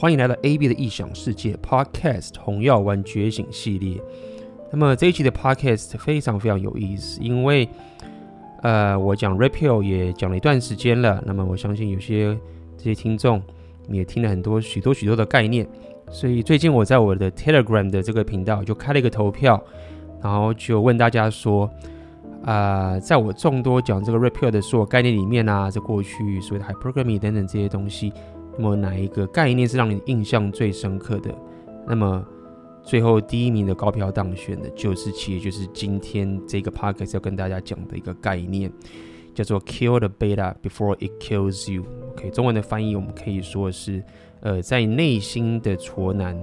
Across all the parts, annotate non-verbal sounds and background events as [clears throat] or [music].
欢迎来到 AB 的异想世界 Podcast 红药丸觉醒系列。那么这一期的 Podcast 非常非常有意思，因为呃，我讲 Repeal 也讲了一段时间了。那么我相信有些这些听众也听了很多许多许多的概念，所以最近我在我的 Telegram 的这个频道就开了一个投票，然后就问大家说。啊、在我众多讲这个 Repeal 的所有概念里面啊，在过去所谓的 Hypergamy 等等这些东西，那么哪一个概念是让你印象最深刻的？那么最后第一名的高票当选的，就是其实就是今天这个 Podcast 要跟大家讲的一个概念，叫做 Kill the Beta before it kills you。OK，中文的翻译我们可以说是，呃，在内心的挫男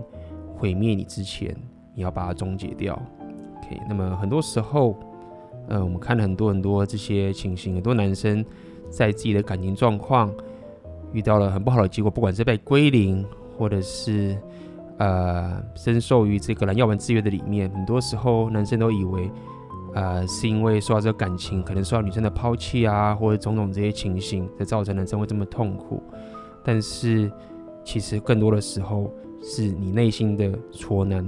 毁灭你之前，你要把它终结掉。OK，那么很多时候。呃，我们看了很多很多这些情形，很多男生在自己的感情状况遇到了很不好的结果，不管是被归零，或者是呃深受于这个蓝药丸制约的里面，很多时候男生都以为，呃，是因为受到这个感情，可能受到女生的抛弃啊，或者种种这些情形，才造成男生会这么痛苦。但是其实更多的时候，是你内心的挫男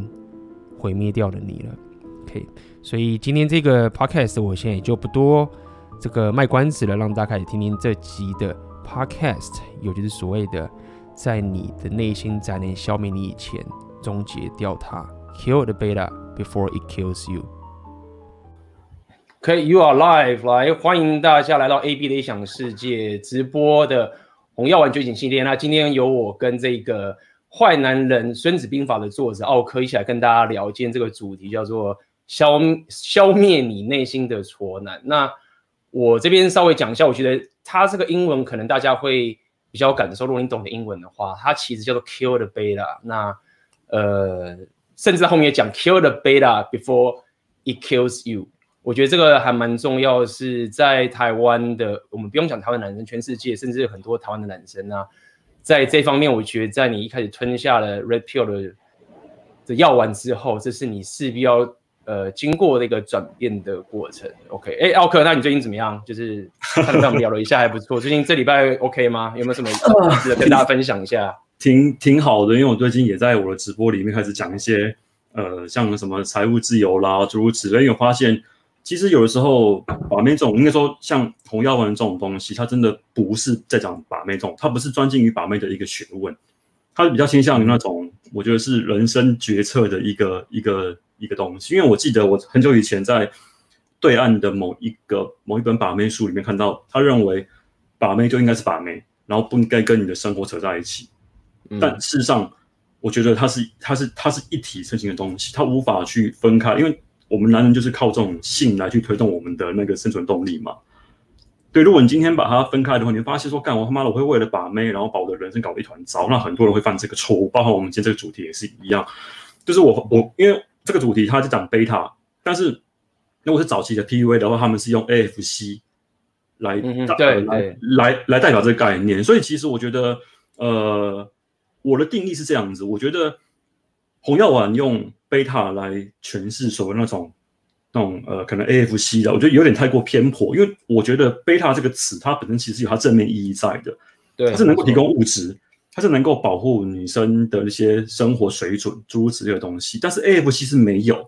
毁灭掉了你了。OK。所以今天这个 podcast 我现在也就不多这个卖关子了，让大家开始听听这集的 podcast，有就是所谓的在你的内心在能消灭你以前终结掉它，kill the beta before it kills you。可以，you are live，来欢迎大家来到 AB 的异想世界直播的红药丸觉醒系列。那今天由我跟这个坏男人孙子兵法的作者奥克一起来跟大家聊，今天这个主题叫做。消消灭你内心的挫难。那我这边稍微讲一下，我觉得它这个英文可能大家会比较有感受。如果你懂得英文的话，它其实叫做 kill the beta。那呃，甚至后面也讲 kill the beta before it kills you。我觉得这个还蛮重要，是在台湾的，我们不用讲台湾男生，全世界甚至很多台湾的男生啊，在这方面，我觉得在你一开始吞下了 red pill 的的药丸之后，这是你势必要。呃，经过那个转变的过程，OK，哎，奥克，那你最近怎么样？就是看到我们聊了一下，还不错。最近这礼拜 OK 吗？有没有什么值得跟大家分享一下？[laughs] 挺挺好的，因为我最近也在我的直播里面开始讲一些，呃，像什么财务自由啦，诸如此类。因为我发现，其实有的时候把妹这种，应该说像红药丸这种东西，它真的不是在讲把妹这种，它不是专精于把妹的一个学问，它比较倾向于那种，我觉得是人生决策的一个一个。一个东西，因为我记得我很久以前在对岸的某一个某一本把妹书里面看到，他认为把妹就应该是把妹，然后不应该跟你的生活扯在一起。嗯、但事实上，我觉得它是它是它是一体成型的东西，它无法去分开，因为我们男人就是靠这种性来去推动我们的那个生存动力嘛。对，如果你今天把它分开的话，你会发现说，干我他妈的我会为了把妹，然后把我的人生搞得一团糟，那很多人会犯这个错误，包括我们今天这个主题也是一样，就是我我因为。这个主题它是讲贝塔，但是如果是早期的 PUA 的话，他们是用 AFC 来、嗯、对，对来来来代表这个概念。所以其实我觉得，呃，我的定义是这样子。我觉得红药丸用贝塔来诠释所谓那种那种呃可能 AFC 的，我觉得有点太过偏颇。因为我觉得贝塔这个词它本身其实有它正面意义在的，对，它是能够提供物质。它是能够保护女生的一些生活水准，诸如此类的东西。但是 AF 其实没有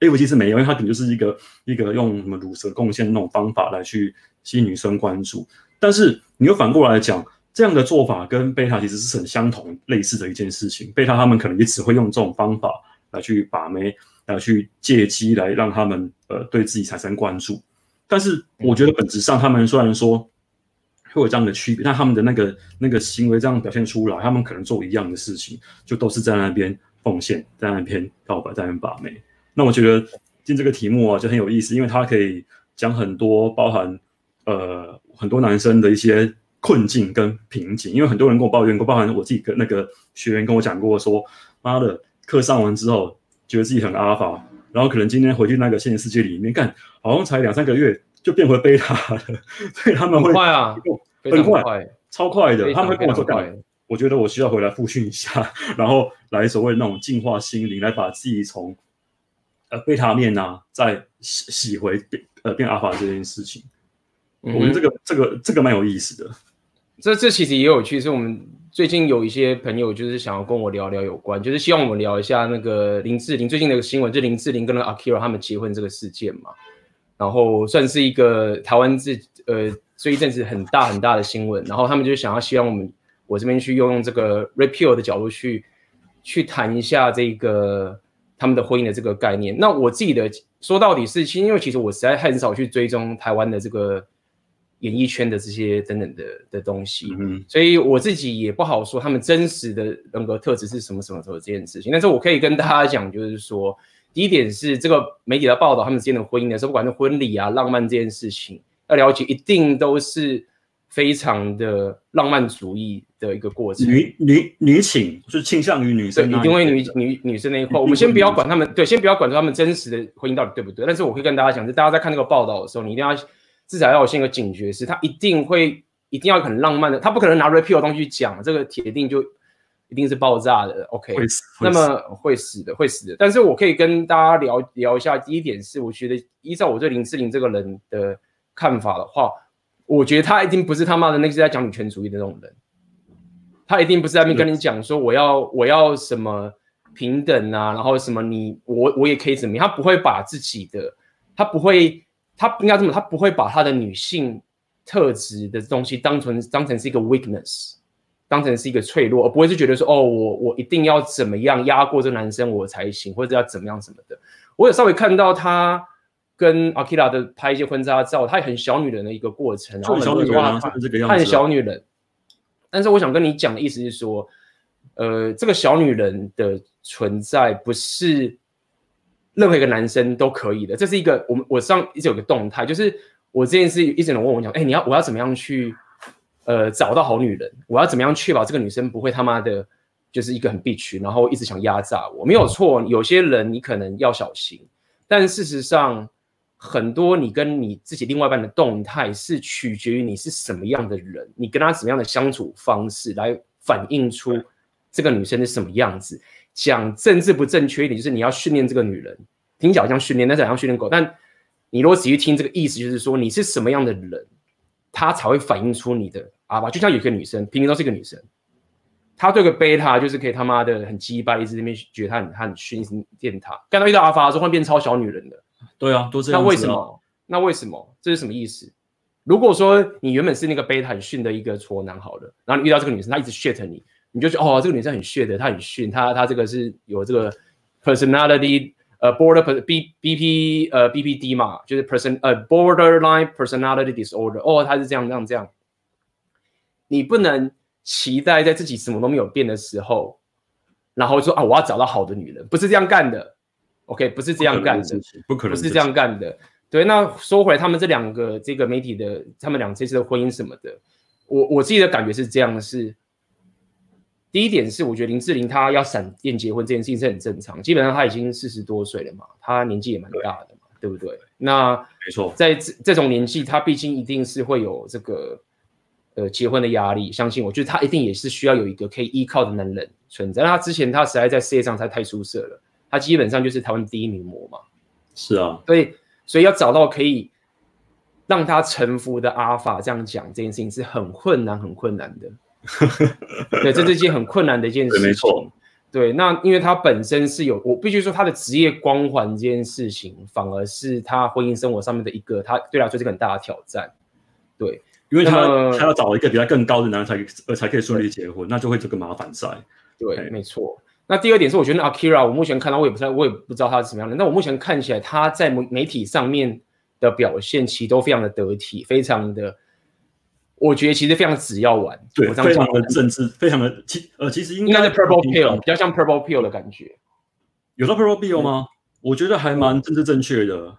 ，AF 其实没有，因为它可能就是一个一个用什么乳蛇贡献那种方法来去吸引女生关注。但是你又反过来讲，这样的做法跟贝塔其实是很相同、类似的一件事情。贝塔他们可能也只会用这种方法来去把妹，来去借机来让他们呃对自己产生关注。但是我觉得本质上，他们虽然说。会有这样的区别，那他们的那个那个行为这样表现出来，他们可能做一样的事情，就都是在那边奉献，在那边告白，在那边把妹。那我觉得进这个题目啊就很有意思，因为它可以讲很多，包含呃很多男生的一些困境跟瓶颈。因为很多人跟我抱怨过，包含我自己跟那个学员跟我讲过，说妈的课上完之后觉得自己很阿法，然后可能今天回去那个现实世界里面干，好像才两三个月。就变回贝塔了，[laughs] 所以他们会快啊，很快，超快的。他们会跟我说：“我觉得我需要回来复训一下，[laughs] 然后来所谓那种净化心灵，来把自己从呃贝塔面啊再洗洗回变呃变阿法这件事情。”我觉得这个这个这个蛮有意思的。这这其实也有趣，是我们最近有一些朋友就是想要跟我聊聊有关，就是希望我们聊一下那个林志玲最近的新闻，就林志玲跟那个 Akira 他们结婚这个事件嘛。然后算是一个台湾这呃这一阵子很大很大的新闻，然后他们就想要希望我们我这边去用用这个 repeal 的角度去去谈一下这个他们的婚姻的这个概念。那我自己的说到底是，因为其实我实在很少去追踪台湾的这个。演艺圈的这些等等的的东西，嗯，所以我自己也不好说他们真实的人格特质是什么什么什么这件事情。但是我可以跟大家讲，就是说，第一点是这个媒体的报道他们之间的婚姻的时候，不管是婚礼啊、浪漫这件事情，要了解一定都是非常的浪漫主义的一个过程。女女女倾是倾向于女生，对，因为女女女生那一块，我们先不要管他们，对，先不要管他们真实的婚姻到底对不对。但是我可以跟大家讲，就大家在看这个报道的时候，你一定要。至少要有先有警觉，是他一定会一定要很浪漫的，他不可能拿 repeal 的东西去讲，这个铁定就一定是爆炸的。OK，那么会死的，会死的。但是我可以跟大家聊聊一下，第一点是，我觉得依照我对林志玲这个人的看法的话，我觉得他一定不是他妈的那些在讲女权主义的那种人，他一定不是在那边跟你讲说我要我要什么平等啊，然后什么你我我也可以怎么样，他不会把自己的，他不会。他应该这么，他不会把他的女性特质的东西当成当成是一个 weakness，当成是一个脆弱，而不会是觉得说，哦，我我一定要怎么样压过这个男生我才行，或者要怎么样什么的。我有稍微看到他跟 Akira 的拍一些婚纱照，他也很小女人的一个过程，然后很多话，他很小女人。但是我想跟你讲的意思是说，呃，这个小女人的存在不是。任何一个男生都可以的，这是一个我们我上一直有个动态，就是我这件事一直有人问我讲，哎，你要我要怎么样去呃找到好女人？我要怎么样确保这个女生不会他妈的，就是一个很 bitch，然后一直想压榨我？没有错，有些人你可能要小心，但事实上很多你跟你自己另外一半的动态是取决于你是什么样的人，你跟他什么样的相处方式来反映出这个女生是什么样子。讲政治不正确一点，就是你要训练这个女人，听起来像训练，但是好像训练狗。但你如果仔细听这个意思，就是说你是什么样的人，她才会反映出你的阿巴。就像有一个女生，平时都是一个女生，她对个贝塔就是可以他妈的很鸡掰，一直在那边觉得她很她很训练她。干到遇到阿法的时候，会变超小女人的。对啊，都是、啊。那为什么？那为什么？这是什么意思？如果说你原本是那个贝塔很训的一个挫男，好了，然后你遇到这个女生，她一直 shit 你。你就觉得哦，这个女生很炫的，她很逊，她她这个是有这个 personality 呃 border B B P 呃 B P D 嘛，就是 person 呃 borderline personality disorder 哦，她是这样这样这样。你不能期待在自己什么都没有变的时候，然后说啊，我要找到好的女人，不是这样干的。OK，不是这样干的，不可能，不是这样干的。对，那说回来，他们这两个这个媒体的，他们俩这次的婚姻什么的，我我自己的感觉是这样的是。第一点是，我觉得林志玲她要闪电结婚这件事情是很正常。基本上她已经四十多岁了嘛，她年纪也蛮大的嘛，对，对不对？那没错，在这这种年纪，她毕竟一定是会有这个呃结婚的压力。相信我，觉得他一定也是需要有一个可以依靠的男人存在。那她之前他实在在事业上他太出色了，他基本上就是台湾第一名模嘛。是啊，所以所以要找到可以让他臣服的阿法，这样讲这件事情是很困难、很困难的。对，这是一件很困难的一件 [laughs] 事情。没错，对，那因为他本身是有，我必须说他的职业光环这件事情，反而是他婚姻生活上面的一个，他对他来说是个很大的挑战。对，因为他他要找一个比他更高的男人才呃才可以顺利结婚，那就会这个麻烦在。对，对没错。那第二点是，我觉得 Akira，我目前看到我也不知道，我也不知道他是什么样的。那我目前看起来他在媒体上面的表现，其实都非常的得体，非常的。我觉得其实非常只要玩，对，非常的政治，非常的其呃，其实应该，应该是 Purple Pill，比较像 Purple Pill 的感觉。有到 Purple Pill 吗？我觉得还蛮政治正确的。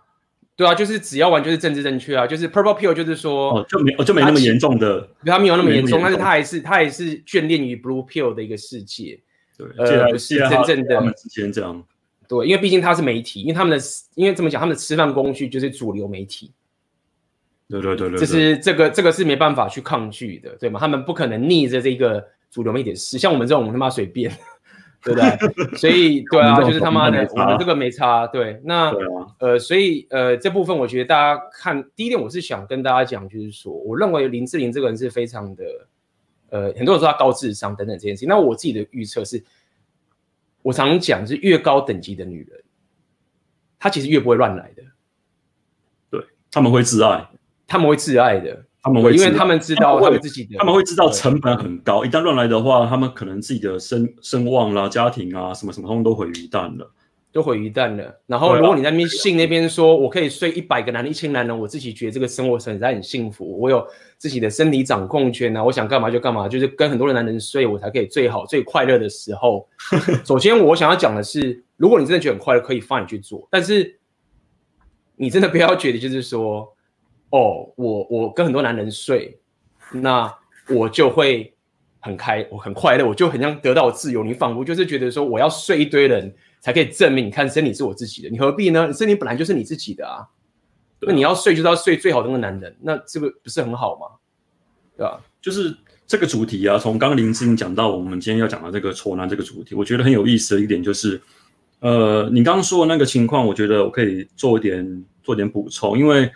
对啊，就是只要玩就是政治正确啊，就是 Purple Pill 就是说，哦，就没就没那么严重的，他没有那么严重，但是他还是他还是眷恋于 Blue Pill 的一个世界。对，呃，是真正的。他们之前这样。对，因为毕竟他是媒体，因为他们的因为这么讲，他们的吃饭工具就是主流媒体。对对对对，就是这个这个是没办法去抗拒的，对吗？他们不可能逆着这个主流媒体死，像我们这种他妈随便，[laughs] 对不对？所以对啊，就是他妈的，我们这个没差。对，那呃，所以呃，这部分我觉得大家看第一点，我是想跟大家讲，就是说，我认为林志玲这个人是非常的呃，很多人说她高智商等等这件事情。那我自己的预测是，我常讲是越高等级的女人，她其实越不会乱来的。对，他们会自爱，他们会自爱的。他们会，因为他们知道他们自己的，他们会知道成本很高，一旦乱来的话，他们可能自己的声声望啦、家庭啊什么什么，通通都毁于一旦了，都毁于一旦了。然后，如果你在那边信那边说，我可以睡一百个男人、一千男人，我自己觉得这个生活实在很幸福，我有自己的身体掌控权啊，我想干嘛就干嘛，就是跟很多的男人睡，我才可以最好、最快乐的时候。[laughs] 首先，我想要讲的是，如果你真的觉得很快乐，可以放你去做，但是你真的不要觉得就是说，哦，我我跟很多男人睡。那我就会很开，我很快乐，我就很像得到自由。你仿佛就是觉得说，我要睡一堆人才可以证明，你看身体是我自己的，你何必呢？你身体本来就是你自己的啊。那你要睡就是要睡最好的那个男人，那这个不是很好吗？对吧？就是这个主题啊，从刚刚林志颖讲到我们今天要讲的这个丑男这个主题，我觉得很有意思的一点就是，呃，你刚刚说的那个情况，我觉得我可以做一点做一点补充，因为。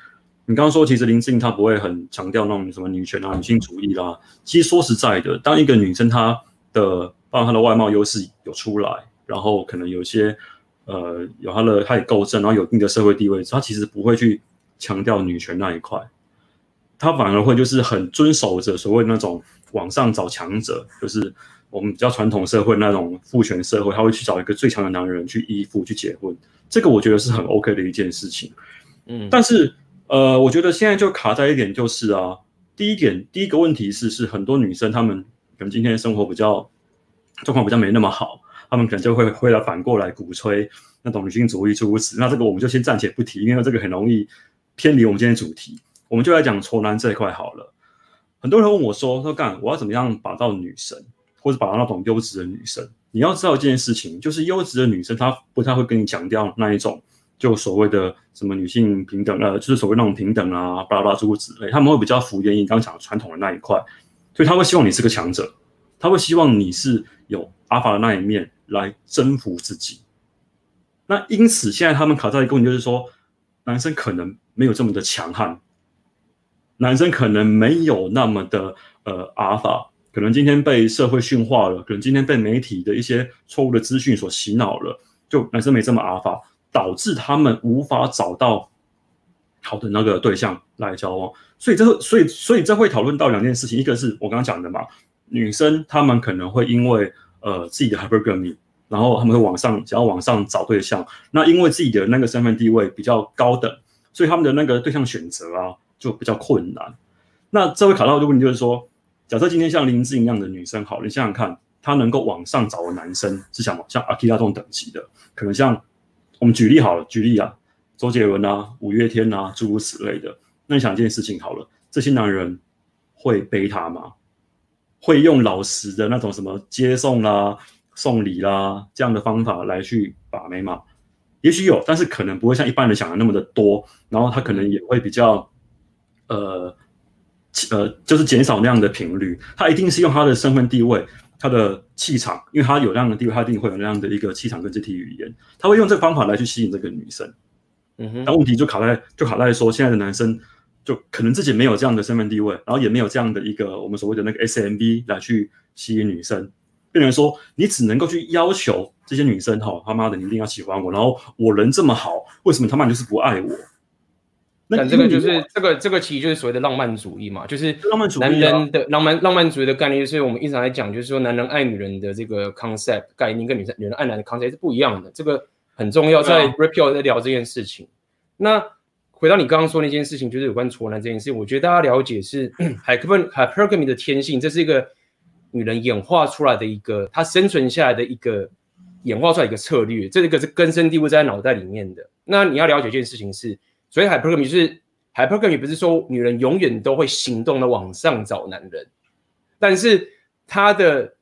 你刚刚说，其实林志颖她不会很强调那种什么女权啊、女性主义啦。其实说实在的，当一个女生她的，包括她的外貌优势有出来，然后可能有些呃有她的，她也够正，然后有一定的社会地位，她其实不会去强调女权那一块，她反而会就是很遵守着所谓那种往上找强者，就是我们比较传统社会那种父权社会，她会去找一个最强的男人去依附、去结婚。这个我觉得是很 OK 的一件事情。嗯，但是。呃，我觉得现在就卡在一点，就是啊，第一点，第一个问题是，是很多女生她们可能今天生活比较状况比较没那么好，她们可能就会会来反过来鼓吹那种女性主义诸如此。那这个我们就先暂且不提，因为这个很容易偏离我们今天主题。我们就来讲丑男这一块好了。很多人问我说：“说干，我要怎么样把到女神，或者把到那种优质的女生？”你要知道一件事情，就是优质的女生她不太会跟你强调那一种。就所谓的什么女性平等，呃，就是所谓那种平等啊，巴拉巴拉诸如此类，他们会比较服谚于刚讲的传统的那一块，所以他会希望你是个强者，他会希望你是有阿法的那一面来征服自己。那因此，现在他们卡在一个问题，就是说，男生可能没有这么的强悍，男生可能没有那么的呃阿法，可能今天被社会驯化了，可能今天被媒体的一些错误的资讯所洗脑了，就男生没这么阿法。导致他们无法找到好的那个对象来交往，所以这所以所以这会讨论到两件事情，一个是我刚刚讲的嘛，女生她们可能会因为呃自己的 hypergamy，然后他们会往上想要往上找对象，那因为自己的那个身份地位比较高等，所以他们的那个对象选择啊就比较困难。那这会考到的问题就是说，假设今天像林志颖一样的女生，好，你想想看，她能够往上找的男生是想像阿基拉这种等级的，可能像。我们举例好了，举例啊，周杰伦啊，五月天啊，诸如此类的。那你想一件事情好了，这些男人会背他吗？会用老实的那种什么接送啦、送礼啦这样的方法来去把妹吗？也许有，但是可能不会像一般人想的那么的多。然后他可能也会比较，呃，呃，就是减少那样的频率。他一定是用他的身份地位。他的气场，因为他有那样的地位，他一定会有那样的一个气场跟肢体语言，他会用这个方法来去吸引这个女生。嗯哼，但问题就卡在就卡在说，现在的男生就可能自己没有这样的身份地位，然后也没有这样的一个我们所谓的那个 SMB 来去吸引女生，变成说你只能够去要求这些女生哈，他妈的你一定要喜欢我，然后我人这么好，为什么他妈就是不爱我？那这个就是这个这个其实就是所谓的浪漫主义嘛，就是男人的浪漫浪漫主义的概念，就是我们一直来讲，就是说男人爱女人的这个 concept 概念跟女生女人爱男人的 concept 是不一样的，这个很重要。在 repeal 在聊这件事情。那回到你刚刚说那件事情，就是有关丑男这件事，我觉得大家了解是 [clears throat] hypergamy 的天性，这是一个女人演化出来的一个她生存下来的一个演化出来一个策略，这个是根深蒂固在脑袋里面的。那你要了解一件事情是。所以 hypergamy 就是 hypergamy，不是说女人永远都会行动的往上找男人，但是她的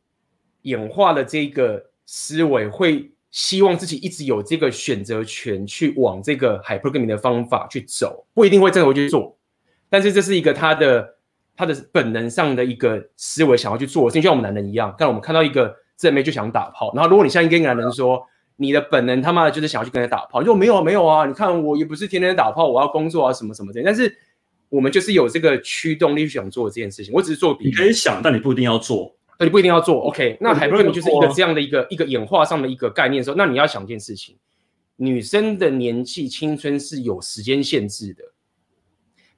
演化的这个思维会希望自己一直有这个选择权去往这个 hypergamy 的方法去走，不一定会真的会去做，但是这是一个他的他的本能上的一个思维想要去做，就像我们男人一样，刚我们看到一个正妹就想打炮，然后如果你像一个男人说。你的本能他妈的就是想要去跟他打炮，就没有没有啊！你看我也不是天天打炮，我要工作啊什么什么的。但是我们就是有这个驱动力去想做这件事情。我只是做比喻，你可以想，但你不一定要做。对，你不一定要做。OK，那 hypergamy 就是一个这样的一个一个演化上的一个概念的时候，那你要想一件事情：女生的年纪青春是有时间限制的。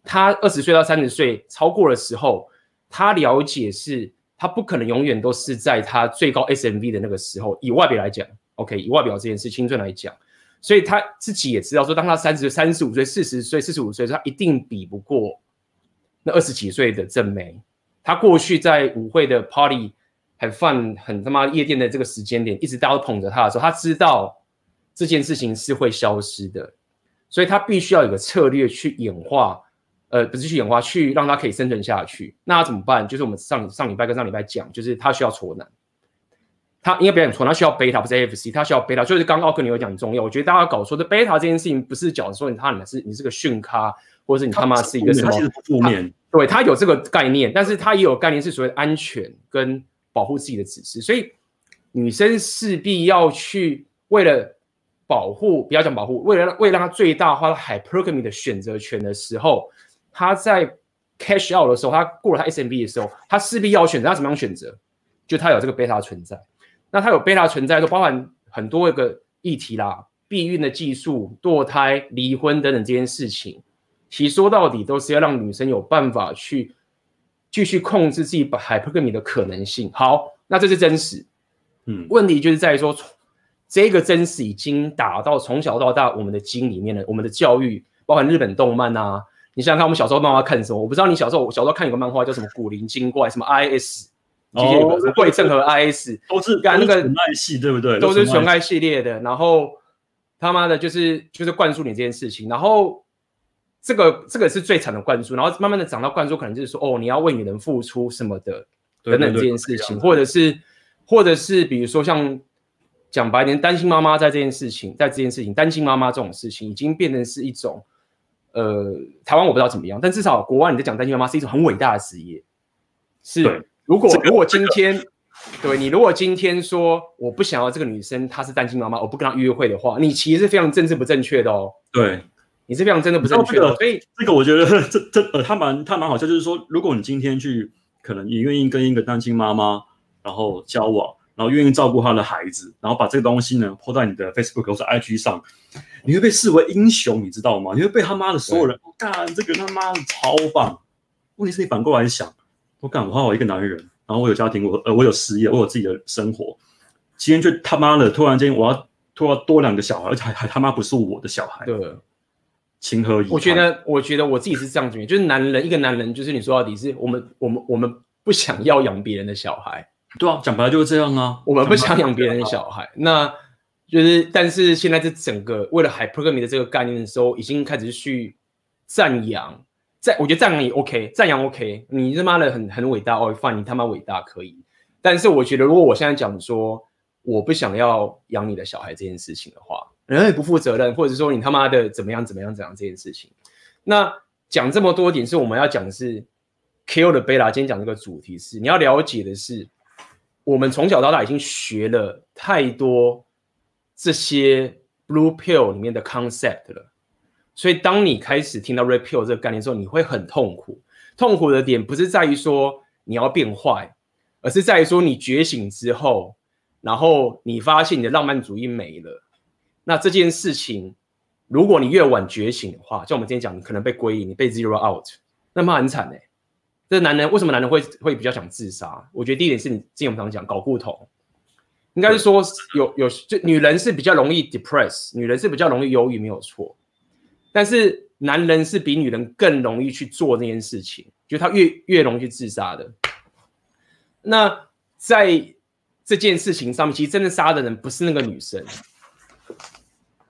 她二十岁到三十岁超过的时候，她了解是她不可能永远都是在她最高 SMV 的那个时候。以外表来讲，OK，以外表这件事青春来讲。所以他自己也知道，说当他三十、三十五岁、四十岁、四十五岁，他一定比不过那二十几岁的正妹。他过去在舞会的 party 很 fun、很他妈夜店的这个时间点，一直大家都捧着他的时候，他知道这件事情是会消失的，所以他必须要有个策略去演化，呃，不是去演化，去让他可以生存下去。那他怎么办？就是我们上上礼拜跟上礼拜讲，就是他需要挫男。他应该不要讲错，他需要贝塔，不是 AFC，他需要贝塔。就是刚刚奥克尼有讲很重要，我觉得大家搞错这贝塔这件事情，不是讲说你他你是你是个逊咖，或者是你他妈是一个什么负面。对，他有这个概念，但是他也有概念是所谓安全跟保护自己的指示。所以女生势必要去为了保护，不要讲保护，为了为了让他最大化 hypergamy 的选择权的时候，他在 cash out 的时候，他过了他 SMB 的时候，他势必要选择，他怎么样选择？就他有这个贝塔存在。那它有贝塔存在，都包含很多一个议题啦，避孕的技术、堕胎、离婚等等这件事情，其实说到底都是要让女生有办法去继续控制自己 hypergamy 的可能性。好，那这是真实，嗯，问题就是在于说，这个真实已经打到从小到大我们的基因里面了。我们的教育，包含日本动漫啊，你想想看，我们小时候漫画看什么？我不知道你小时候，我小时候看有个漫画叫什么《古灵精怪》，什么 IS。哦，惠正和 IS 都是干那个纯爱系，对不对？都是纯爱系列的。然后他妈的，就是就是灌输你这件事情。然后这个这个是最惨的灌输。然后慢慢的长到灌输，可能就是说，哦，你要为女人付出什么的等等这件事情，或者是或者是比如说像讲白点，单亲妈妈在这件事情，在这件事情，单亲妈妈这种事情已经变成是一种，呃，台湾我不知道怎么样，但至少国外你在讲单亲妈妈是一种很伟大的职业，是。如果如果今天，对你如果今天说我不想要这个女生，她是单亲妈妈，我不跟她约会的话，你其实是非常政治不正确的哦。对，你是非常真的不正确的。所以这个我觉得这这呃，他蛮他蛮好笑，就是说，如果你今天去，可能你愿意跟一个单亲妈妈然后交往，然后愿意照顾她的孩子，然后把这个东西呢 po 在你的 Facebook 或者 IG 上，你会被视为英雄，你知道吗？你会被他妈的所有人干这个他妈的超棒。问题是你反过来想。我干，我好好一个男人，然后我有家庭，我呃我有事业，我有自己的生活。今天就他妈的突然间我要突然多两个小孩，而且还还他妈不是我的小孩。对，情何以？我觉得，我觉得我自己是这样子，就是男人一个男人，就是你说到底是我们我们我们不想要养别人的小孩。对啊，讲白了就是这样啊，我们不想养别人的小孩。那就是，但是现在这整个为了 hypergamy 的这个概念的时候，已经开始去赞扬。在我觉得赞扬也 OK，赞扬 OK，你他妈的很很伟大哦，fine，你他妈伟大可以。但是我觉得，如果我现在讲说我不想要养你的小孩这件事情的话，人也不负责任，或者说你他妈的怎么样怎么样怎样这件事情，那讲这么多点是我们要讲的是 Kill the Beta。今天讲这个主题是你要了解的是，我们从小到大已经学了太多这些 Blue Pill 里面的 concept 了。所以，当你开始听到 Red Pill 这个概念之后，你会很痛苦。痛苦的点不是在于说你要变坏，而是在于说你觉醒之后，然后你发现你的浪漫主义没了。那这件事情，如果你越晚觉醒的话，像我们今天讲，你可能被归隐，你被 Zero Out，那么很惨哎。这男人为什么男人会会比较想自杀？我觉得第一点是你之前我们常讲搞固酮，应该是说有有就女人是比较容易 depress，女人是比较容易忧郁，没有错。但是男人是比女人更容易去做那件事情，就他越越容易去自杀的。那在这件事情上面，其实真的杀的人不是那个女生，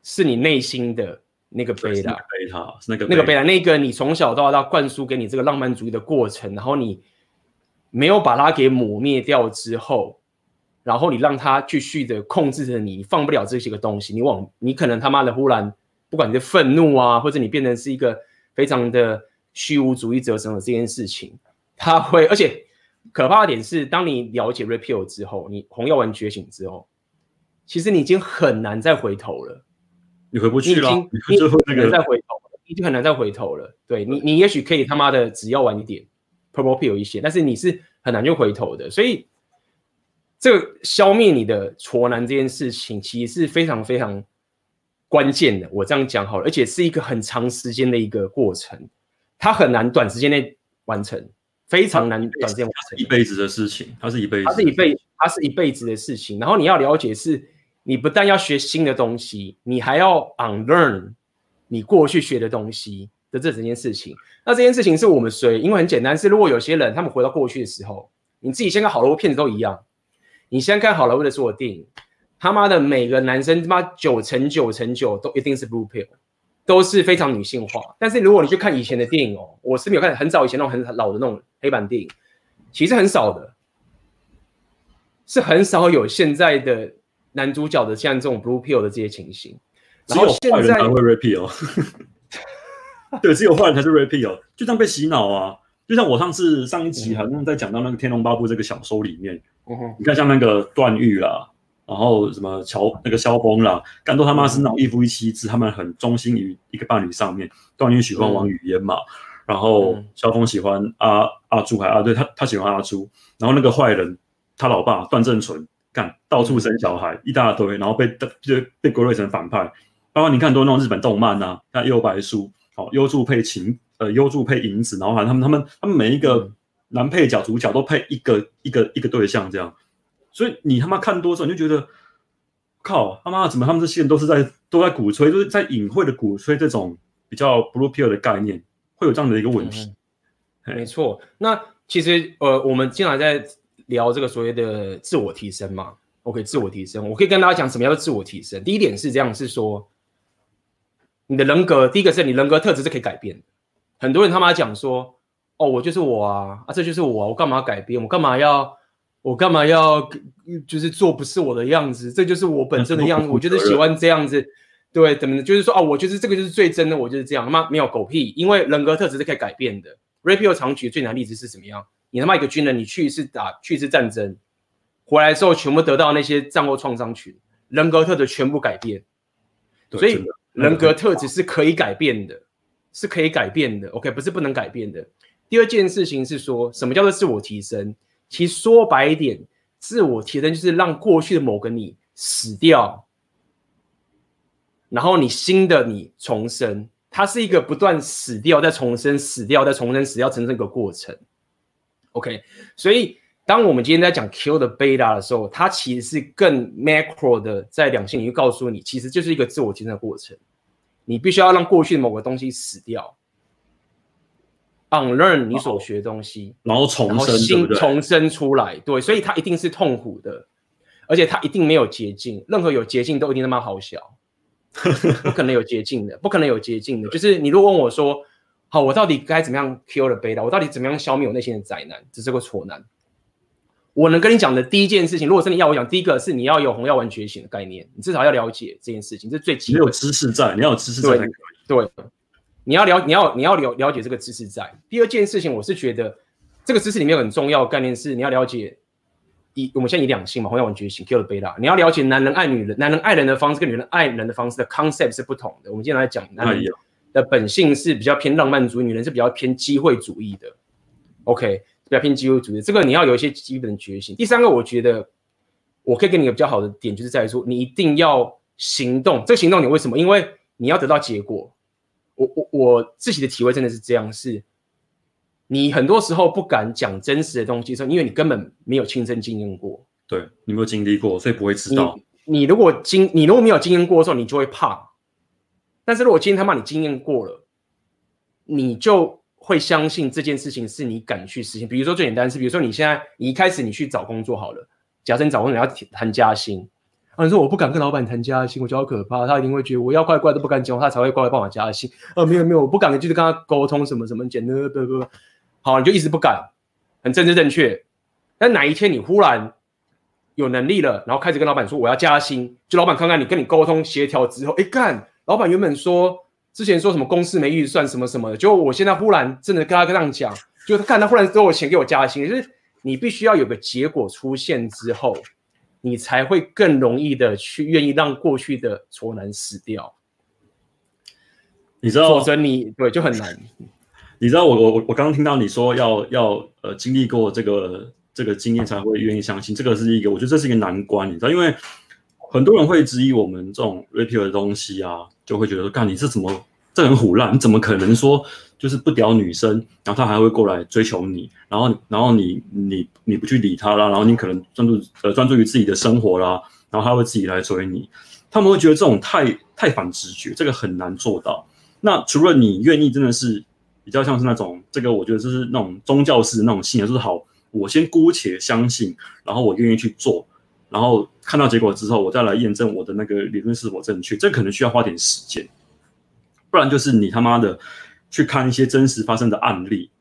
是你内心的那个贝塔，贝塔是那个那个贝塔，那个你从小到大灌输给你这个浪漫主义的过程，然后你没有把它给抹灭掉之后，然后你让它继续的控制着你，放不了这些个东西，你往你可能他妈的忽然。不管你的愤怒啊，或者你变成是一个非常的虚无主义者什么这件事情，他会，而且可怕的点是，当你了解 Red Pill 之后，你红药丸觉醒之后，其实你已经很难再回头了。你回不去了，你很难再回头了。你就很难再回头了。对你，你也许可以他妈的只要晚一点，purple pill 一些，但是你是很难就回头的。所以，这个消灭你的挫男这件事情，其实是非常非常关键的。我这样讲好了，而且是一个很长时间的一个过程，它很难短时间内完成，非常难短时间完成，一辈子的事情，它是一辈子，它是一辈，它是一辈子的事情。然后你要了解是。你不但要学新的东西，你还要 unlearn 你过去学的东西的这整件事情。那这件事情是我们谁？因为很简单，是如果有些人他们回到过去的时候，你自己先看好莱坞片子都一样，你先看好莱坞的所有电影，他妈的每个男生他妈九成九成九都一定是 blue pill，都是非常女性化。但是如果你去看以前的电影哦，我是没有看很早以前那种很老的那种黑板电影，其实很少的，是很少有现在的。男主角的像这种 blue pill 的这些情形，然后坏人才会 repeal，[laughs] 对，只有坏人才是 repeal，就这样被洗脑啊！就像我上次上一集好像在讲到那个《天龙八部》这个小说里面，嗯、你看像那个段誉啦，然后什么乔那个萧峰啦，干都他妈是那种一夫一妻制，他们很忠心于一个伴侣上面。段誉喜欢王语嫣嘛，然后萧峰喜欢阿阿朱还啊，对他他喜欢阿朱，然后那个坏人他老爸段正淳。干到处生小孩一大堆，然后被就被归类成反派。包括你看多那种日本动漫呐、啊，像幽白书，好幽助配晴，呃幽助配银子，然后反正他们他们他们每一个男配角主角都配一个一个一个对象这样。所以你他妈看多之后，你就觉得靠他妈怎么他们这些人都是在都在鼓吹，都、就是在隐晦的鼓吹这种比较 blue pill 的概念，会有这样的一个问题。嗯、没错，那其实呃我们经常在。聊这个所谓的自我提升嘛？OK，自我提升，我可以跟大家讲什么叫做自我提升。第一点是这样，是说你的人格，第一个是你人格特质是可以改变的。很多人他妈讲说，哦，我就是我啊，啊，这就是我啊，我干嘛要改变？我干嘛要，我干嘛要，就是做不是我的样子？这就是我本身的样子，[laughs] 我就是喜欢这样子。对，怎么就是说啊，我就是这个就是最真的，我就是这样。他妈没有狗屁，因为人格特质是可以改变的。Ray Pill 常举最难例子是什么样？你他妈一个军人，你去一次打去一次战争，回来之后全部得到那些战后创伤群，人格特质全部改变。所以人格特质是可以改变的，是可以改变的。OK，不是不能改变的。第二件事情是说什么叫做自我提升？其实说白一点，自我提升就是让过去的某个你死掉，然后你新的你重生。它是一个不断死掉再重生，死掉再重生，死掉成这个过程。OK，所以当我们今天在讲 Kill the Beta 的时候，它其实是更 macro 的，在两性领域告诉你，其实就是一个自我提升的过程。你必须要让过去的某个东西死掉，unlearn 你所学的东西，然后重生，新重生出来。对，所以它一定是痛苦的，而且它一定没有捷径，任何有捷径都一定他妈好小，[laughs] 不可能有捷径的，[laughs] 不可能有捷径的。就是你如果问我说，好，我到底该怎么样 kill the beta？我到底怎么样消灭我内心的宅男？这是个挫男。我能跟你讲的第一件事情，如果是你要我讲，第一个是你要有红药丸觉醒的概念，你至少要了解这件事情，这是最基本。你有知识在，你要有知识在才可以。对，你要了，你要你要了了解这个知识在。第二件事情，我是觉得这个知识里面很重要的概念是，你要了解以我们现在以两性嘛，红药丸觉醒 k i l l e beta，你要了解男人爱女人，男人爱人的方式跟女人爱人的方式的 concept 是不同的。我们今天来讲男人。的本性是比较偏浪漫主义，女人是比较偏机会主义的。OK，比较偏机会主义，这个你要有一些基本的觉醒。第三个，我觉得我可以给你一个比较好的点，就是在于说，你一定要行动。这个行动你为什么？因为你要得到结果。我我我自己的体会真的是这样，是你很多时候不敢讲真实的东西，是因为你根本没有亲身经验过。对，你没有经历过，所以不会知道。你，你如果经你如果没有经验过的时候，你就会怕。但是如果今天他妈你经验过了，你就会相信这件事情是你敢去实现。比如说最简单是，比如说你现在你一开始你去找工作好了，假设你找工作你要谈加薪，啊你说我不敢跟老板谈加薪，我觉得好可怕，他一定会觉得我要乖乖都不敢讲，他才会乖乖帮我加薪。呃没有没有，我不敢就是跟他沟通什么什么简单不不不，好你就一直不敢，很政治正确。但哪一天你忽然有能力了，然后开始跟老板说我要加薪，就老板看看你跟你沟通协调之后，哎干。老板原本说之前说什么公司没预算什么什么的，结果我现在忽然真的跟他这样讲，就看他忽然给我钱给我加薪，就是你必须要有个结果出现之后，你才会更容易的去愿意让过去的挫男死掉。你知道，否则你对就很难。[laughs] 你知道我我我我刚刚听到你说要要呃经历过这个这个经验才会愿意相信，这个是一个我觉得这是一个难关，你知道，因为很多人会质疑我们这种 Rapio 的东西啊，就会觉得说，干你是怎么这很唬烂，你怎么可能说就是不屌女生，然后他还会过来追求你，然后然后你你你不去理他啦，然后你可能专注呃专注于自己的生活啦，然后他会自己来追你，他们会觉得这种太太反直觉，这个很难做到。那除了你愿意真的是。比较像是那种，这个我觉得就是那种宗教式的那种信仰，就是好，我先姑且相信，然后我愿意去做，然后看到结果之后，我再来验证我的那个理论是否正确，这可能需要花点时间，不然就是你他妈的去看一些真实发生的案例，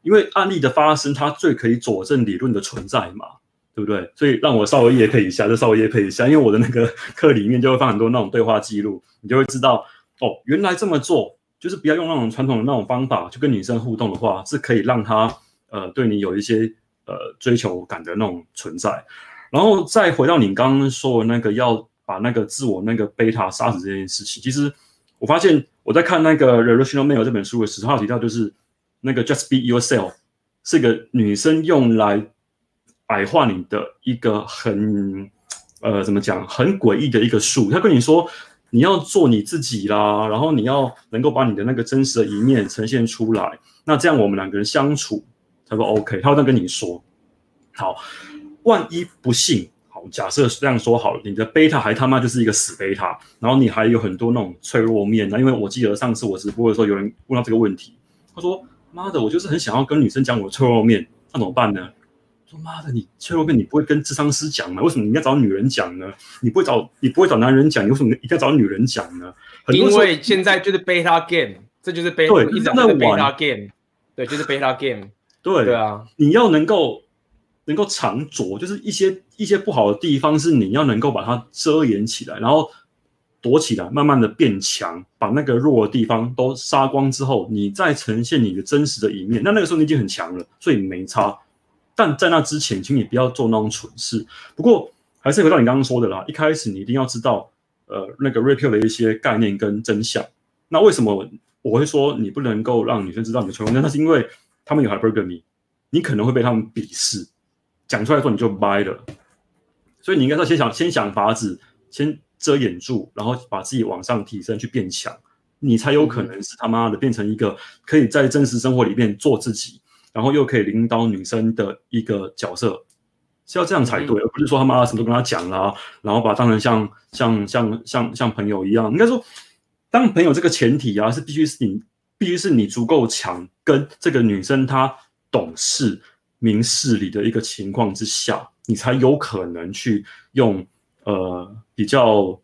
因为案例的发生，它最可以佐证理论的存在嘛，对不对？所以让我稍微业配一下，就稍微业配一下，因为我的那个课里面就会放很多那种对话记录，你就会知道哦，原来这么做。就是不要用那种传统的那种方法去跟女生互动的话，是可以让她呃对你有一些呃追求感的那种存在。然后再回到你刚刚说的那个要把那个自我那个贝塔杀死这件事情，其实我发现我在看那个《Relational Male》这本书的时候，提到就是那个 Just Be Yourself 是个女生用来矮化你的一个很呃怎么讲很诡异的一个术，他跟你说。你要做你自己啦，然后你要能够把你的那个真实的一面呈现出来，那这样我们两个人相处才会 OK。他会这样跟你说，好，万一不幸，好，假设这样说好了，你的贝塔还他妈就是一个死贝塔，然后你还有很多那种脆弱面，那因为我记得上次我直播的时候有人问到这个问题，他说：“妈的，我就是很想要跟女生讲我的脆弱面，那怎么办呢？”说妈的，你脆弱面你不会跟智商师讲吗？为什么你要找女人讲呢？你不会找你不会找男人讲，你为什么一定要找女人讲呢？因为现在就是 beta game，这就是 beta，对，一直在 beta game，对，就是 beta game，对对啊，你要能够能够藏拙，就是一些一些不好的地方是你要能够把它遮掩起来，然后躲起来，慢慢的变强，把那个弱的地方都杀光之后，你再呈现你的真实的一面，那那个时候你已经很强了，所以没差。但在那之前，请你不要做那种蠢事。不过，还是回到你刚刚说的啦，一开始你一定要知道，呃，那个 Rapio 的一些概念跟真相。那为什么我会说你不能够让女生知道你的脆弱？那是因为他们有 hypergamy，你可能会被他们鄙视，讲出来说你就掰了。所以你应该要先想，先想法子，先遮掩住，然后把自己往上提升，去变强，你才有可能是他妈的变成一个可以在真实生活里面做自己。然后又可以领导女生的一个角色，是要这样才对，嗯、而不是说他妈什么都跟他讲啦，然后把他当成像像像像像朋友一样。应该说，当朋友这个前提啊，是必须是你必须是你足够强，跟这个女生她懂事、明事理的一个情况之下，你才有可能去用呃比较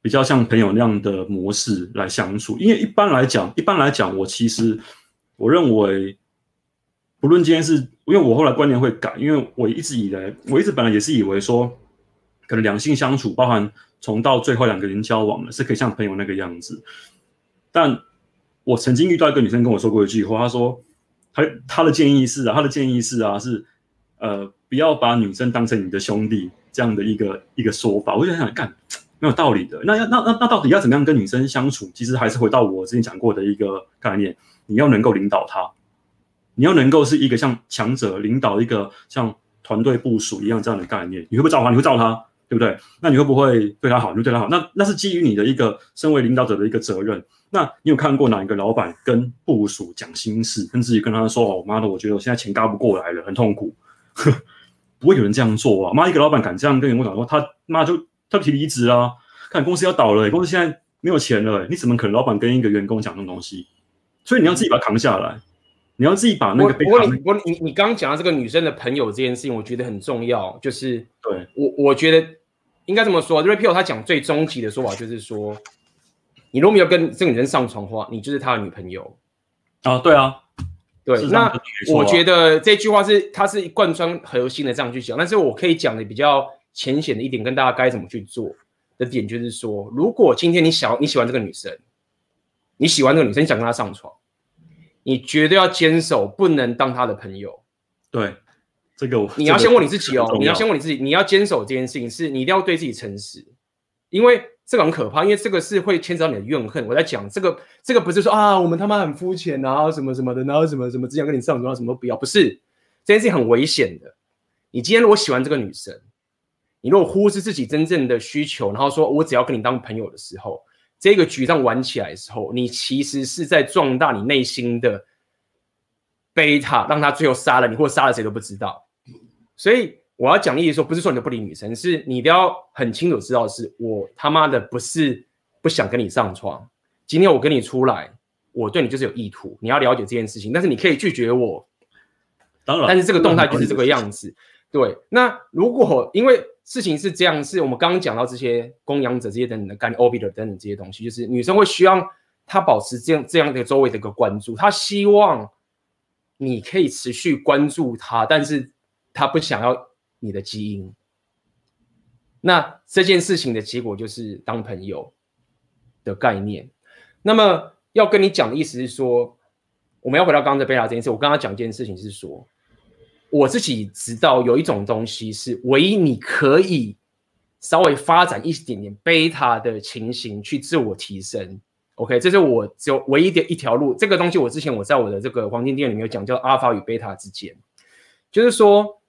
比较像朋友那样的模式来相处。因为一般来讲，一般来讲，我其实我认为。不论今天是，因为我后来观念会改，因为我一直以来，我一直本来也是以为说，可能两性相处，包含从到最后两个人交往了，是可以像朋友那个样子。但我曾经遇到一个女生跟我说过一句话，她说，他他的建议是啊，他的建议是啊，是呃，不要把女生当成你的兄弟这样的一个一个说法。我就想想，干没有道理的。那要那那那到底要怎么样跟女生相处？其实还是回到我之前讲过的一个概念，你要能够领导她。你要能够是一个像强者领导一个像团队部署一样这样的概念，你会不会罩他？你会罩他，对不对？那你会不会对他好？你就对他好？那那是基于你的一个身为领导者的一个责任。那你有看过哪一个老板跟部署讲心事，甚至于跟他说：“哦，妈的，我觉得我现在钱嘎不过来了，很痛苦。[laughs] ”不会有人这样做啊！妈，一个老板敢这样跟员工讲说，他妈就他提离职啊！看公司要倒了，公司现在没有钱了，你怎么可能老板跟一个员工讲这种东西？所以你要自己把它扛下来。你要自己把那个被。不过你，我你你刚刚讲到这个女生的朋友这件事情，我觉得很重要。就是对我我觉得应该这么说，Rapio 他讲最终极的说法就是说，你如果没有跟这个女生上床的话，你就是他的女朋友啊。对啊，对。那我觉得这句话是他是贯穿核心的这样去讲，但是我可以讲的比较浅显的一点，跟大家该怎么去做的点，就是说，如果今天你想你喜欢这个女生，你喜欢这个女生，你想跟她上床。你绝对要坚守，不能当她的朋友。对，这个你要先问你自己哦，你要先问你自己，你要坚守这件事情，是你一定要对自己诚实，因为这个很可怕，因为这个是会牵扯到你的怨恨。我在讲这个，这个不是说啊，我们他妈很肤浅啊，什么什么的，然后什么什么只想跟你上床，什么都不要，不是，这件事情很危险的。你今天如果喜欢这个女生，你如果忽视自己真正的需求，然后说我只要跟你当朋友的时候，这个局这样玩起来的时候，你其实是在壮大你内心的贝塔，让他最后杀了你，或者杀了谁都不知道。所以。我要讲的意思说，不是说你都不理女生，是你一定要很清楚知道，是我他妈的不是不想跟你上床。今天我跟你出来，我对你就是有意图，你要了解这件事情。但是你可以拒绝我，当然。但是这个动态就是这个样子。对，那如果因为事情是这样，是我们刚刚讲到这些供养者这些等等的概念，orbiter 等等这些东西，就是女生会希望她保持这样这样的周围的一个关注，她希望你可以持续关注她，但是他不想要。你的基因，那这件事情的结果就是当朋友的概念。那么要跟你讲的意思是说，我们要回到刚刚的贝塔这件事。我刚刚讲一件事情是说，我自己知道有一种东西是唯一你可以稍微发展一点点贝塔的情形去自我提升。OK，这是我只有唯一的一条路。这个东西我之前我在我的这个黄金店里面有讲，叫阿尔法与贝塔之间，就是说。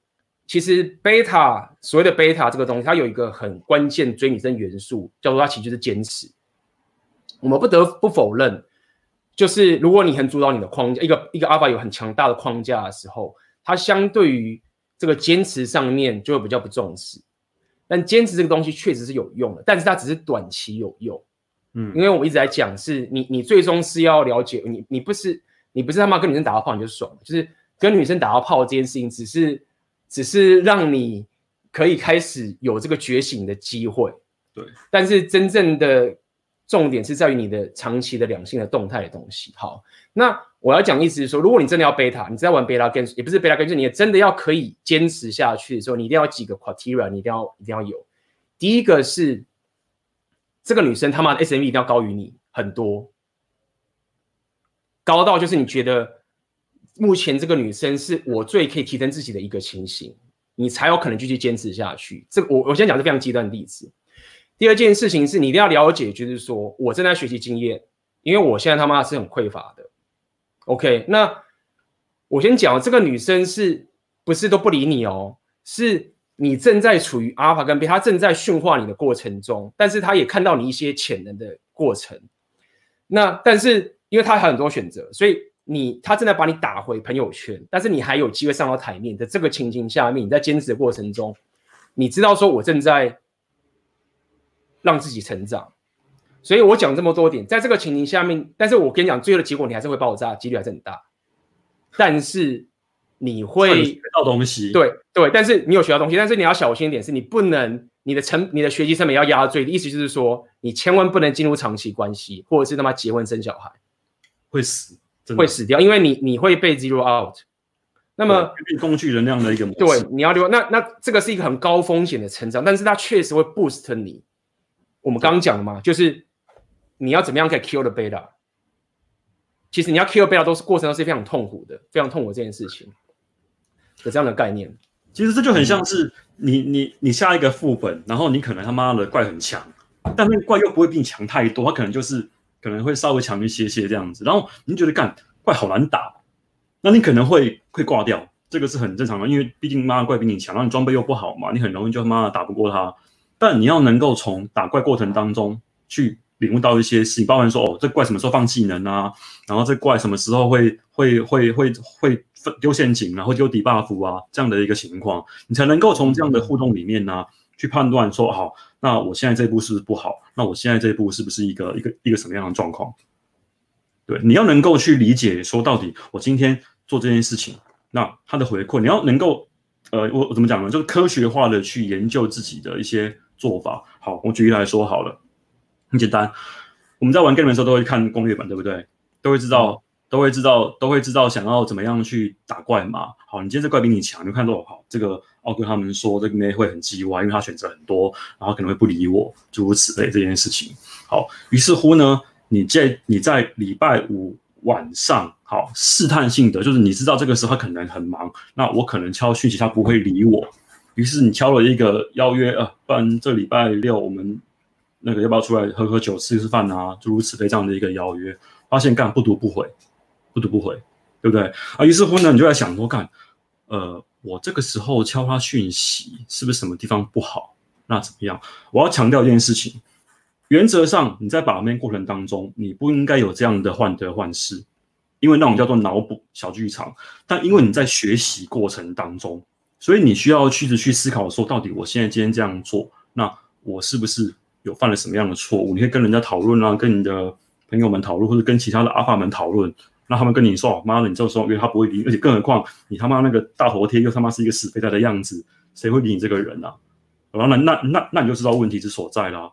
其实贝塔所谓的贝塔这个东西，它有一个很关键追女生元素，叫做它其实就是坚持。我们不得不否认，就是如果你很主导你的框架，一个一个阿尔法有很强大的框架的时候，它相对于这个坚持上面就会比较不重视。但坚持这个东西确实是有用的，但是它只是短期有用。嗯，因为我们一直在讲，是你你最终是要了解你你不是你不是他妈跟女生打到炮你就爽，就是跟女生打到炮这件事情只是。只是让你可以开始有这个觉醒的机会，对。但是真正的重点是在于你的长期的两性的动态的东西。好，那我要讲意思是说，如果你真的要贝塔，你在玩贝塔 game，也不是贝塔 game，就是你真的要可以坚持下去的时候，你一定要几个 criteria，你一定要一定要有。第一个是这个女生他妈的 SMV 一定要高于你很多，高到就是你觉得。目前这个女生是我最可以提升自己的一个情形，你才有可能继续坚持下去。这个我我先讲是非常极端的例子。第二件事情是你一定要了解，就是说我正在学习经验，因为我现在他妈是很匮乏的。OK，那我先讲这个女生是不是都不理你哦？是你正在处于阿尔法跟贝塔，她正在驯化你的过程中，但是她也看到你一些潜能的过程。那但是因为她还有很多选择，所以。你他正在把你打回朋友圈，但是你还有机会上到台面的这个情形下面，你在坚持的过程中，你知道说我正在让自己成长，所以我讲这么多点，在这个情形下面，但是我跟你讲，最后的结果你还是会爆炸，几率还是很大，但是你会学到东西，对对，但是你有学到东西，但是你要小心一点，是你不能你的成你的学习成本要压到最低，意思就是说你千万不能进入长期关系，或者是他妈结婚生小孩，会死。会死掉，因为你你会被 zero out。那么工具人那样的一个模式，对，你要留那那这个是一个很高风险的成长，但是它确实会 boost 你。我们刚刚讲的嘛，就是你要怎么样可以 kill the beta。其实你要 kill beta 都是过程都是非常痛苦的，非常痛苦这件事情的这样的概念。其实这就很像是你你你下一个副本，然后你可能他妈的怪很强，但那个怪又不会比你强太多，他可能就是。可能会稍微强一些些这样子，然后你觉得干怪好难打，那你可能会会挂掉，这个是很正常的，因为毕竟妈的怪比你强，然后你装备又不好嘛，你很容易就妈的打不过他。但你要能够从打怪过程当中去领悟到一些事情，包含说哦，这怪什么时候放技能啊，然后这怪什么时候会会会会会丢陷阱，然后丢 debuff 啊这样的一个情况，你才能够从这样的互动里面呢、去判断说好，那我现在这一步是不是不好？那我现在这一步是不是一个一个一个什么样的状况？对，你要能够去理解说，到底我今天做这件事情，那它的回馈，你要能够，呃，我我怎么讲呢？就是科学化的去研究自己的一些做法。好，我举例来说好了，很简单，我们在玩 game 的时候都会看攻略本，对不对？都会知道。都会知道，都会知道想要怎么样去打怪嘛。好，你今天这怪比你强，你就看到好，这个奥哥他们说这个妹会很叽歪，因为他选择很多，然后可能会不理我，诸如此类这件事情。好，于是乎呢，你在你在礼拜五晚上，好试探性的，就是你知道这个时候他可能很忙，那我可能敲讯息他不会理我，于是你敲了一个邀约，呃，不然这礼拜六我们那个要不要出来喝喝酒、吃吃饭啊，诸如此类这样的一个邀约，发现干不读不回，不读不回，对不对？啊，于是乎呢，你就在想说干，呃，我这个时候敲他讯息，是不是什么地方不好？那怎么样？我要强调一件事情，原则上你在把面过程当中，你不应该有这样的患得患失，因为那种叫做脑补小剧场。但因为你在学习过程当中，所以你需要去去思考说，到底我现在今天这样做，那我是不是有犯了什么样的错误？你可以跟人家讨论啊，跟你的朋友们讨论，或者跟其他的阿法们讨论。那他们跟你说：“妈的，你这个时候因为他不会理你，而且更何况你他妈那个大头贴又他妈是一个死肥宅的样子，谁会理你这个人啊？”然后那那那那你就知道问题之所在啦，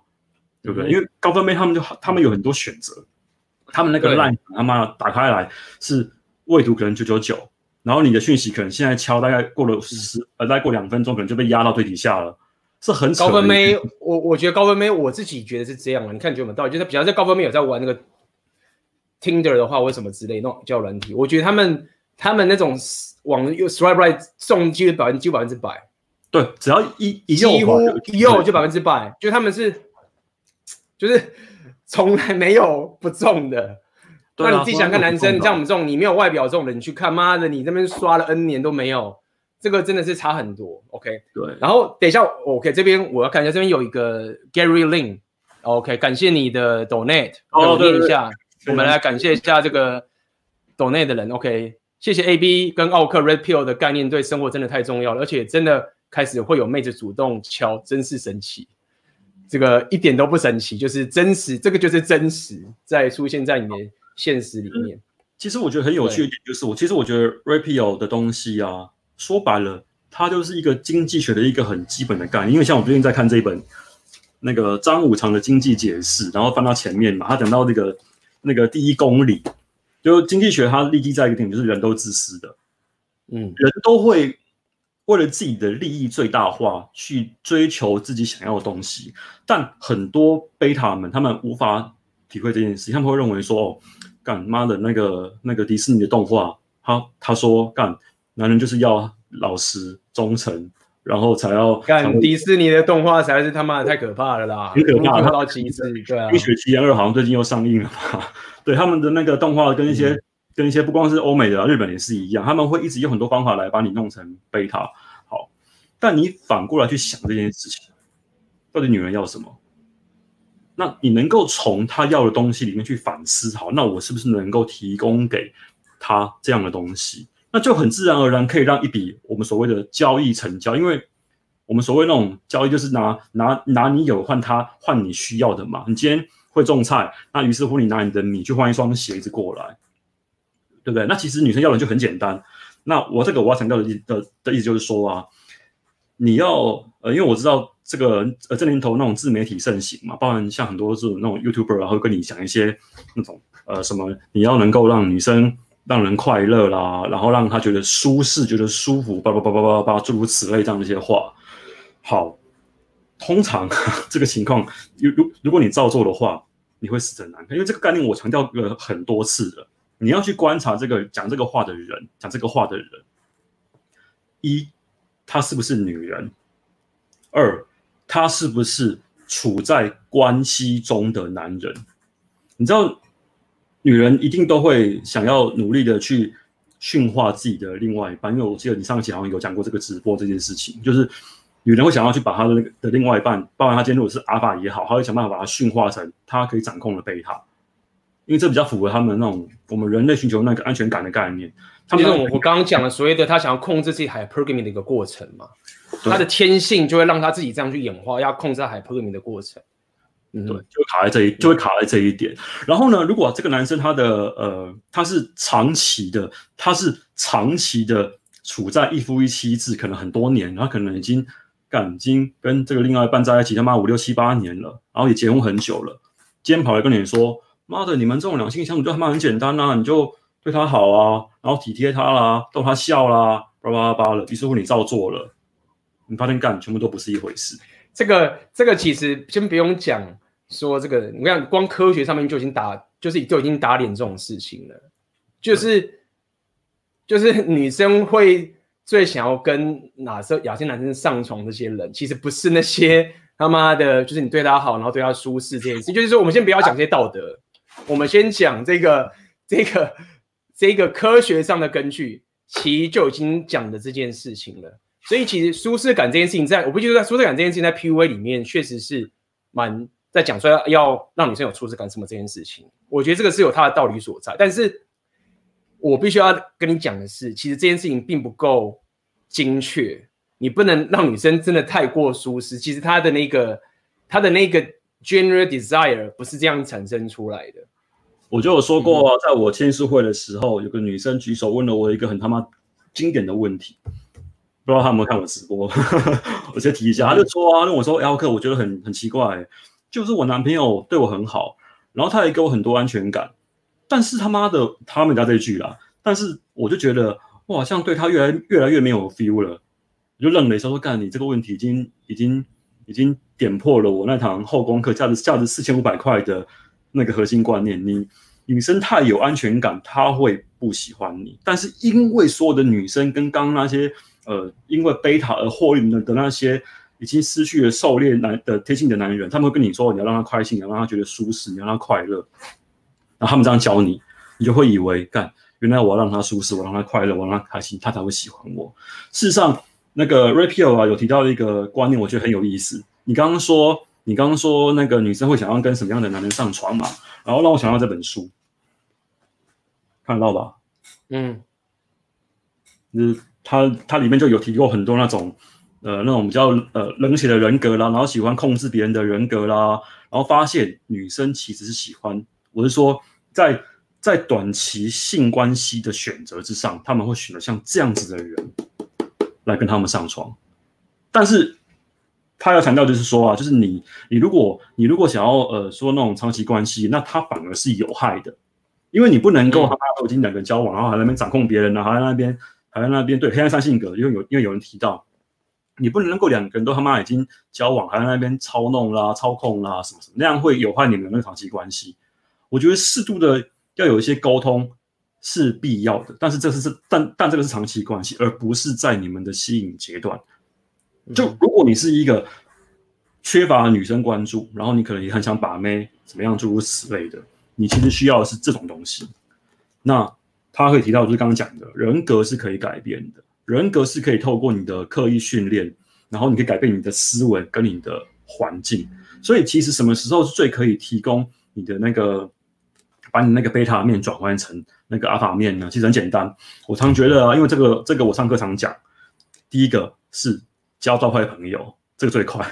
对不对？嗯、因为高分妹他们就他们有很多选择，他们那个 line 他妈打开来是未读可能九九九，然后你的讯息可能现在敲大概过了十呃大概过两分钟可能就被压到最底下了，是很高分妹。我我觉得高分妹我自己觉得是这样啊，你看你觉得有没有道理？就是比方说高分妹有在玩那个 Tinder 的话，为什么之类那种交友软体？我觉得他们他们那种往右 swipe right 送几率百分几乎百分之百。对，只要一一右一右就百分之百，就他们是，就是从来没有不中的。那你自己想看男生，像我们这种你没有外表这种人，你去看，妈的，你这边刷了 N 年都没有，这个真的是差很多。OK，对。然后等一下，OK，这边我要看一下，这边有一个 Gary Lin，OK，感谢你的 Donate，我念一下，[laughs] 我们来感谢一下这个 Donate 的人。OK，谢谢 AB 跟奥克 Red Pill 的概念，对生活真的太重要了，而且真的。开始会有妹子主动敲，真是神奇。这个一点都不神奇，就是真实，这个就是真实在出现在你的现实里面。其实我觉得很有趣的点就是，我其实我觉得 Rapio 的东西啊，说白了，它就是一个经济学的一个很基本的概念。因为像我最近在看这一本那个张五常的经济解释，然后翻到前面嘛，他讲到那个那个第一公理，就经济学它立基在一个点，就是人都自私的，嗯，人都会。为了自己的利益最大化去追求自己想要的东西，但很多贝塔们他们无法体会这件事，他们会认为说：“哦，干妈的那个那个迪士尼的动画，他他说干男人就是要老实忠诚，然后才要干迪士尼的动画实在是他妈的太可怕了啦，[laughs] 很可怕，到极致，对啊，《冰雪奇缘二》好像最近又上映了吧？对他们的那个动画跟一些。嗯跟一些不光是欧美的啊，日本也是一样，他们会一直用很多方法来把你弄成贝塔。好，但你反过来去想这件事情，到底女人要什么？那你能够从她要的东西里面去反思，好，那我是不是能够提供给她这样的东西？那就很自然而然可以让一笔我们所谓的交易成交，因为我们所谓那种交易就是拿拿拿你有换他换你需要的嘛。你今天会种菜，那于是乎你拿你的米去换一双鞋子过来。对不对？那其实女生要的就很简单。那我这个我要强调的的的意思就是说啊，你要呃，因为我知道这个呃这年头那种自媒体盛行嘛，包含像很多这种那种 YouTuber 啊，后跟你讲一些那种呃什么，你要能够让女生让人快乐啦，然后让他觉得舒适、觉得舒服，叭叭叭叭叭叭，诸如此类这样的一些话。好，通常 [laughs] 这个情况，如如如果你照做的话，你会死得难看，因为这个概念我强调了很多次了。你要去观察这个讲这个话的人，讲这个话的人，一，他是不是女人？二，他是不是处在关系中的男人？你知道，女人一定都会想要努力的去驯化自己的另外一半，因为我记得你上期好像有讲过这个直播这件事情，就是女人会想要去把她的那个的另外一半，包含她今天如果是阿法也好，她会想办法把它驯化成她可以掌控的贝塔。因为这比较符合他们那种我们人类寻求那个安全感的概念。他们我我刚刚讲的所谓的她想要控制自己 hypergamy 的一个过程嘛，她的天性就会让她自己这样去演化，要控制他 hypergamy 的过程。嗯，对，就会卡在这一，就会卡在这一点。然后呢，如果这个男生他的呃他是长期的，他是长期的处在一夫一妻制，可能很多年，他可能已经干已经跟这个另外一半在一起他妈五六七八年了，然后也结婚很久了，今天跑来跟你说。妈的，你们这种两性相处就他妈很简单呐，你就对他好啊，然后体贴他啦，逗他笑啦，叭叭叭了，于是乎你照做了，你发现干全部都不是一回事。这个这个其实先不用讲，说这个你看光科学上面就已经打，就是就已经打脸这种事情了，就是、嗯、[laughs] 就是女生会最想要跟哪些亚些男生上床这些人，其实不是那些。[laughs] 他妈的，就是你对他好，然后对他舒适这件事，就是说我们先不要讲这些道德，我们先讲这个这个这个科学上的根据，其实就已经讲的这件事情了。所以其实舒适感这件事情在，在我不记得在舒适感这件事情在 PUA 里面确实是蛮在讲说要要让女生有舒适感什么这件事情，我觉得这个是有它的道理所在。但是我必须要跟你讲的是，其实这件事情并不够精确，你不能让女生真的太过舒适。其实她的那个她的那个 general desire 不是这样产生出来的。我就有说过，在我签书会的时候，有个女生举手问了我一个很他妈经典的问题。不知道他有没有看我直播，[laughs] 我先提一下。他就说啊，那我说 L 克，我觉得很很奇怪，就是我男朋友对我很好，然后他也给我很多安全感，但是他妈的，他们家这句啦，但是我就觉得我好像对他越来越来越没有 feel 了，我就愣了一下说，干，你这个问题已经已经已经点破了我那堂后宫课价值价值四千五百块的那个核心观念，你女生太有安全感，她会不喜欢你，但是因为所有的女生跟刚刚那些。呃，因为贝塔而获利的的那些已经失去了狩猎男的天性的男人，他们会跟你说，你要让他开心，你要让他觉得舒适，你要让他快乐。然后他们这样教你，你就会以为，干，原来我要让他舒适，我让他快乐，我让他开心，他才会喜欢我。事实上，那个 Rapio 啊有提到一个观念，我觉得很有意思。你刚刚说，你刚刚说那个女生会想要跟什么样的男人上床嘛？然后让我想到这本书，看得到吧？嗯，就是。他他里面就有提过很多那种，呃，那种比较呃冷血的人格啦，然后喜欢控制别人的人格啦，然后发现女生其实是喜欢，我是说在，在在短期性关系的选择之上，他们会选择像这样子的人来跟他们上床。但是他要强调就是说啊，就是你你如果你如果想要呃说那种长期关系，那他反而是有害的，因为你不能够他妈都已经两个人交往，然后还在那边掌控别人然后，还在那边。还在那边对黑暗三性格，因为有因为有人提到，你不能够两个人都他妈已经交往，还在那边操弄啦、操控啦什么什么，那样会有害你们的那个长期关系。我觉得适度的要有一些沟通是必要的，但是这是是但但这个是长期关系，而不是在你们的吸引阶段。就如果你是一个缺乏女生关注，然后你可能也很想把妹，怎么样诸如此类的，你其实需要的是这种东西。那。他会提到，就是刚刚讲的，人格是可以改变的，人格是可以透过你的刻意训练，然后你可以改变你的思维跟你的环境。所以，其实什么时候是最可以提供你的那个，把你那个贝塔面转换成那个阿法面呢？其实很简单，我常觉得啊，因为这个这个我上课常讲，第一个是交到坏朋友，这个最快。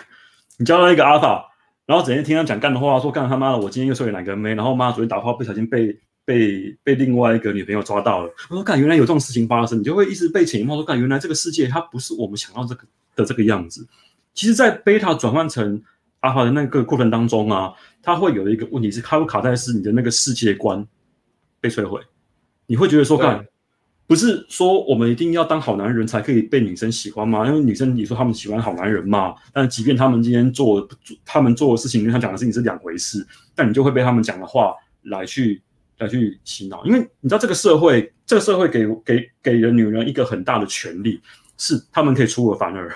你交到一个阿法，然后整天听他讲干的话，说干他妈的，我今天又睡了哪个妹，然后妈昨天打炮不小心被。被被另外一个女朋友抓到了，我说：“干，原来有这种事情发生，你就会一直被潜移默化说，干，原来这个世界它不是我们想要这个的这个样子。其实，在贝塔转换成阿法的那个过程当中啊，它会有一个问题是，它会卡在是你的那个世界观被摧毁。你会觉得说，看，不是说我们一定要当好男人才可以被女生喜欢吗？因为女生你说他们喜欢好男人嘛，但即便他们今天做他们做的事情跟他讲的事情是两回事，但你就会被他们讲的话来去。”来去洗脑，因为你知道这个社会，这个社会给给给了女人一个很大的权利，是他们可以出尔反尔。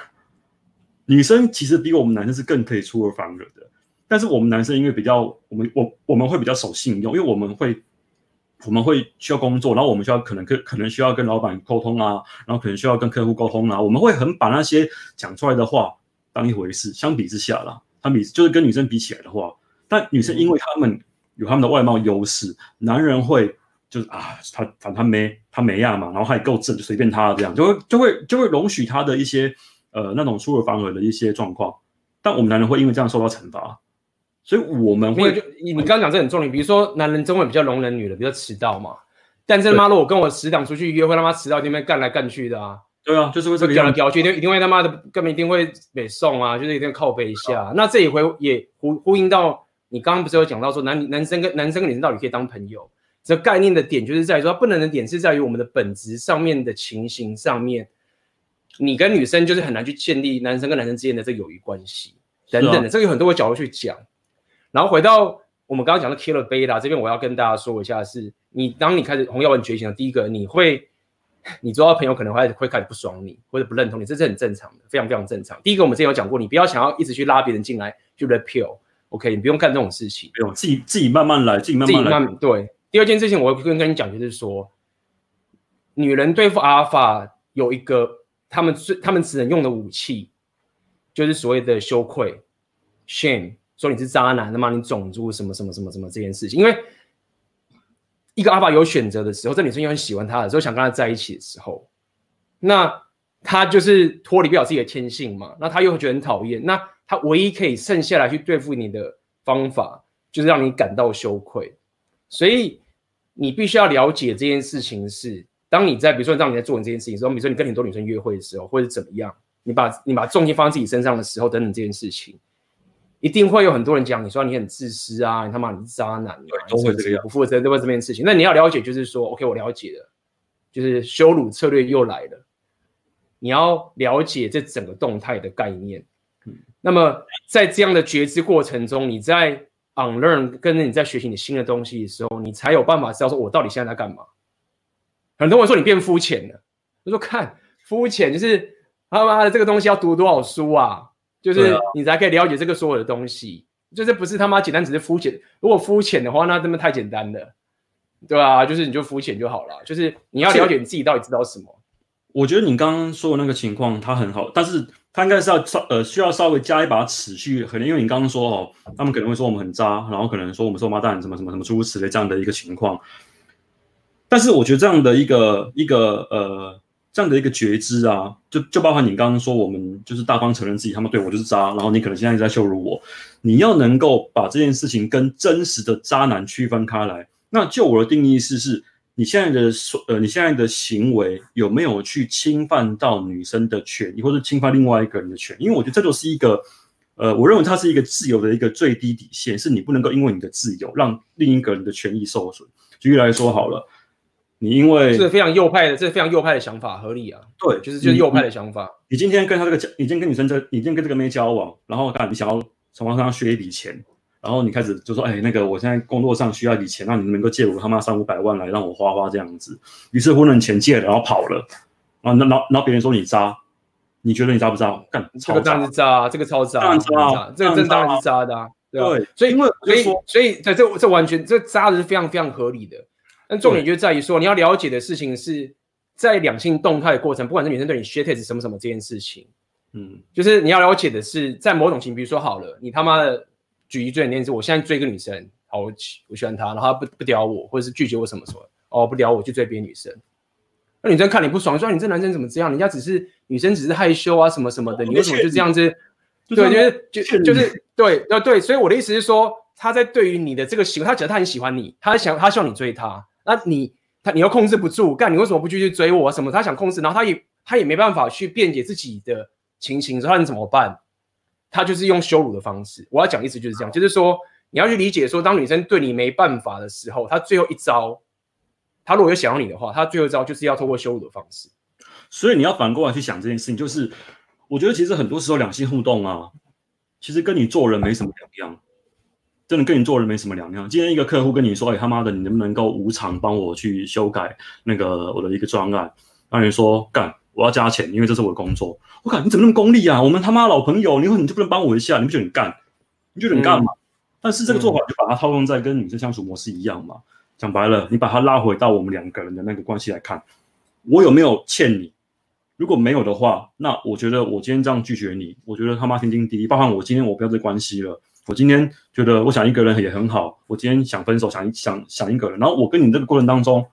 女生其实比我们男生是更可以出尔反尔的，但是我们男生因为比较，我们我我们会比较守信用，因为我们会我们会需要工作，然后我们需要可能可可能需要跟老板沟通啊，然后可能需要跟客户沟通啊，我们会很把那些讲出来的话当一回事。相比之下啦，相比就是跟女生比起来的话，但女生因为他们。有他们的外貌优势，男人会就是啊，他反正他没他没样嘛，然后他也够正，就随便他这样，就会就会就会容许他的一些呃那种出尔反尔的一些状况。但我们男人会因为这样受到惩罚，所以我们会就你你刚刚讲这很重点，比如说男人真会比较容忍女人，比较迟到嘛。但是妈的，我跟我死党出去约会，他妈迟到一定会干来干去的啊。对啊，就是会这个样飙去，一定一定会他妈的根本一定会北送啊，就是一定会靠背一下。哦、那这一回也呼呼应到。你刚刚不是有讲到说男男生跟男生跟女生到底可以当朋友？这概念的点就是在于说，不能的点是在于我们的本质上面的情形上面，你跟女生就是很难去建立男生跟男生之间的这友谊关系等等的，这个有很多个角度去讲。然后回到我们刚刚讲的 Killer Beta 这边，我要跟大家说一下是，是你当你开始红药丸觉醒的第一个，你会你周遭朋友可能会会开始不爽你，或者不认同你，这是很正常的，非常非常正常。第一个，我们之前有讲过，你不要想要一直去拉别人进来去 red pill，OK，你不用干这种事情，不用自己自己慢慢来，自己慢慢来。对。第二件事情，我会跟跟你讲，就是说，女人对付阿尔法有一个他们最他们只能用的武器，就是所谓的羞愧 shame，说你是渣男，那么你种族什么什么什么什么这件事情，因为。一个阿爸有选择的时候，这女生又很喜欢他的时候，想跟他在一起的时候，那他就是脱离不了自己的天性嘛。那他又会觉得很讨厌。那他唯一可以剩下来去对付你的方法，就是让你感到羞愧。所以你必须要了解这件事情是：当你在比如说让你在做你这件事情的时候，比如说你跟很多女生约会的时候，或者怎么样，你把你把重心放在自己身上的时候，等等这件事情。一定会有很多人讲你说你很自私啊，你他妈你是渣男，啊，都会这样，不负责任，都会这件事情。那你要了解，就是说，OK，我了解了，就是羞辱策略又来了。你要了解这整个动态的概念。嗯，那么在这样的觉知过程中，你在 unlearn 跟着你在学习你新的东西的时候，你才有办法知道说我到底现在在干嘛。很多人说你变肤浅了，我说看肤浅就是他妈的这个东西要读多少书啊？就是你才可以了解这个所有的东西，啊、就是不是他妈简单只是肤浅。如果肤浅的话，那真的太简单了，对啊，就是你就肤浅就好了。就是你要了解你自己到底知道什么。我觉得你刚刚说的那个情况，它很好，但是他应该是要稍呃需要稍微加一把尺去，可能因为你刚刚说哦，他们可能会说我们很渣，然后可能说我们是王八蛋，什么什么什么诸如此类这样的一个情况。但是我觉得这样的一个一个呃。这样的一个觉知啊，就就包含你刚刚说，我们就是大方承认自己，他们对我就是渣，然后你可能现在一直在羞辱我。你要能够把这件事情跟真实的渣男区分开来。那就我的定义是，是你现在的所呃，你现在的行为有没有去侵犯到女生的权益，或者侵犯另外一个人的权益？因为我觉得这就是一个呃，我认为它是一个自由的一个最低底线，是你不能够因为你的自由让另一个人的权益受损。举例来说好了。你因为这是非常右派的，这是非常右派的想法，合理啊。对，就是就是右派的想法。你，你今天跟他这个交，你今天跟女生这，你今天跟这个妹交往，然后看你想要从她身上学一笔钱，然后你开始就说，哎，那个我现在工作上需要一笔钱，那你能够借我他妈三五百万来让我花花这样子。于是乎，那钱借了，然后跑了，然后那然后然后别人说你渣，你觉得你渣不渣？干，这个当然是渣，这个超渣，当然渣，这个真当然是渣的啊。对，所以因为所以所以在这这完全这渣的是非常非常合理的。但重点就在于说，你要了解的事情是在两性动态的过程，不管是女生对你 shit 什么什么这件事情，嗯，就是你要了解的是，在某种情，比如说好了，你他妈的举一最简单是，我现在追一个女生，好，我我喜欢她，然后她不不屌我，或者是拒绝我什么什么，哦，不屌我去追别的女生，那女生看你不爽，说你这男生怎么这样？人家只是女生，只是害羞啊什么什么的，你为什么就这样子？对，就是就就是对，呃对，所以我的意思是说，他在对于你的这个行为，他觉得他很喜欢你，他想他希望你追他。那你他你又控制不住，干你为什么不继续追我？什么他想控制，然后他也他也没办法去辩解自己的情形，之后你怎么办？他就是用羞辱的方式。我要讲的意思就是这样，就是说你要去理解说，当女生对你没办法的时候，她最后一招，她如果有想要你的话，她最后一招就是要透过羞辱的方式。所以你要反过来去想这件事情，就是我觉得其实很多时候两性互动啊，其实跟你做人没什么两样。真的跟你做人没什么两样。今天一个客户跟你说：“哎，他妈的，你能不能够无偿帮我去修改那个我的一个专案？”那你说：“干，我要加钱，因为这是我的工作。”我靠，你怎么那么功利啊？我们他妈老朋友，你说你就不能帮我一下？你不觉得你干？你觉得你干嘛？嗯、但是这个做法就把它套用在跟女生相处模式一样嘛。讲、嗯、白了，你把它拉回到我们两个人的那个关系来看，我有没有欠你？如果没有的话，那我觉得我今天这样拒绝你，我觉得他妈天经地义。包含我今天我不要这关系了。我今天觉得，我想一个人也很好。我今天想分手，想想想一个人。然后我跟你这个过程当中，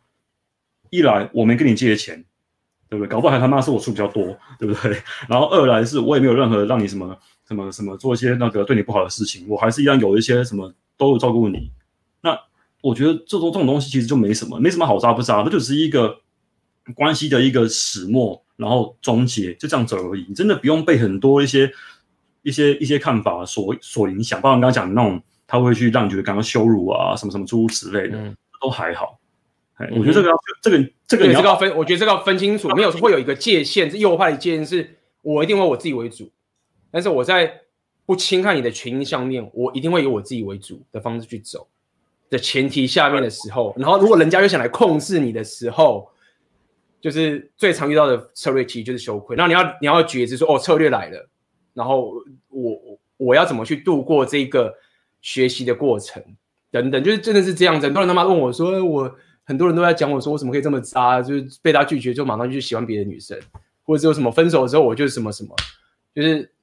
一来我没跟你借钱，对不对？搞不好还他妈是我出比较多，对不对？[laughs] 然后二来是我也没有任何让你什么什么什么做一些那个对你不好的事情，我还是一样有一些什么都有照顾你。那我觉得这种这种东西其实就没什么，没什么好扎不扎，那就是一个关系的一个始末，然后终结，就这样走而已。你真的不用被很多一些。一些一些看法所所影响，包括刚刚讲的那种，他会去让你觉得感到羞辱啊，什么什么诸如此类的，嗯、都还好。嗯、我觉得这个要这个这个你要分，我觉得这个要分清楚，没有会有一个界限，是右派的界限是，我一定会我自己为主，但是我在不侵害你的权益上面，我一定会以我自己为主的方式去走的前提下面的时候，然后如果人家又想来控制你的时候，就是最常遇到的策略其实就是羞愧。然后你要你要觉知说，哦，策略来了，然后我我要怎么去度过这个学习的过程等等，就是真的是这样子。很多人他妈问我说，我很多人都在讲我说，我怎么可以这么渣？就是被他拒绝就马上就去喜欢别的女生，或者是有什么分手的时候我就是什么什么，就是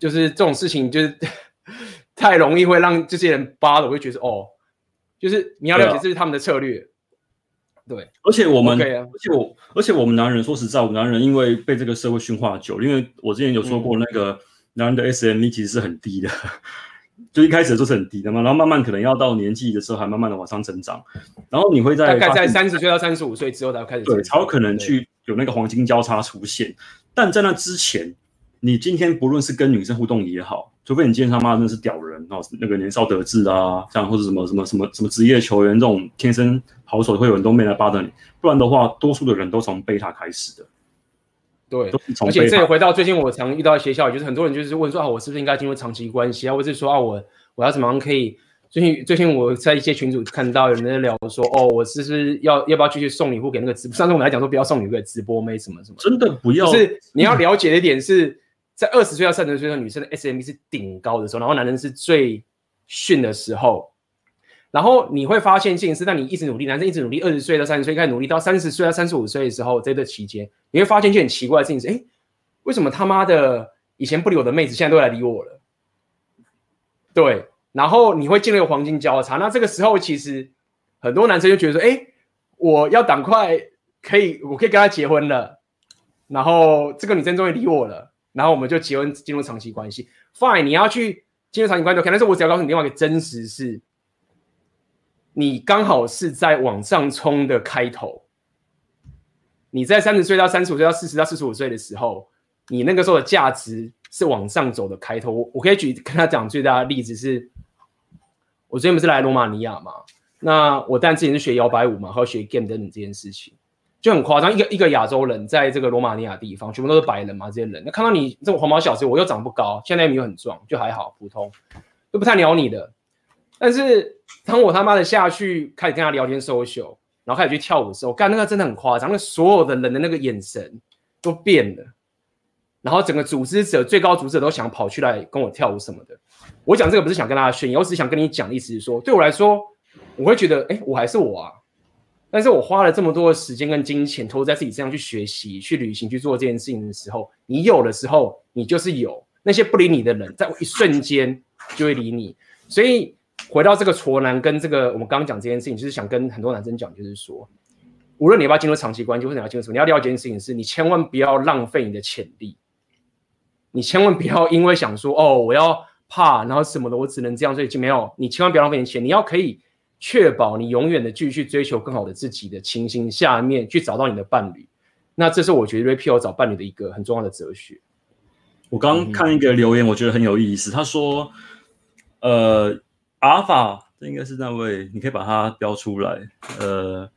就是这种事情就是 [laughs] 太容易会让这些人扒了，我会觉得哦，就是你要了解这是他们的策略。对，而且我们，okay 啊、而且我，而且我们男人，说实在，我们男人因为被这个社会驯化久，因为我之前有说过，那个男人的 SME 其实是很低的，嗯、就一开始就是很低的嘛，然后慢慢可能要到年纪的时候，还慢慢的往上增长，然后你会在大概在三十岁到三十五岁之后才会开始，对，才有可能去有那个黄金交叉出现，但在那之前，你今天不论是跟女生互动也好。除非你今天他妈真的是屌人哦，那个年少得志啊，这样或者什么什么什么什么职业球员这种天生好手，会有很多妹来巴着你。不然的话，多数的人都从贝塔开始的。对，而且这也回到最近我常遇到的学校，就是很多人就是问说啊，我是不是应该进入长期关系啊，或者是说啊，我我要怎么样可以？最近最近我在一些群组看到有人在聊说，哦，我是不是要要不要继续送礼物给那个直播？上次我们来讲说不要送礼物给直播妹什么什么，真的不要。就是你要了解的一点是。在二十岁到三十岁的女生的 SME 是顶高的时候，然后男人是最逊的时候，然后你会发现，性是当你一直努力，男生一直努力，二十岁到三十岁开始努力，到三十岁到三十五岁的时候，这段期间，你会发现一件很奇怪的事情是，哎，为什么他妈的以前不理我的妹子，现在都来理我了？对，然后你会进入一个黄金交叉，那这个时候其实很多男生就觉得说，哎，我要赶快可以，我可以跟他结婚了，然后这个女生终于理我了。然后我们就结婚，进入长期关系。Fine，你要去进入长期关系，OK，但是我只要告诉你另外一个真实是，你刚好是在往上冲的开头。你在三十岁到三十五岁到四十到四十五岁的时候，你那个时候的价值是往上走的开头。我我可以举跟他讲最大的例子是，我最近不是来罗马尼亚嘛？那我当然之前是学摇摆舞嘛，还有学 game 等等这件事情。就很夸张，一个一个亚洲人在这个罗马尼亚地方，全部都是白人嘛，这些人，那看到你这种黄毛小子，我又长不高，现在又很壮，就还好，普通，都不太鸟你的。但是当我他妈的下去开始跟他聊天 social，然后开始去跳舞的时候，干那个真的很夸张，那所有的人的那个眼神都变了，然后整个组织者最高组织者都想跑去来跟我跳舞什么的。我讲这个不是想跟大家炫耀，我只是想跟你讲，意思是说，对我来说，我会觉得，哎，我还是我啊。但是我花了这么多的时间跟金钱投入在自己身上去学习、去旅行、去做这件事情的时候，你有的时候你就是有，那些不理你的人，在一瞬间就会理你。所以回到这个挫男跟这个我们刚刚讲这件事情，就是想跟很多男生讲，就是说，无论你要不要进入长期关系，或者你要进入什么，你要了解一件事情是，你千万不要浪费你的潜力，你千万不要因为想说哦，我要怕，然后什么的，我只能这样，所以就没有，你千万不要浪费你的钱，你要可以。确保你永远的继续追求更好的自己的情形下面去找到你的伴侣，那这是我觉得 Rapio 找伴侣的一个很重要的哲学。我刚看一个留言，我觉得很有意思。他说：“呃，阿尔法，这应该是那位，你可以把它标出来。”呃，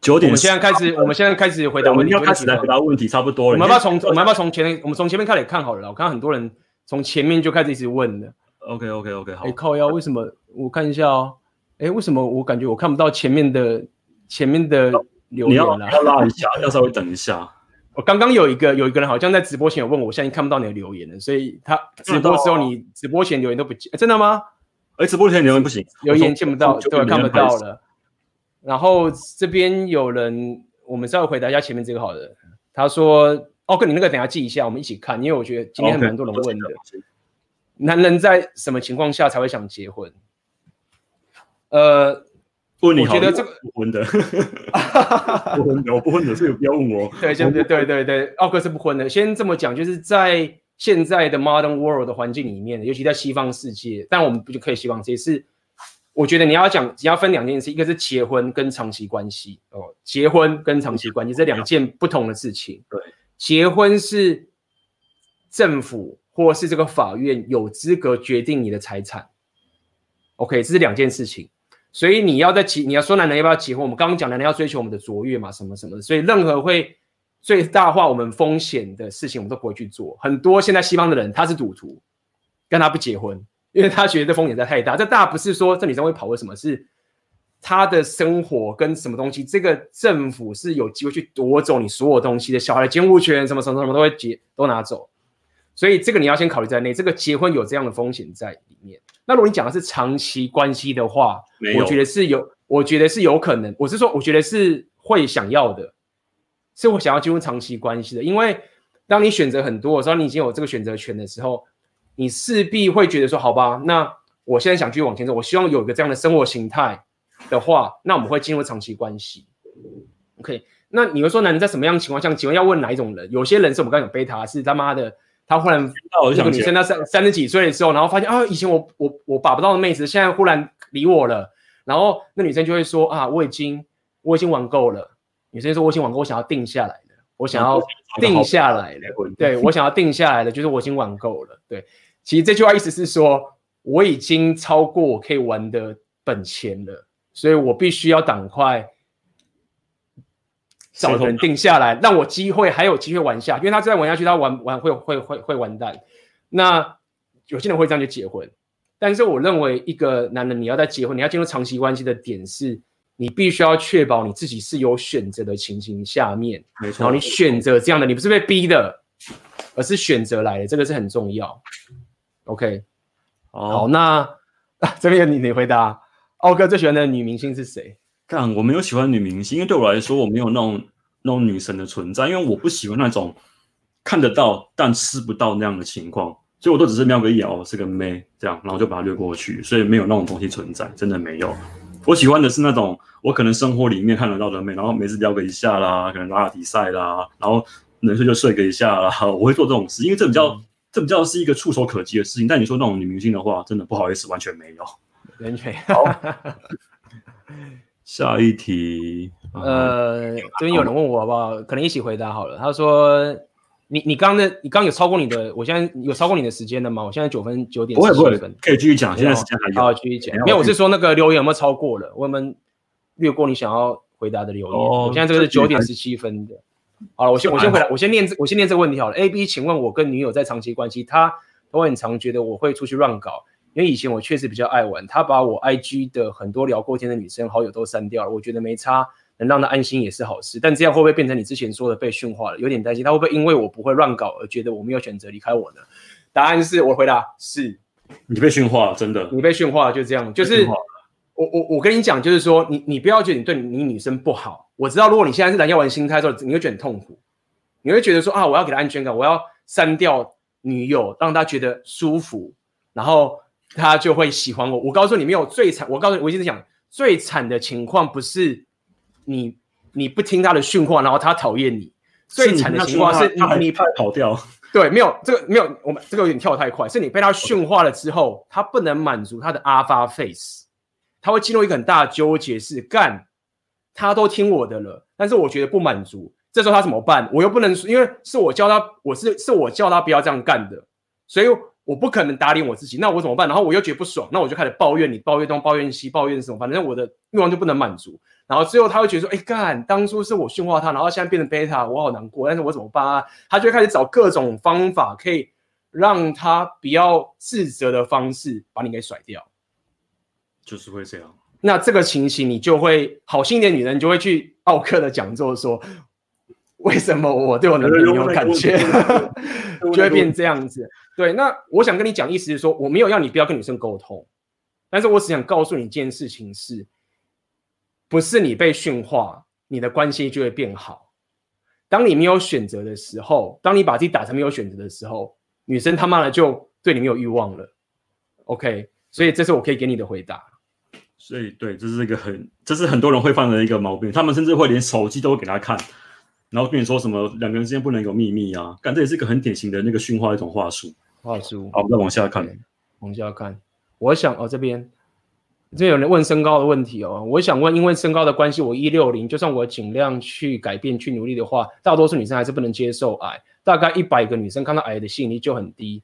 九点，我们现在开始，我们现在开始回答问题，我们要开始来回答问题，差不多了。我们要不要从我们要不要从前面，我们从前面开始看好了。我看到很多人从前面就开始一直问了。OK，OK，OK，好。哎，靠腰，为什么？我看一下哦。哎，为什么我感觉我看不到前面的前面的留言了？你要拉一下，要稍微等一下。我刚刚有一个有一个人好像在直播前有问我，我现在看不到你的留言了，所以他直播之后你直播前留言都不见，真的吗？哎，直播前留言不行，留言见不到，对，看不到了。然后这边有人，我们稍微回答一下前面这个好的。他说：“哦，哥，你那个等下记一下，我们一起看，因为我觉得今天很多人问的，男人在什么情况下才会想结婚？”呃，问你，我觉得这个不婚的，[laughs] 不婚的，我不婚的，所以不要问我。对，对，对，对，对，奥克是不婚的。先这么讲，就是在现在的 modern world 的环境里面，尤其在西方世界，但我们不就可以希望这是，我觉得你要讲，你要分两件事，一个是结婚跟长期关系哦，结婚跟长期关系这两件不同的事情。对，结婚是政府或是这个法院有资格决定你的财产。OK，这是两件事情。所以你要在结，你要说男人要不要结婚？我们刚刚讲男人要追求我们的卓越嘛，什么什么的。所以任何会最大化我们风险的事情，我们都不会去做。很多现在西方的人他是赌徒，跟他不结婚，[laughs] 因为他觉得这风险在太大。这大不是说这女生会跑为什么，是他的生活跟什么东西，这个政府是有机会去夺走你所有东西的，小孩的监护权什么什么什么都会结都拿走，所以这个你要先考虑在内。这个结婚有这样的风险在里面。那如果你讲的是长期关系的话，我觉得是有，我觉得是有可能。我是说，我觉得是会想要的，是我想要进入长期关系的。因为当你选择很多的时候，你已经有这个选择权的时候，你势必会觉得说，好吧，那我现在想继续往前走，我希望有一个这样的生活形态的话，那我们会进入长期关系。OK，那你会说，男人在什么样的情况下，请问要问哪一种人？有些人是我们刚刚讲贝塔，是他妈的。他忽然那个女生，她三三十几岁的时候，然后发现啊，以前我我我把不到的妹子，现在忽然理我了。然后那女生就会说啊，我已经我已经玩够了。女生说我已经玩够，我想要定下来的，我想要定下来的，对，我想要定下来的，就是我已经玩够了。对，其实这句话意思是说，我已经超过我可以玩的本钱了，所以我必须要赶快。找人定下来，让我机会还有机会玩下，因为他再玩下去，他玩玩会会会会完蛋。那有些人会这样就结婚，但是我认为一个男人你要在结婚，你要进入长期关系的点是，你必须要确保你自己是有选择的情形下面，没错。然后你选择这样的，你不是被逼的，而是选择来的，这个是很重要。OK，好，好，那、啊、[laughs] 这边你你回答，奥哥最喜欢的女明星是谁？看，我没有喜欢女明星，因为对我来说，我没有那种那种女神的存在，因为我不喜欢那种看得到但吃不到那样的情况，所以我都只是瞄个一眼，哦，是个妹这样，然后就把它略过去，所以没有那种东西存在，真的没有。我喜欢的是那种我可能生活里面看得到的美，然后每次撩个一下啦，可能拉拉比赛啦，然后能睡就睡个一下啦，[laughs] 我会做这种事，因为这比较、嗯、这比较是一个触手可及的事情。但你说那种女明星的话，真的不好意思，完全没有，完全好。[laughs] 下一题，呃，这边有人问我好不好？可能一起回答好了。他说：“你你刚的，你刚有超过你的，我现在有超过你的时间了吗？我现在九分九点十七分，可以继续讲。现在时间还有，好，继续讲。没有，我是说那个留言有没有超过了？我们略过你想要回答的留言。我现在这个是九点十七分的。好了，我先我先回答，我先念这我先念这个问题好了。A B，请问我跟女友在长期关系，她都很常觉得我会出去乱搞。”因为以前我确实比较爱玩，他把我 IG 的很多聊过天的女生好友都删掉了，我觉得没差，能让他安心也是好事。但这样会不会变成你之前说的被驯化了？有点担心，他会不会因为我不会乱搞而觉得我没有选择离开我呢？答案是我回答是，你被驯化了，真的，你被驯化了，就这样，就是我我我跟你讲，就是说你你不要觉得你对你女生不好，我知道如果你现在是蓝药丸心态的时候，你会觉得很痛苦，你会觉得说啊，我要给她安全感，我要删掉女友，让她觉得舒服，然后。他就会喜欢我。我告诉你，没有最惨。我告诉你，我一直讲最惨的情况不是你你不听他的训话，然后他讨厌你。最惨的情况是你你怕跑掉。[laughs] 对，没有这个没有，我们这个有点跳太快。是你被他训话了之后，他不能满足他的 alpha face，他会进入一个很大的纠结，是干他都听我的了，但是我觉得不满足。这时候他怎么办？我又不能，因为是我教他，我是是我叫他不要这样干的，所以。我不可能打脸我自己，那我怎么办？然后我又觉得不爽，那我就开始抱怨你，抱怨东，抱怨西，抱怨什么？反正我的欲望就不能满足。然后最后他会觉得说：“哎，干，当初是我驯化他，然后现在变成 beta，，我好难过。但是我怎么办啊？”他就会开始找各种方法，可以让他比较自责的方式把你给甩掉。就是会这样。那这个情形，你就会好心一点女人就会去奥克的讲座说：“为什么我对我男朋友有感觉？” [laughs] 就会变这样子。对，那我想跟你讲，意思是说，我没有要你不要跟女生沟通，但是我只想告诉你一件事情是，不是你被驯化，你的关系就会变好。当你没有选择的时候，当你把自己打成没有选择的时候，女生他妈的就对你没有欲望了。OK，所以这是我可以给你的回答。所以，对，这是一个很，这是很多人会犯的一个毛病，他们甚至会连手机都会给他看。然后跟你说什么两个人之间不能有秘密啊？干，这也是一个很典型的那个驯化的一种话术。话术。好，我们再往下看。往下看，我想哦，这边这边有人问身高的问题哦。我想问，因为身高的关系，我一六零，就算我尽量去改变、去努力的话，大多数女生还是不能接受矮。大概一百个女生看到矮的吸引力就很低。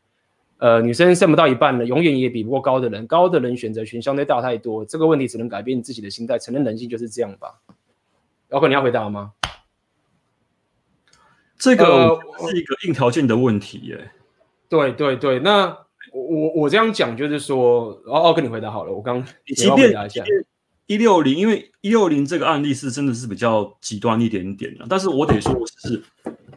呃，女生剩不到一半了，永远也比不过高的人。高的人选择群相对大太多。这个问题只能改变你自己的心态，承认人性就是这样吧。老哥，你要回答吗？这个是一个硬条件的问题耶、欸。对对对，那我我我这样讲就是说，哦哦，跟你回答好了，我刚即便即便一六零，因为一六零这个案例是真的是比较极端一点点的，但是我得说，我是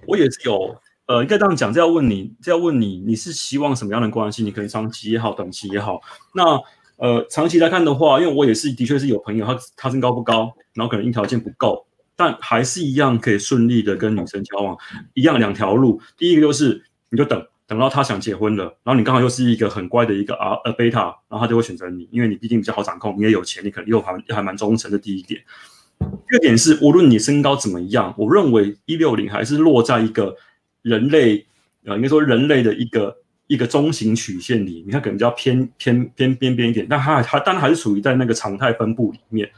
我也是有，呃，应该这样讲，这要问你，这要问你，你是希望什么样的关系？你可以长期也好，短期也好。那呃，长期来看的话，因为我也是的确是有朋友，他他身高不高，然后可能硬条件不够，但还是一样可以顺利的跟女生交往，一样两条路，第一个就是你就等。等到他想结婚了，然后你刚好又是一个很乖的一个啊呃贝塔，然后他就会选择你，因为你毕竟比较好掌控，你也有钱，你可能又还还蛮忠诚的。第一点，第二点是无论你身高怎么样，我认为一六零还是落在一个人类呃应该说人类的一个一个中型曲线里，你看可能比较偏偏偏边边一点，但它还当然还是处于在那个常态分布里面，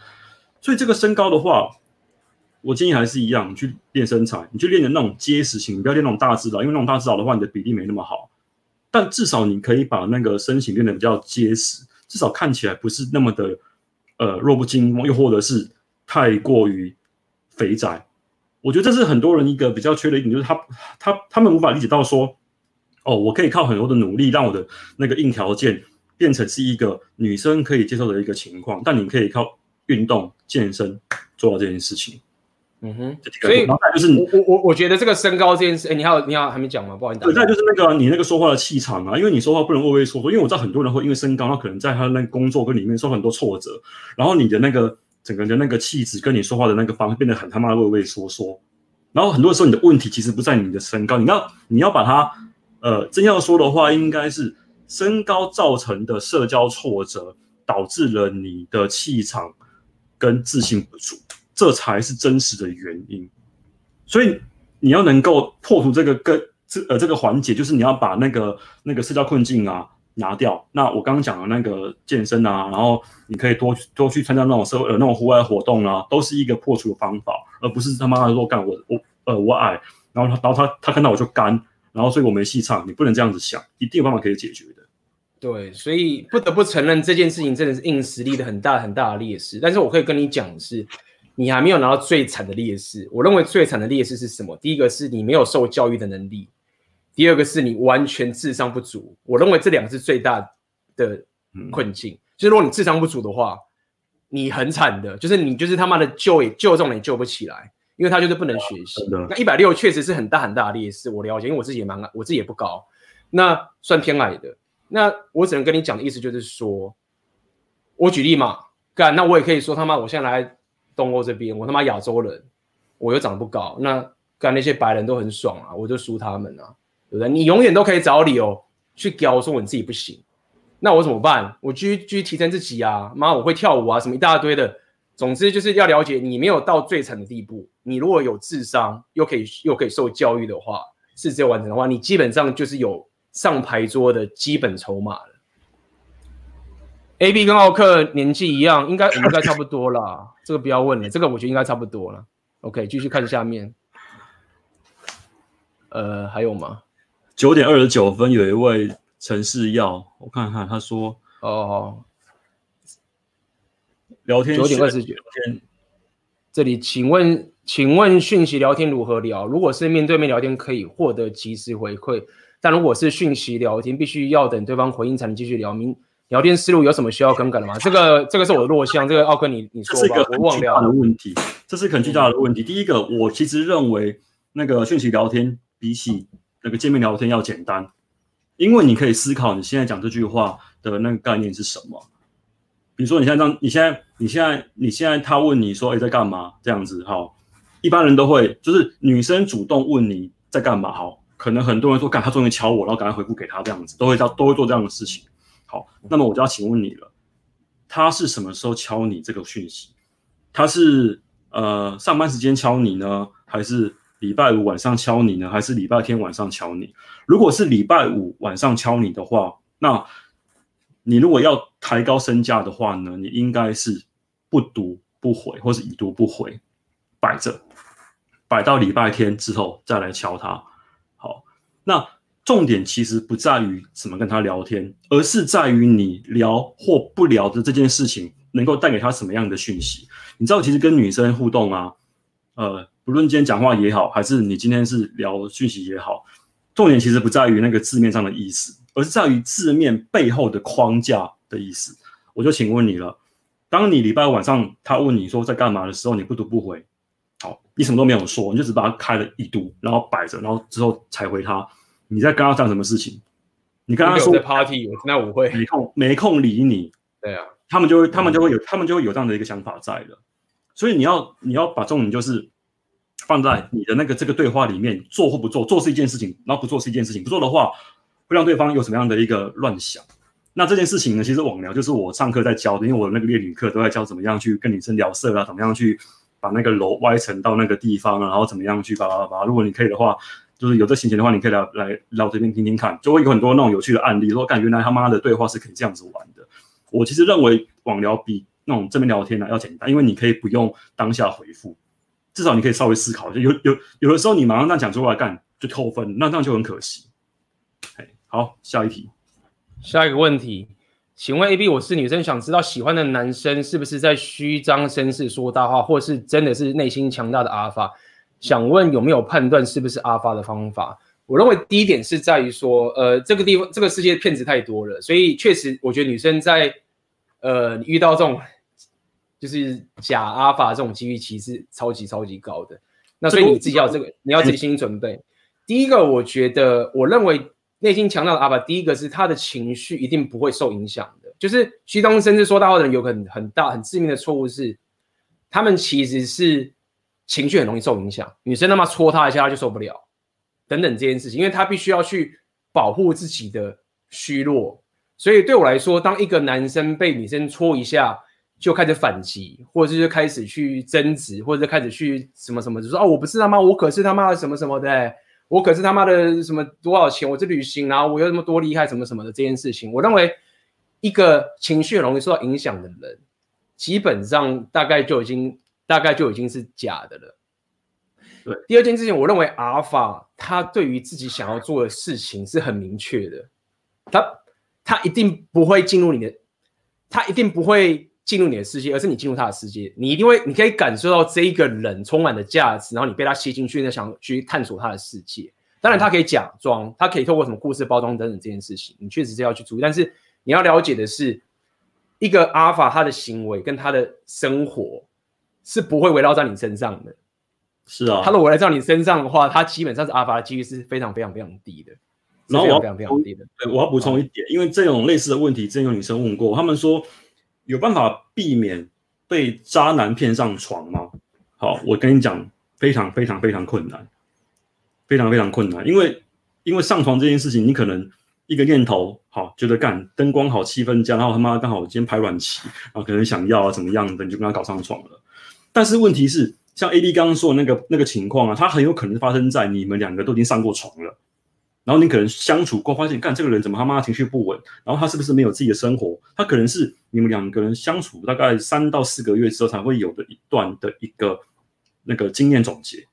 所以这个身高的话。我建议还是一样，你去练身材，你去练的那种结实型，你不要练那种大只佬，因为那种大只佬的话，你的比例没那么好。但至少你可以把那个身形练得比较结实，至少看起来不是那么的呃弱不禁风，又或者是太过于肥宅。我觉得这是很多人一个比较缺的一点，就是他他他们无法理解到说，哦，我可以靠很多的努力让我的那个硬条件变成是一个女生可以接受的一个情况，但你可以靠运动健身做到这件事情。嗯哼，所以就是我我我我觉得这个身高这件事，哎，你还有你还还没讲吗？不好意思，对，再就是那个你那个说话的气场啊，因为你说话不能畏畏缩缩，因为我知道很多人会因为身高，他可能在他那个工作跟里面受很多挫折，然后你的那个整个人的那个气质跟你说话的那个方式变得很他妈的畏畏缩缩，然后很多时候你的问题其实不在你的身高，你要你要把它呃真要说的话，应该是身高造成的社交挫折导致了你的气场跟自信不足。这才是真实的原因，所以你要能够破除这个跟这呃这个环节，就是你要把那个那个社交困境啊拿掉。那我刚刚讲的那个健身啊，然后你可以多多去参加那种社会呃那种户外活动啊，都是一个破除的方法，而不是他妈的说干我我呃我矮，然后他然后他他看到我就干，然后所以我没戏唱。你不能这样子想，一定有办法可以解决的。对，所以不得不承认这件事情真的是硬实力的很大很大的劣势。但是我可以跟你讲的是。你还没有拿到最惨的劣势。我认为最惨的劣势是什么？第一个是你没有受教育的能力，第二个是你完全智商不足。我认为这两个是最大的困境。嗯、就是如果你智商不足的话，你很惨的，就是你就是他妈的救也救这种也救不起来，因为他就是不能学习。那一百六确实是很大很大的劣势，我了解，因为我自己也蛮矮，我自己也不高，那算偏矮的。那我只能跟你讲的意思就是说，我举例嘛，干，那我也可以说他妈，我现在来。东欧这边，我他妈亚洲人，我又长得不高，那干那些白人都很爽啊，我就输他们啊，对不对？你永远都可以找理由去屌说我自己不行，那我怎么办？我继续继续提升自己啊，妈，我会跳舞啊，什么一大堆的，总之就是要了解，你没有到最惨的地步，你如果有智商，又可以又可以受教育的话，是这完成的话，你基本上就是有上牌桌的基本筹码。A B 跟奥克年纪一样，应该应该差不多啦。这个不要问了，这个我觉得应该差不多了。OK，继续看下面。呃，还有吗？九点二十九分，有一位陈世耀，我看看，他说：“哦，聊天九点二十九分，这里请问，请问讯息聊天如何聊？如果是面对面聊天，可以获得及时回馈，但如果是讯息聊天，必须要等对方回应才能继续聊。明。”聊天思路有什么需要更改的吗？[laughs] 这个这个是我的弱项，这个奥克你你说吧。这是一个很巨大的问题，这是很巨大的问题。第一个，我其实认为那个讯息聊天比起那个见面聊天要简单，因为你可以思考你现在讲这句话的那个概念是什么。比如说你现在这样，你现在你现在你现在他问你说哎在干嘛这样子哈，一般人都会就是女生主动问你在干嘛好，可能很多人说干他终于敲我，然后赶快回复给他这样子，都会这样都会做这样的事情。好，那么我就要请问你了，他是什么时候敲你这个讯息？他是呃上班时间敲你呢，还是礼拜五晚上敲你呢，还是礼拜天晚上敲你？如果是礼拜五晚上敲你的话，那你如果要抬高身价的话呢，你应该是不读不回，或是已读不回，摆着，摆到礼拜天之后再来敲他。好，那。重点其实不在于怎么跟他聊天，而是在于你聊或不聊的这件事情能够带给他什么样的讯息。你知道，其实跟女生互动啊，呃，不论今天讲话也好，还是你今天是聊讯息也好，重点其实不在于那个字面上的意思，而是在于字面背后的框架的意思。我就请问你了，当你礼拜晚上他问你说在干嘛的时候，你不读不回，好，你什么都没有说，你就只把它开了一读，然后摆着，然后之后才回他。你在跟他讲什么事情？你跟他说在 party，那我会没空没空理你。[laughs] 对啊，他们就会他们就会有他们就会有这样的一个想法在的。所以你要你要把重点就是放在你的那个这个对话里面，做或不做，做是一件事情，然后不做是一件事情。不做的话，会让对方有什么样的一个乱想。那这件事情呢，其实网聊就是我上课在教的，因为我那个恋女课都在教怎么样去跟女生聊色啊，怎么样去把那个楼歪成到那个地方啊，然后怎么样去把把。如果你可以的话，就是有这心情的话，你可以来来来我这边听听看，就会有很多那种有趣的案例，说感觉原来他妈的对话是可以这样子玩的。我其实认为网聊比那种正面聊天呢要简单，因为你可以不用当下回复，至少你可以稍微思考。就有有有的时候你马上那讲出来干就扣分，那这样就很可惜。好，下一题。下一个问题，请问 AB，我是女生，想知道喜欢的男生是不是在虚张声势说大话，或是真的是内心强大的阿尔法？想问有没有判断是不是阿发的方法？我认为第一点是在于说，呃，这个地方这个世界骗子太多了，所以确实我觉得女生在呃遇到这种就是假阿法这种几率其实超级超级高的。那所以你自己要这个，你要自己心理准备。第一个，我觉得我认为。内心强大的阿法，第一个是他的情绪一定不会受影响的。就是虚张声势说大话的人，有很很大很致命的错误是，他们其实是情绪很容易受影响。女生他妈戳他一下，他就受不了，等等这件事情，因为他必须要去保护自己的虚弱。所以对我来说，当一个男生被女生戳一下就开始反击，或者是就开始去争执，或者是开始去什么什么，就说哦，我不是他妈，我可是他妈的什么什么的、我可是他妈的什么多少钱？我这旅行，然后我又那么多厉害，什么什么的这件事情，我认为一个情绪很容易受到影响的人，基本上大概就已经大概就已经是假的了。对，第二件事情，我认为阿尔法他对于自己想要做的事情是很明确的，他他一定不会进入你的，他一定不会。进入你的世界，而是你进入他的世界，你一定会，你可以感受到这一个人充满的价值，然后你被他吸进去，那想去探索他的世界。当然，他可以假装，他可以透过什么故事包装等等这件事情，你确实是要去注意。但是你要了解的是，一个阿尔法他的行为跟他的生活是不会围绕在你身上的。是啊，他如果围绕在你身上的话，他基本上是阿尔法的几率是非常非常非常低的。然后我要非常非常低的。对，我要补充一点，因为这种类似的问题，之前有女生问过，他们说。有办法避免被渣男骗上床吗？好，我跟你讲，非常非常非常困难，非常非常困难。因为因为上床这件事情，你可能一个念头好，觉得干灯光好，气氛佳，然后他妈刚好今天排卵期，然后可能想要啊怎么样的，你就跟他搞上床了。但是问题是，像 A B 刚刚说的那个那个情况啊，它很有可能发生在你们两个都已经上过床了。然后你可能相处过，发现干这个人怎么他妈情绪不稳？然后他是不是没有自己的生活？他可能是你们两个人相处大概三到四个月之后才会有的一段的一个那个经验总结。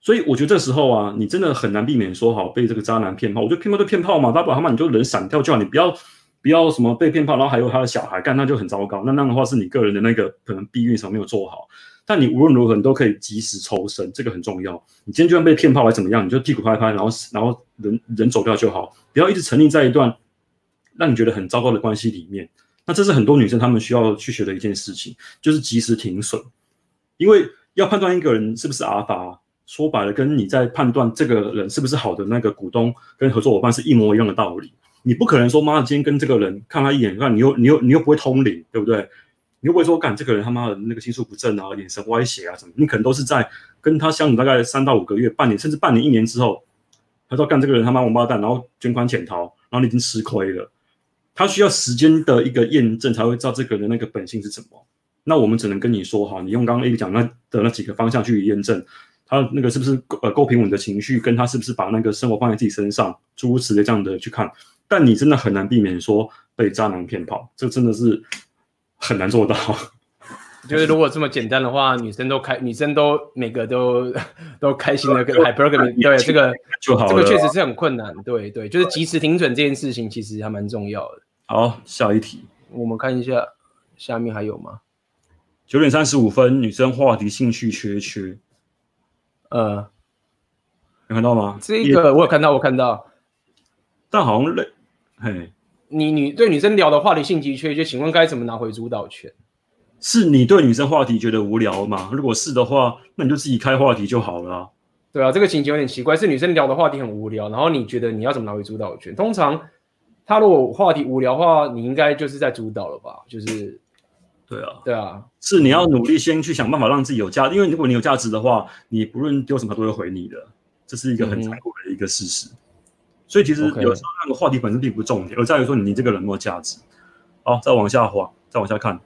所以我觉得这时候啊，你真的很难避免说好被这个渣男骗炮。我觉得骗炮就骗炮嘛，大不了他妈你就人闪掉就好，你不要不要什么被骗炮，然后还有他的小孩干，那就很糟糕。那那样的话是你个人的那个可能避孕什么没有做好。但你无论如何，你都可以及时抽身，这个很重要。你今天就算被骗炮还怎么样？你就屁股拍拍，然后然后人人走掉就好，不要一直沉溺在一段让你觉得很糟糕的关系里面。那这是很多女生她们需要去学的一件事情，就是及时停损。因为要判断一个人是不是阿法，说白了，跟你在判断这个人是不是好的那个股东跟合作伙伴是一模一样的道理。你不可能说，妈的，今天跟这个人看他一眼，看你又你又你又不会通灵，对不对？你又不会说，干这个人他妈的那个心术不正啊，眼神歪斜啊什么？你可能都是在跟他相处大概三到五个月、半年，甚至半年、一年之后，他说干这个人他妈王八蛋，然后卷款潜逃，然后你已经吃亏了。他需要时间的一个验证，才会知道这个人那个本性是什么。那我们只能跟你说哈，你用刚刚 A 讲那的那几个方向去验证，他那个是不是呃够平稳的情绪，跟他是不是把那个生活放在自己身上，诸如此类这样的去看。但你真的很难避免说被渣男骗跑，这真的是。很难做到，就是如果这么简单的话，女生都开，女生都每个都 [laughs] 都开心的跟 hypergamy 对这个就好了，这个确实是很困难，对对，就是及时停损这件事情其实还蛮重要的。好，下一题，我们看一下下面还有吗？九点三十五分，女生话题兴趣缺缺，呃，有看到吗？这个我有看到，我看到，但好像累，嘿。你女对女生聊的话题性急缺，就请问该怎么拿回主导权？是你对女生话题觉得无聊吗？如果是的话，那你就自己开话题就好了啊。对啊，这个情节有点奇怪，是女生聊的话题很无聊，然后你觉得你要怎么拿回主导权？通常她如果话题无聊的话，你应该就是在主导了吧？就是，对啊，对啊，是你要努力先去想办法让自己有价值，因为如果你有价值的话，你不论丢什么都会回你的，这是一个很残酷的一个事实。嗯、所以其实有时候那个话题本身并不重点，而在于说你这个人有没有价值。好，再往下滑，再往下看，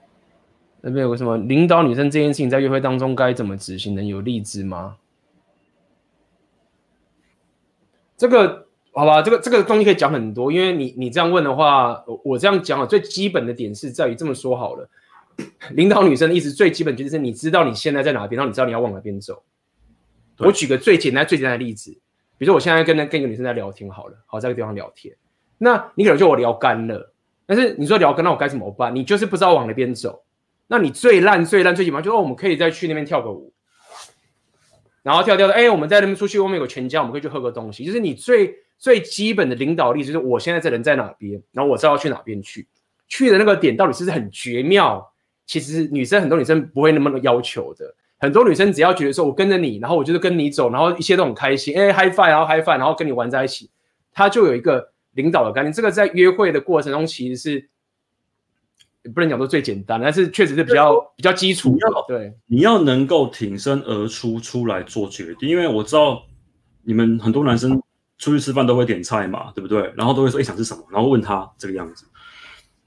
那边有个什么领导女生这件事情在约会当中该怎么执行？能有例子吗？这个好吧，这个这个东西可以讲很多，因为你你这样问的话，我我这样讲啊，最基本的点是在于这么说好了，[coughs] 领导女生的意思最基本就是你知道你现在在哪边，然后你知道你要往哪边走。我举个最简单最简单的例子，比如说我现在跟那跟一个女生在聊天好了，好在这个地方聊天，那你可能就我聊干了，但是你说聊干，那我该怎么办？你就是不知道往哪边走，那你最烂最烂最起码就是哦，我们可以再去那边跳个舞。然后跳跳的，哎，我们在那边出去，外面有个全家，我们可以去喝个东西。就是你最最基本的领导力，就是我现在这人在哪边，然后我知道要去哪边去，去的那个点到底是不是很绝妙？其实女生很多女生不会那么要求的，很多女生只要觉得说我跟着你，然后我就是跟你走，然后一切都很开心，哎，high five，然后 high five，然后跟你玩在一起，她就有一个领导的概念。这个在约会的过程中其实是。不能讲说最简单，但是确实是比较比较基础。对，你要能够挺身而出出来做决定，因为我知道你们很多男生出去吃饭都会点菜嘛，对不对？然后都会说，哎，想吃什么？然后问他这个样子。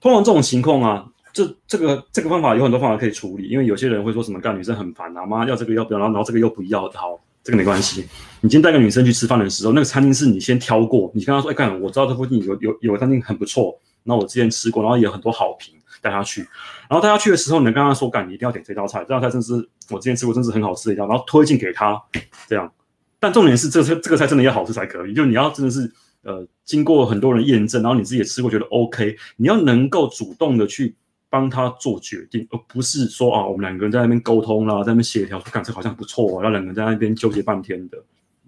通常这种情况啊，这这个这个方法有很多方法可以处理，因为有些人会说什么干女生很烦啊，妈要这个要不要，然后然后这个又不要，好，这个没关系。你今天带个女生去吃饭的时候，那个餐厅是你先挑过，你跟她说，哎，干，我知道这附近有有有个餐厅很不错，那我之前吃过，然后也有很多好评。带她去，然后带她去的时候，你能跟她说：“干，你一定要点这道菜，这道菜真是我之前吃过，真是很好吃的一道。”然后推荐给她，这样。但重点是，这个这个菜真的要好吃才可以，就你要真的是呃，经过很多人验证，然后你自己也吃过，觉得 OK，你要能够主动的去帮他做决定，而不是说啊，我们两个人在那边沟通啦，在那边协调，说干这好像不错，然后两个人在那边纠结半天的。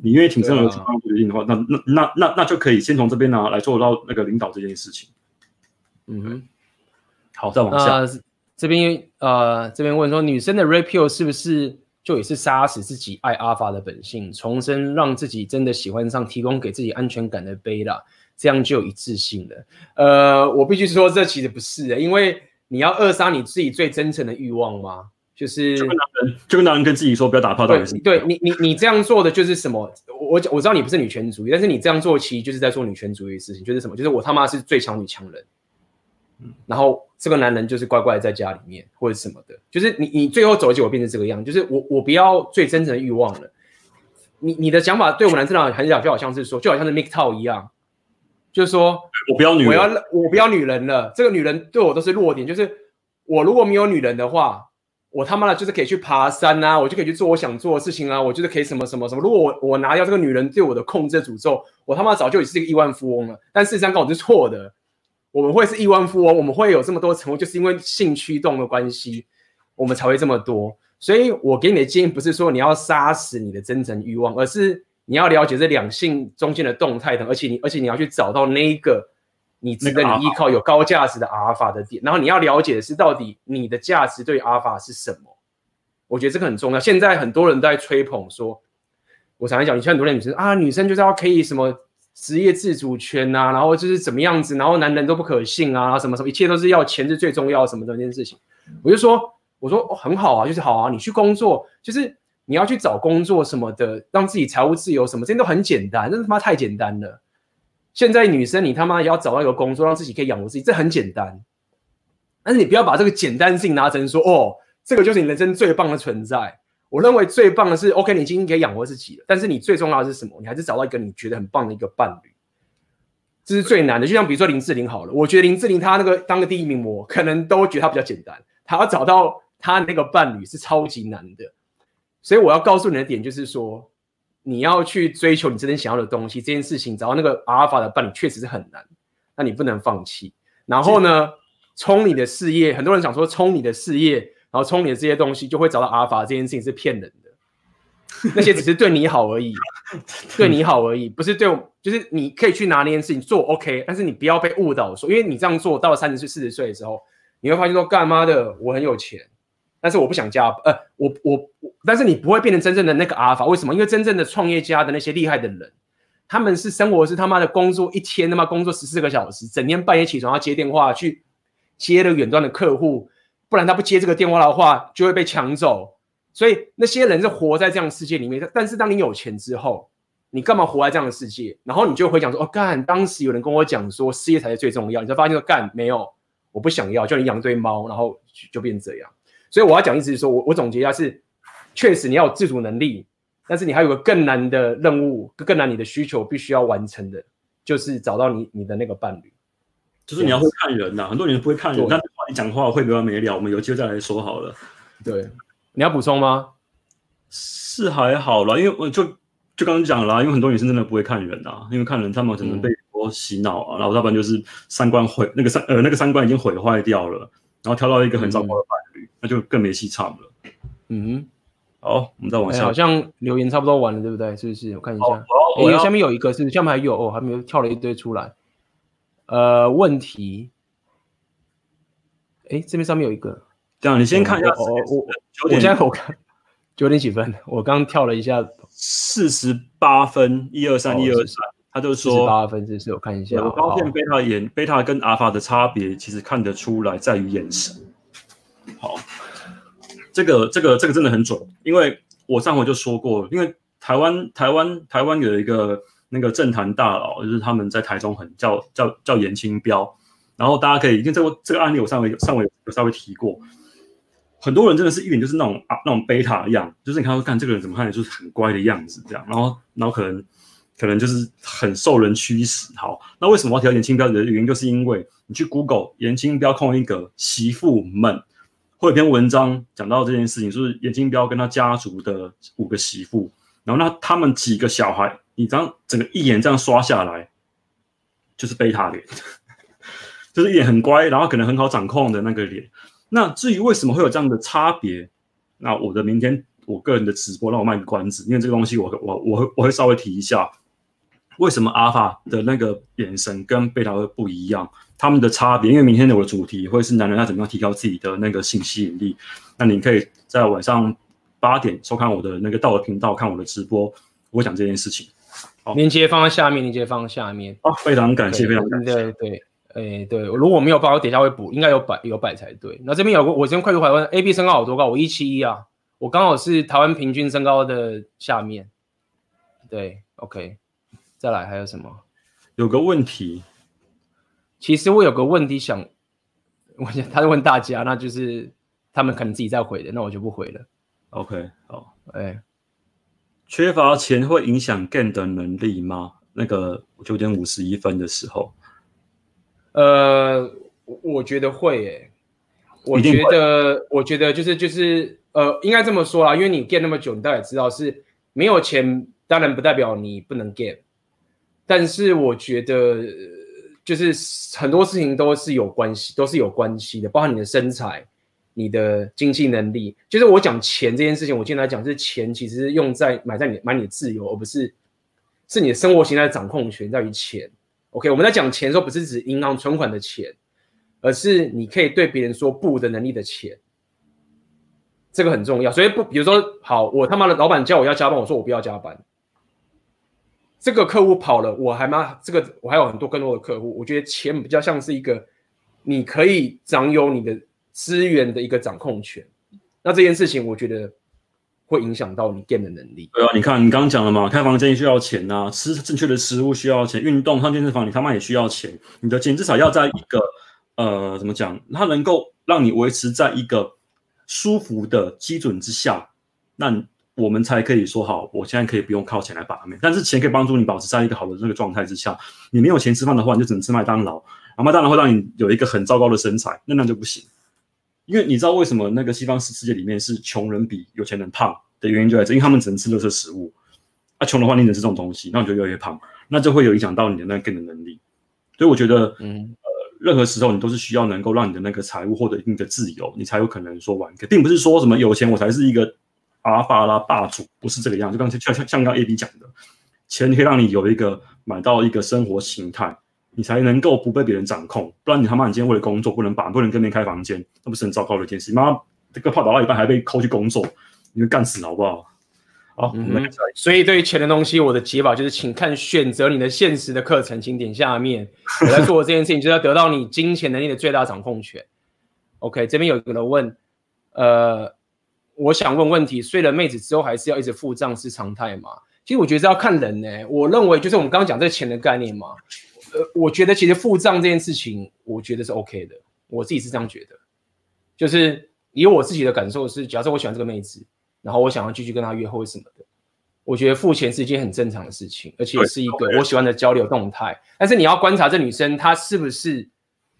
你愿意挺身而出帮他决定的话，那那那那那就可以先从这边呢来做到那个领导这件事情。嗯哼。好，再往下。呃、这边呃，这边问说，女生的 Pill 是不是就也是杀死自己爱 Alpha 的本性，重生让自己真的喜欢上，提供给自己安全感的 Beta，这样就有一致性了？呃，我必须说，这其实不是的，因为你要扼杀你自己最真诚的欲望吗？就是就跟男人，就跟男人跟自己说不要打炮，对，对你你你这样做的就是什么？我我知道你不是女权主义，但是你这样做其实就是在做女权主义的事情，就是什么？就是我他妈是最强女强人。然后这个男人就是乖乖在家里面或者什么的，就是你你最后走的结果变成这个样，就是我我不要最真诚的欲望了。你你的想法对我们男生来讲很小，就好像是说，就好像是 MGTOW 一样，就是说我不要女人，我要我不要女人了。这个女人对我都是弱点，就是我如果没有女人的话，我他妈的就是可以去爬山啊，我就可以去做我想做的事情啊，我就是可以什么什么什么。如果我我拿掉这个女人对我的控制的诅咒，我他妈早就已经是一个亿万富翁了。但事实上，跟我是错的。我们会是亿万富翁，我们会有这么多成功，就是因为性驱动的关系，我们才会这么多。所以我给你的建议不是说你要杀死你的真诚欲望，而是你要了解这两性中间的动态的，而且你而且你要去找到那一个你值得你依靠、有高价值的阿尔法的点，然后你要了解的是到底你的价值对阿尔法是什么。我觉得这个很重要。现在很多人都在吹捧说，我常常讲，你像很多的女生啊，女生就是要可以什么。职业自主权啊，然后就是怎么样子，然后男人都不可信啊，什么什么，一切都是要钱是最重要什么的这件事情。我就说，我说哦很好啊，就是好啊，你去工作，就是你要去找工作什么的，让自己财务自由什么，这些都很简单，那他妈太简单了。现在女生你他妈也要找到一个工作，让自己可以养活自己，这很简单。但是你不要把这个简单性拿成说，哦，这个就是你人生最棒的存在。我认为最棒的是，OK，你已经可以养活自己了。但是你最重要的是什么？你还是找到一个你觉得很棒的一个伴侣，这是最难的。就像比如说林志玲好了，我觉得林志玲她那个当个第一名模，可能都觉得她比较简单。她要找到她那个伴侣是超级难的。所以我要告诉你的点就是说，你要去追求你真正想要的东西，这件事情找到那个阿尔法的伴侣确实是很难，那你不能放弃。然后呢，冲你的事业，很多人想说冲你的事业。然后冲你的这些东西，就会找到阿尔法。这件事情是骗人的，[laughs] 那些只是对你好而已，[laughs] 对你好而已，不是对我。就是你可以去拿那件事情做 OK，但是你不要被误导说，因为你这样做到了三十岁、四十岁的时候，你会发现说干妈的我很有钱，但是我不想加，呃，我我我，但是你不会变成真正的那个阿尔法，为什么？因为真正的创业家的那些厉害的人，他们是生活是他妈的工作一天他妈工作十四个小时，整天半夜起床要接电话去接了远端的客户，不然他不接这个电话的话就会被抢走。所以那些人是活在这样的世界里面，但是当你有钱之后，你干嘛活在这样的世界？然后你就会讲说：“哦，干，当时有人跟我讲说事业才是最重要。”你才发现说：“干，没有，我不想要，叫你养堆猫，然后就变这样。”所以我要讲意思是说，我我总结一下是：确实你要有自主能力，但是你还有个更难的任务，更难你的需求必须要完成的，就是找到你你的那个伴侣。就是你要会看人呐，很多人不会看人，但你讲话会没完没了。我们有机会再来说好了。对。你要补充吗？是还好啦，因为我就就刚刚讲了啦，因为很多女生真的不会看人啊，因为看人他们可能被我洗脑啊，嗯、然后要不然就是三观毁，那个三呃那个三观已经毁坏掉了，然后挑到一个很糟糕的伴侣，嗯、那就更没戏唱了。嗯，好，我们再往下、欸，好像留言差不多完了，对不对？是不是？我看一下，哦、欸，下面有一个是，是下面还有哦，还没有跳了一堆出来。呃，问题，哎、欸，这边上面有一个。这样，你先看一下。我我我现在我看九点几分，我刚跳了一下，四十八分，一二三，一二三。他就说八分，这是我看一下。我发现贝塔眼，贝塔跟阿尔法的差别，其实看得出来，在于眼神。好，这个这个这个真的很准，因为我上回就说过，因为台湾台湾台湾有一个那个政坛大佬，就是他们在台中很叫叫叫严清标，然后大家可以，因为这个这个案例我上回上回有稍微提过。很多人真的是一脸就是那种啊那种贝塔样，就是你看说，看这个人怎么看就是很乖的样子，这样，然后然后可能可能就是很受人驱使。好，那为什么要调颜清标的原因，就是因为你去 Google 颜清标空一格媳妇们，会有篇文章讲到这件事情，就是颜清标跟他家族的五个媳妇，然后那他们几个小孩，你这样整个一眼这样刷下来，就是贝塔脸，[laughs] 就是一脸很乖，然后可能很好掌控的那个脸。那至于为什么会有这样的差别，那我的明天我个人的直播让我卖个关子，因为这个东西我我我会我会稍微提一下，为什么阿尔法的那个眼神跟贝塔会不一样，他们的差别，因为明天的我的主题会是男人要怎么样提高自己的那个性吸引力，那你可以在晚上八点收看我的那个道德频道看我的直播，我会讲这件事情。好，链接放在下面，链接放在下面。啊，非常感谢，非常感谢，对对。哎、欸，对，如果没有报，我等一下会补，应该有百有百才对。那这边有个，我先快速回问，A B 身高好多高？我一七一啊，我刚好是台湾平均身高的下面。对，OK，再来还有什么？有个问题，其实我有个问题想，[laughs] 我想他在问大家，那就是他们可能自己在回的，那我就不回了。OK，好，哎、欸，缺乏钱会影响 Gain 的能力吗？那个九点五十一分的时候。呃，我觉得会诶、欸，我觉得，我觉得就是就是呃，应该这么说啦，因为你 Gain 那么久，你大概知道是没有钱，当然不代表你不能 Gain，但是我觉得就是很多事情都是有关系，都是有关系的，包括你的身材、你的经济能力。就是我讲钱这件事情，我今天来讲是钱，其实用在买在你买你的自由，而不是是你的生活形态的掌控权在于钱。OK，我们在讲钱的时候，不是指银行存款的钱，而是你可以对别人说不的能力的钱，这个很重要。所以不，比如说，好，我他妈的老板叫我要加班，我说我不要加班。这个客户跑了，我还妈这个我还有很多更多的客户。我觉得钱比较像是一个你可以掌有你的资源的一个掌控权。那这件事情，我觉得。会影响到你 Gain 的能力。对啊，你看你刚刚讲了嘛，开房间需要钱呐、吃正确的食物需要钱，运动上健身房你他妈也需要钱。你的钱至少要在一个呃怎么讲，它能够让你维持在一个舒服的基准之下，那我们才可以说好，我现在可以不用靠钱来把妹。但是钱可以帮助你保持在一个好的这个状态之下。你没有钱吃饭的话，你就只能吃麦当劳，然后麦当劳会让你有一个很糟糕的身材，那那就不行。因为你知道为什么那个西方世世界里面是穷人比有钱人胖的原因就在这，因为他们只能吃垃圾食物。啊，穷的话你只能吃这种东西，那你就越来越胖，那就会有影响到你的那个 Gain 的能力。所以我觉得，嗯，呃，任何时候你都是需要能够让你的那个财务获得一定的自由，你才有可能说玩。并不是说什么有钱我才是一个阿尔法拉霸主，不是这个样。就刚才像像像刚 A B 讲的，钱可以让你有一个买到一个生活形态。你才能够不被别人掌控，不然你他妈你今天为了工作不能把不能跟别人开房间，那不是很糟糕的一件事？妈，这个炮打到一半还被扣去工作，你会干死好不好？好，嗯、我们所以对于钱的东西，我的解法就是，请看选择你的现实的课程，请点下面。[laughs] 我在做这件事情，就是要得到你金钱能力的最大掌控权。OK，这边有一个人问，呃，我想问问题，睡了妹子之后还是要一直付账是常态吗？其实我觉得是要看人呢、欸。我认为就是我们刚刚讲这个钱的概念嘛，呃，我觉得其实付账这件事情，我觉得是 OK 的，我自己是这样觉得，就是以我自己的感受是，假设我喜欢这个妹子。然后我想要继续跟她约会什么的，我觉得付钱是一件很正常的事情，而且是一个我喜欢的交流动态。但是你要观察这女生，她是不是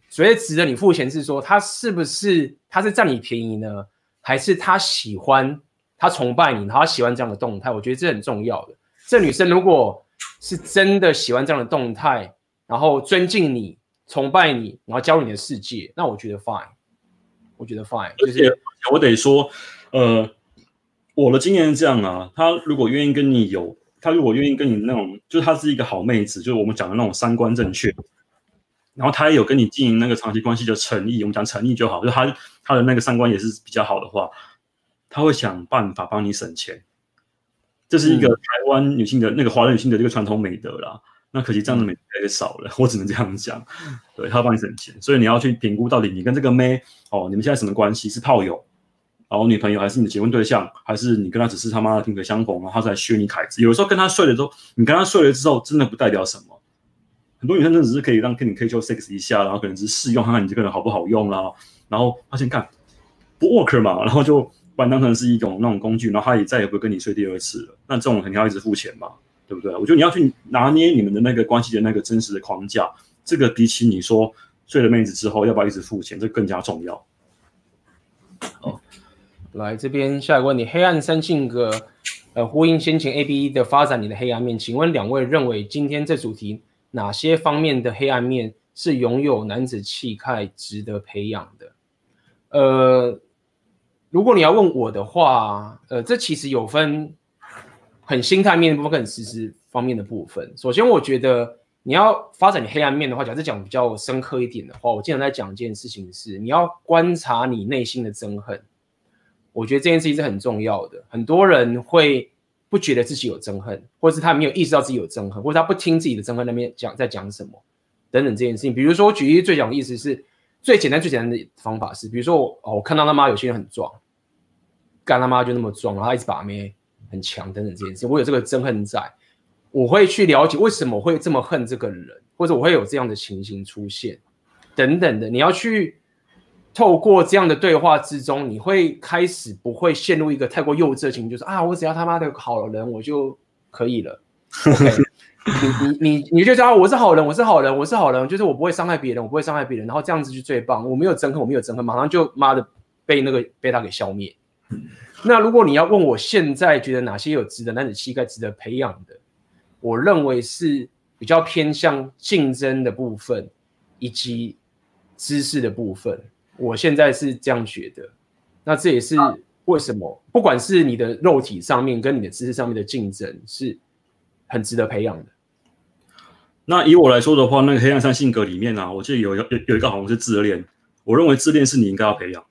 所谓值得你付钱，是说她是不是她是占你便宜呢，还是她喜欢她崇拜你，然后她喜欢这样的动态？我觉得这很重要的。这女生如果是真的喜欢这样的动态，然后尊敬你、崇拜你，然后加入你的世界，那我觉得 fine，我觉得 fine。就是我得说，呃。我的经验是这样啊，她如果愿意跟你有，她如果愿意跟你那种，就是他是一个好妹子，就是我们讲的那种三观正确，然后他也有跟你经营那个长期关系的诚意，我们讲诚意就好，就他他的那个三观也是比较好的话，他会想办法帮你省钱，这是一个台湾女性的那个华人女性的这个传统美德啦。那可惜这样的美德越来越少了，我只能这样讲，对，他要帮你省钱，所以你要去评估到底你跟这个妹哦，你们现在什么关系？是炮友？然后女朋友还是你的结婚对象，还是你跟他只是他妈的萍水相逢，然后他在削你凯子。有的时候跟他睡了之后，你跟他睡了之后，真的不代表什么。很多女生真的只是可以让跟你 casual sex 一下，然后可能只是试用看看你这个人好不好用啦。然后发现看不 work 嘛，然后就把你当成是一种那种工具，然后他也再也不会跟你睡第二次了。那这种肯定要一直付钱嘛，对不对？我觉得你要去拿捏你们的那个关系的那个真实的框架，这个比起你说睡了妹子之后要不要一直付钱，这更加重要。好。来这边下一个问题，黑暗三性格，呃，呼应先前 A B 的发展，你的黑暗面，请问两位认为今天这主题哪些方面的黑暗面是拥有男子气概值得培养的？呃，如果你要问我的话，呃，这其实有分很心态面的部分跟实质方面的部分。首先，我觉得你要发展你黑暗面的话，假设讲比较深刻一点的话，我经常在讲一件事情是，你要观察你内心的憎恨。我觉得这件事情是很重要的。很多人会不觉得自己有憎恨，或是他没有意识到自己有憎恨，或者他不听自己的憎恨那边讲在讲什么等等这件事情。比如说，我举例最讲的意思是最简单最简单的方法是，比如说我哦，我看到他妈有些人很壮，干他妈就那么壮，然后他一直把妹很强等等这件事情，我有这个憎恨在，我会去了解为什么会这么恨这个人，或者我会有这样的情形出现等等的，你要去。透过这样的对话之中，你会开始不会陷入一个太过幼稚的情绪，就是啊，我只要他妈的好人，我就可以了。[laughs] Okay. 你你你你就知道我是好人，我是好人，我是好人，就是我不会伤害别人，我不会伤害别人，然后这样子就最棒。我没有憎恨，我没有憎恨，马上就妈的被那个被他给消灭。[laughs] 那如果你要问我现在觉得哪些有值得男子气概值得培养的，我认为是比较偏向竞争的部分以及知识的部分。我现在是这样觉得，那这也是为什么，不管是你的肉体上面跟你的知识上面的竞争，是很值得培养的。那以我来说的话，那个黑暗三性格里面啊，我记得有有有一个好像是自恋，我认为自恋是你应该要培养，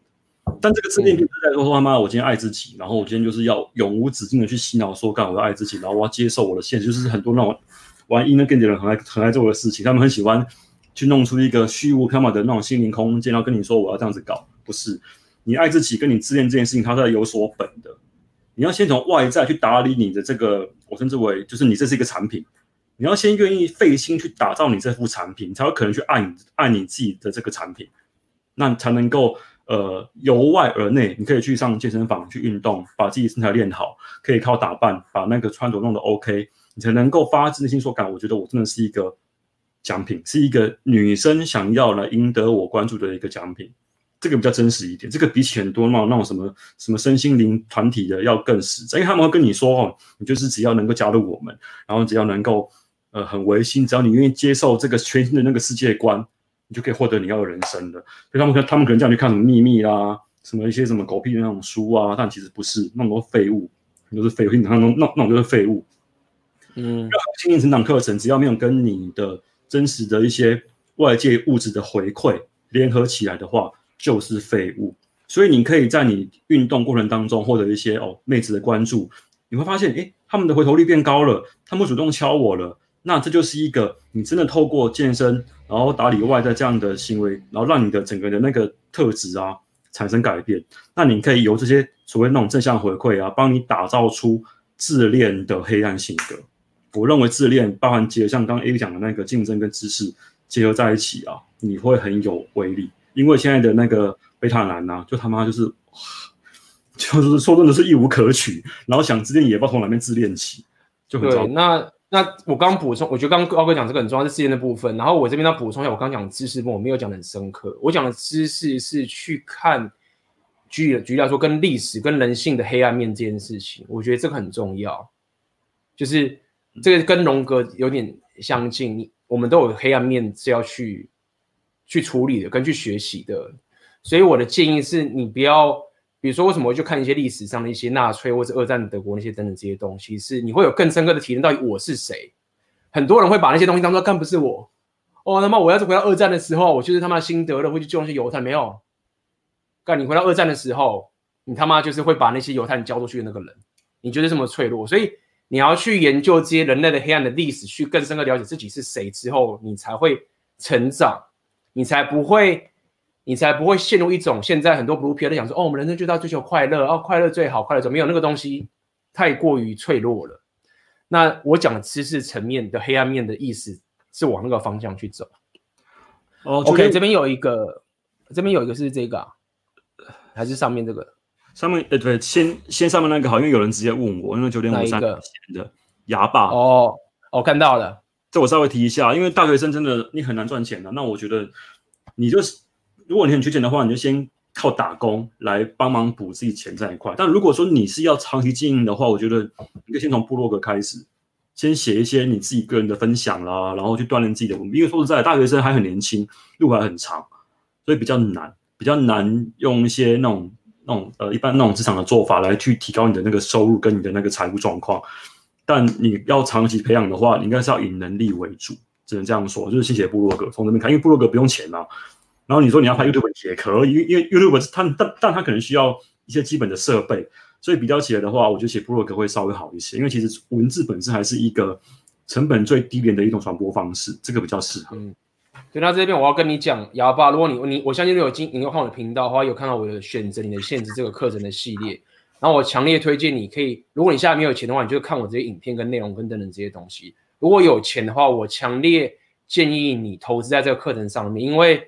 但这个自恋并不是在说他妈我今天爱自己，然后我今天就是要永无止境的去洗脑说干我要爱自己，然后我要接受我的现实，就是很多那种玩 inner game 的人很爱很爱做的事情，他们很喜欢。去弄出一个虚无缥缈的那种心灵空间，然后跟你说我要这样子搞，不是你爱自己跟你自恋这件事情，它是有所本的。你要先从外在去打理你的这个，我称之为就是你这是一个产品，你要先愿意费心去打造你这副产品，才有可能去爱你爱你自己的这个产品，那才能够呃由外而内，你可以去上健身房去运动，把自己身材练好，可以靠打扮把那个穿着弄得 OK，你才能够发自内心说，感我觉得我真的是一个。奖品是一个女生想要来赢得我关注的一个奖品，这个比较真实一点。这个比起很多那种那种什么什么身心灵团体的要更实在，因为他们会跟你说哦，你就是只要能够加入我们，然后只要能够呃很违心，只要你愿意接受这个全新的那个世界观，你就可以获得你要的人生的。所以他们可他们可能叫你去看什么秘密啦，什么一些什么狗屁的那种书啊，但其实不是，那么多废物，都是废物，那种那那种就是废物。嗯，心灵成长课程只要没有跟你的。真实的一些外界物质的回馈联合起来的话，就是废物。所以你可以在你运动过程当中获得一些哦妹子的关注，你会发现，诶，他们的回头率变高了，他们主动敲我了，那这就是一个你真的透过健身，然后打里外的这样的行为，然后让你的整个的那个特质啊产生改变。那你可以由这些所谓那种正向回馈啊，帮你打造出自恋的黑暗性格。我认为自恋包含结合像刚刚 A 讲的那个竞争跟知识结合在一起啊，你会很有威力。因为现在的那个贝塔男啊，就他妈就是。[laughs] 就是说真的是一无可取，然后想自恋也不知道从哪边自恋起，就很糟。那那我刚补充，我觉得刚刚高哥讲这个很重要，是自恋的部分。然后我这边要补充一下，我刚讲知识部分我没有讲的很深刻。我讲的知识是去看，举举例来说，跟历史、跟人性的黑暗面这件事情，我觉得这个很重要。就是这个跟荣格有点相近，我们都有黑暗面是要去去处理的，跟去学习的。所以我的建议是你不要。比如说，为什么我就看一些历史上的一些纳粹或者二战德国那些等等这些东西，是你会有更深刻的体验，到底我是谁？很多人会把那些东西当做看不是我哦，那么我要是回到二战的时候，我就是他妈辛德勒会去救那些犹太，没有？干你回到二战的时候，你他妈就是会把那些犹太人交出去的那个人，你觉得这么脆弱？所以你要去研究这些人类的黑暗的历史，去更深刻了解自己是谁之后，你才会成长，你才不会。你才不会陷入一种现在很多 blue pill 在讲说，哦，我们人生就要追求快乐，哦，快乐最好，快乐最没有那个东西太过于脆弱了。那我讲的知识层面的黑暗面的意思是往那个方向去走。哦，OK，这边有一个，这边有一个是这个，啊，还是上面这个？上面呃对，先先上面那个好，因为有人直接问我，因为九点五三的牙霸。哦，我看到了，这我稍微提一下，因为大学生真的你很难赚钱的，那我觉得你就是。如果你很缺钱的话，你就先靠打工来帮忙补自己钱这一块。但如果说你是要长期经营的话，我觉得你可以先从部落格开始，先写一些你自己个人的分享啦，然后去锻炼自己的文笔。因为说实在，大学生还很年轻，路还很长，所以比较难，比较难用一些那种那种呃一般那种职场的做法来去提高你的那个收入跟你的那个财务状况。但你要长期培养的话，你应该是要以能力为主，只能这样说。就是先写部落格，从这边看，因为部落格不用钱嘛。然后你说你要拍 YouTube 也可以，因为 YouTube 它但但它可能需要一些基本的设备，所以比较起来的话，我觉得写部落格会稍微好一些，因为其实文字本身还是一个成本最低廉的一种传播方式，这个比较适合。对，那这边我要跟你讲，哑巴，如果你你我相信你有经你有看我的频道的话，有看到我的选择你的限制这个课程的系列，然后我强烈推荐你可以，如果你现在没有钱的话，你就看我这些影片跟内容跟等等这些东西。如果有钱的话，我强烈建议你投资在这个课程上面，因为。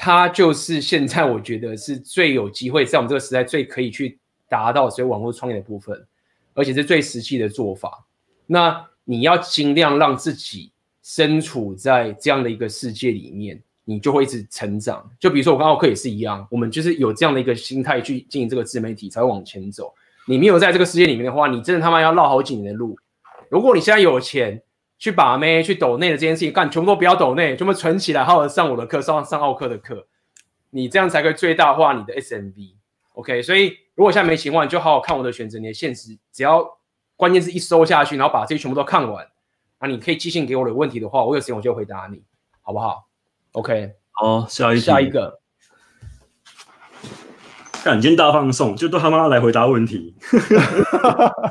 它就是现在我觉得是最有机会，在我们这个时代最可以去达到所谓网络创业的部分，而且是最实际的做法。那你要尽量让自己身处在这样的一个世界里面，你就会一直成长。就比如说我跟奥克也是一样，我们就是有这样的一个心态去经营这个自媒体，才会往前走。你没有在这个世界里面的话，你真的他妈要绕好几年的路。如果你现在有钱，去把妹、去抖内的这件事情干，全部都不要抖内，全部存起来，好好上我的课，上上奥克的课，你这样才可以最大化你的 SMV。OK，所以如果现在没钱的话，你就好好看我的选择，你的现实，只要关键是一搜下去，然后把这些全部都看完，那你可以寄信给我的问题的话，我有时间我就回答你，好不好？OK，好，下一下一个，感觉大放送，就都他妈来回答问题，[laughs]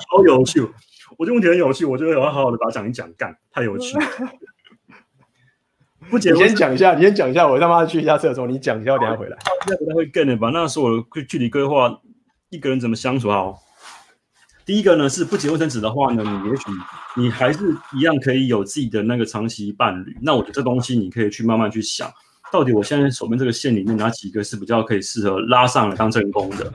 超有趣。我这问题很有趣，我觉得我要好好的把它讲一讲，干太有趣。[laughs] 不结，你先讲一下，你先讲一下，我他妈去一下厕所，你讲一下，我等下回来。那 [laughs] 不太会跟的吧？那是我具体规划一个人怎么相处好。第一个呢是不结卫生纸的话呢，你也许你还是一样可以有自己的那个长期伴侣。那我觉得这东西你可以去慢慢去想，到底我现在手边这个线里面哪几个是比较可以适合拉上来当正宫的？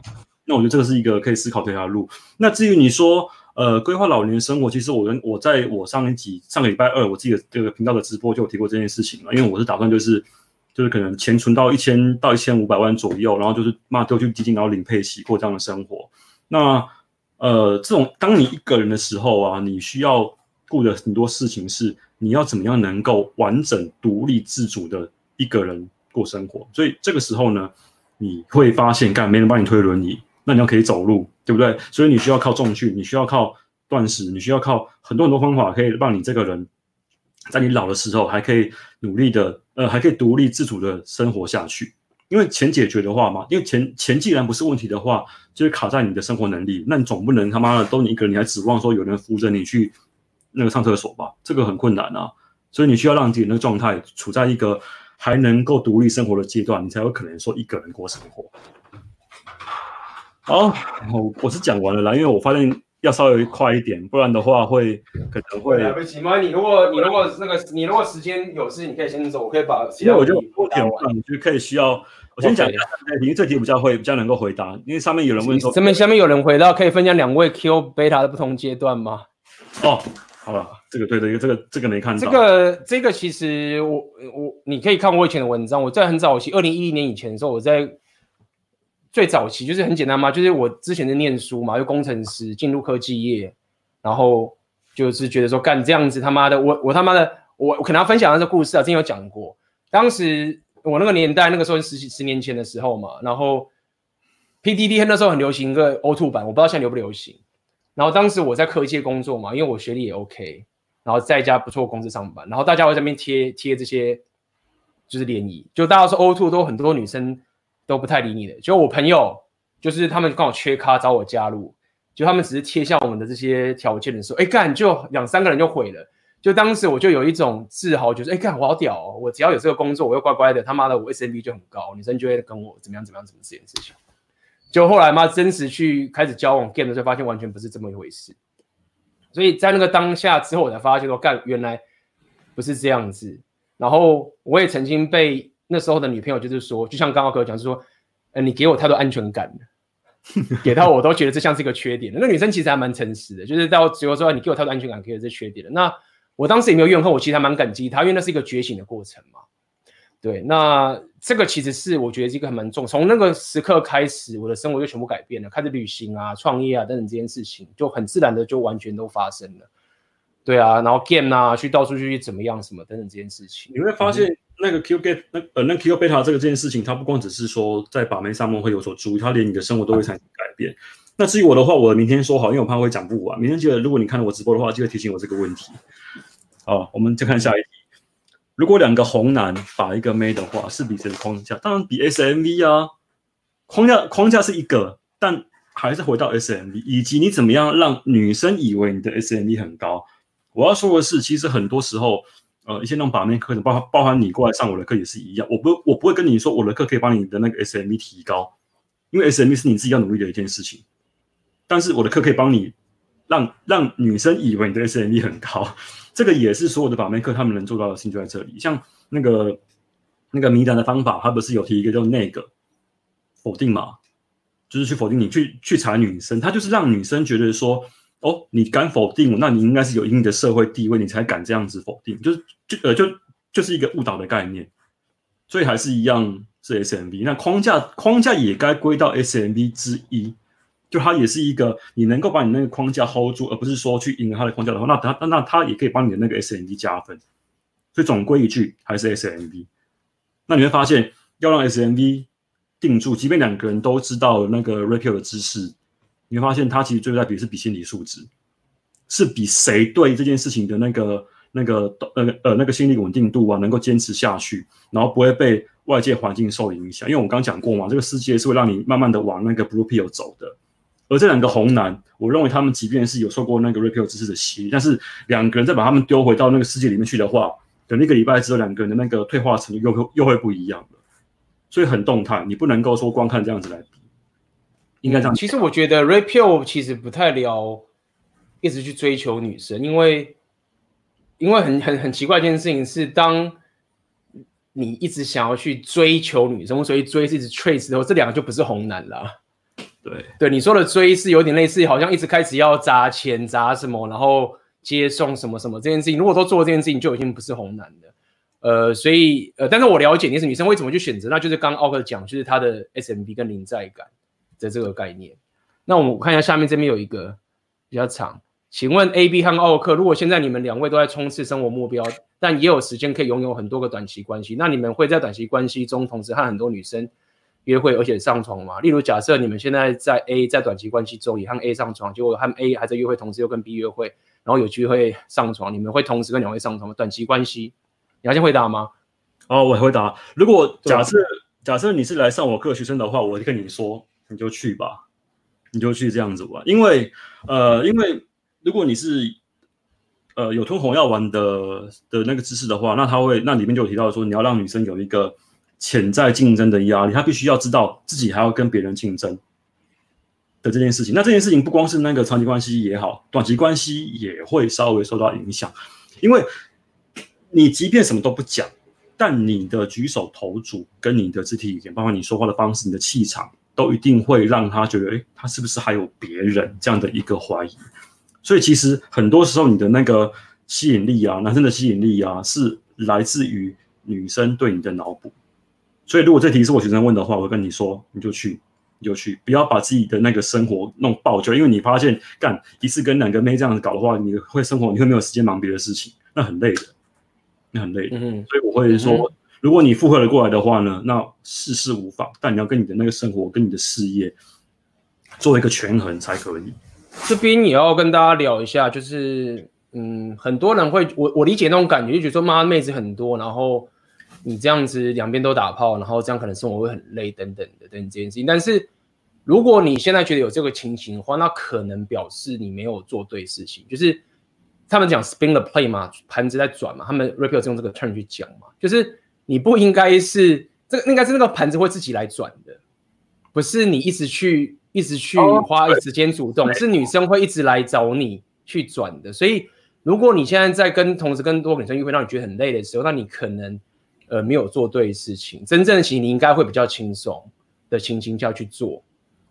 那我觉得这个是一个可以思考的一条路。那至于你说。呃，规划老年生活，其实我跟我在我上一集上个礼拜二，我自己的这个频道的直播就有提过这件事情了。因为我是打算就是就是可能钱存到一千到一千五百万左右，然后就是嘛丢去基金，然后领配息过这样的生活。那呃，这种当你一个人的时候啊，你需要顾的很多事情是你要怎么样能够完整独立自主的一个人过生活。所以这个时候呢，你会发现，干没人帮你推轮椅。那你要可以走路，对不对？所以你需要靠重训，你需要靠断食，你需要靠很多很多方法，可以让你这个人，在你老的时候还可以努力的，呃，还可以独立自主的生活下去。因为钱解决的话嘛，因为钱钱既然不是问题的话，就是卡在你的生活能力，那你总不能他妈的都你一个人，你还指望说有人扶着你去那个上厕所吧？这个很困难啊，所以你需要让自己那个状态处在一个还能够独立生活的阶段，你才有可能说一个人过生活。好，我我是讲完了啦，因为我发现。要稍微快一点，不然的话会可能会来不及吗？你如果你如果那个你如果时间有事，你可以先走，我可以把。因为我就我点完，就可以需要我先讲一下因为这题比较会比较能够回答，因为上面有人问说，上面下面有人回答，可以分享两位 Q Beta 的不同阶段吗？哦，好了，这个对对，这个这个没看到。这个这个其实我我你可以看我以前的文章，我在很早期二零一一年以前的时候，我在。最早期就是很简单嘛，就是我之前在念书嘛，就工程师进入科技业，然后就是觉得说干这样子他妈的，我我他妈的，我我可能要分享这个故事啊，之前有讲过，当时我那个年代那个时候是十十年前的时候嘛，然后 P D D 那时候很流行一个 O two 版，我不知道现在流不流行，然后当时我在科技工作嘛，因为我学历也 OK，然后在一家不错公司上班，然后大家会在那边贴贴这些就是联谊，就大家说 O two 都很多女生。都不太理你的，就我朋友，就是他们刚好缺咖找我加入，就他们只是贴下我们的这些条件的时候，哎干，就两三个人就毁了。就当时我就有一种自豪，就是哎干，我好屌哦，我只要有这个工作，我又乖乖的，他妈的我 SMV 就很高，女生就会跟我怎么样怎么样怎么这件事情。就后来嘛，真实去开始交往 game 的时候，发现完全不是这么一回事。所以在那个当下之后，我才发现说干，原来不是这样子。然后我也曾经被。那时候的女朋友就是说，就像刚刚跟我讲，是说，呃，你给我太多安全感了，给到我都觉得这像是一个缺点。那女生其实还蛮诚实的，就是到最后说，你给我太多安全感，给我这缺点了。那我当时也没有怨恨，我其实还蛮感激他，因为那是一个觉醒的过程嘛。对，那这个其实是我觉得是一个很蛮重，从那个时刻开始，我的生活就全部改变了，开始旅行啊、创业啊等等这件事情，就很自然的就完全都发生了。对啊，然后 game 啊，去到处去怎么样什么等等这件事情，你会发现。嗯那个 Q get 那呃那 Q beta 这个这件事情，它不光只是说在把妹上面会有所注意，它连你的生活都会产生改变。那至于我的话，我明天说好，因为我怕会讲不完。明天记得，如果你看了我直播的话，记得提醒我这个问题。好，我们再看下一题。如果两个红男把一个妹的话，是比谁的框架？当然比 SMV 啊。框架框架是一个，但还是回到 SMV，以及你怎么样让女生以为你的 SMV 很高。我要说的是，其实很多时候。呃，一些那种把妹课程，包含包含你过来上我的课也是一样。我不我不会跟你说我的课可以帮你的那个 SMV 提高，因为 SMV 是你自己要努力的一件事情。但是我的课可以帮你让让女生以为你的 SMV 很高，[laughs] 这个也是所有的把妹课他们能做到的事情就在这里。像那个那个迷男的方法，他不是有提一个叫那个否定嘛，就是去否定你去去踩女生，他就是让女生觉得说。哦，你敢否定我，那你应该是有一定的社会地位，你才敢这样子否定，就是就呃就就是一个误导的概念，所以还是一样是 SMV。那框架框架也该归到 SMV 之一，就它也是一个你能够把你那个框架 hold 住，而不是说去迎合它的框架的话，那它那那它也可以帮你的那个 SMV 加分。所以总归一句，还是 SMV。那你会发现，要让 SMV 定住，即便两个人都知道那个 Rapio 的知识。你会发现，他其实最在比是比心理素质，是比谁对这件事情的那个、那个、呃、呃那个心理稳定度啊，能够坚持下去，然后不会被外界环境受影响。因为我刚刚讲过嘛，这个世界是会让你慢慢的往那个 Blue Pill 走的。而这两个红男，我认为他们即便是有受过那个 Rapio 知识的洗礼，但是两个人再把他们丢回到那个世界里面去的话，等一个礼拜之后，两个人的那个退化程度又会又会不一样了。所以很动态，你不能够说光看这样子来比。应该这样。其实我觉得 Rapio 其实不太聊，一直去追求女生，因为因为很很很奇怪一件事情是，当你一直想要去追求女生，所以追是一直 trace 的时候，这两个就不是红男了。对对，你说的追是有点类似，好像一直开始要砸钱砸什么，然后接送什么什么这件事情，如果都做这件事情，就已经不是红男的。呃，所以呃，但是我了解你是女生为什么去选择，那就是刚刚奥克讲，就是他的 SMB 跟临在感。的这个概念，那我们看一下下面这边有一个比较长，请问 AB 和奥克，如果现在你们两位都在冲刺生活目标，但也有时间可以拥有很多个短期关系，那你们会在短期关系中同时和很多女生约会而且上床嘛？例如假设你们现在在 A 在短期关系中也和 A 上床，结果和 A 还在约会，同时又跟 B 约会，然后有机会上床，你们会同时跟两位上床吗？短期关系，你要先回答吗？哦，我回答，如果假设。假设你是来上我课学生的话，我就跟你说，你就去吧，你就去这样子玩。因为，呃，因为如果你是，呃，有吞红药丸的的那个知识的话，那他会那里面就有提到说，你要让女生有一个潜在竞争的压力，他必须要知道自己还要跟别人竞争的这件事情。那这件事情不光是那个长期关系也好，短期关系也会稍微受到影响，因为你即便什么都不讲。但你的举手投足跟你的肢体语言，包括你说话的方式、你的气场，都一定会让他觉得，诶，他是不是还有别人这样的一个怀疑？所以其实很多时候，你的那个吸引力啊，男生的吸引力啊，是来自于女生对你的脑补。所以如果这题是我学生问的话，我会跟你说，你就去，你就去，不要把自己的那个生活弄爆就，因为你发现干一次跟两个妹这样子搞的话，你会生活，你会没有时间忙别的事情，那很累的。那很累的，嗯、所以我会说，嗯、如果你负荷得过来的话呢，那事事无妨。但你要跟你的那个生活、跟你的事业做一个权衡才可以。这边也要跟大家聊一下，就是，嗯，很多人会，我我理解那种感觉，就觉得说，妈妹子很多，然后你这样子两边都打炮，然后这样可能生活会很累，等等的，等等这件事情。但是如果你现在觉得有这个情形的话，那可能表示你没有做对事情，就是。他们讲 spin the plate 嘛，盘子在转嘛，他们 Raphael 是用这个 turn 去讲嘛，就是你不应该是这个，应该是那个盘子会自己来转的，不是你一直去一直去花时间主动，是女生会一直来找你去转的。所以如果你现在在跟同时跟多个女生约会，让你觉得很累的时候，那你可能呃没有做对事情。真正的其实你应该会比较轻松的情形下去做，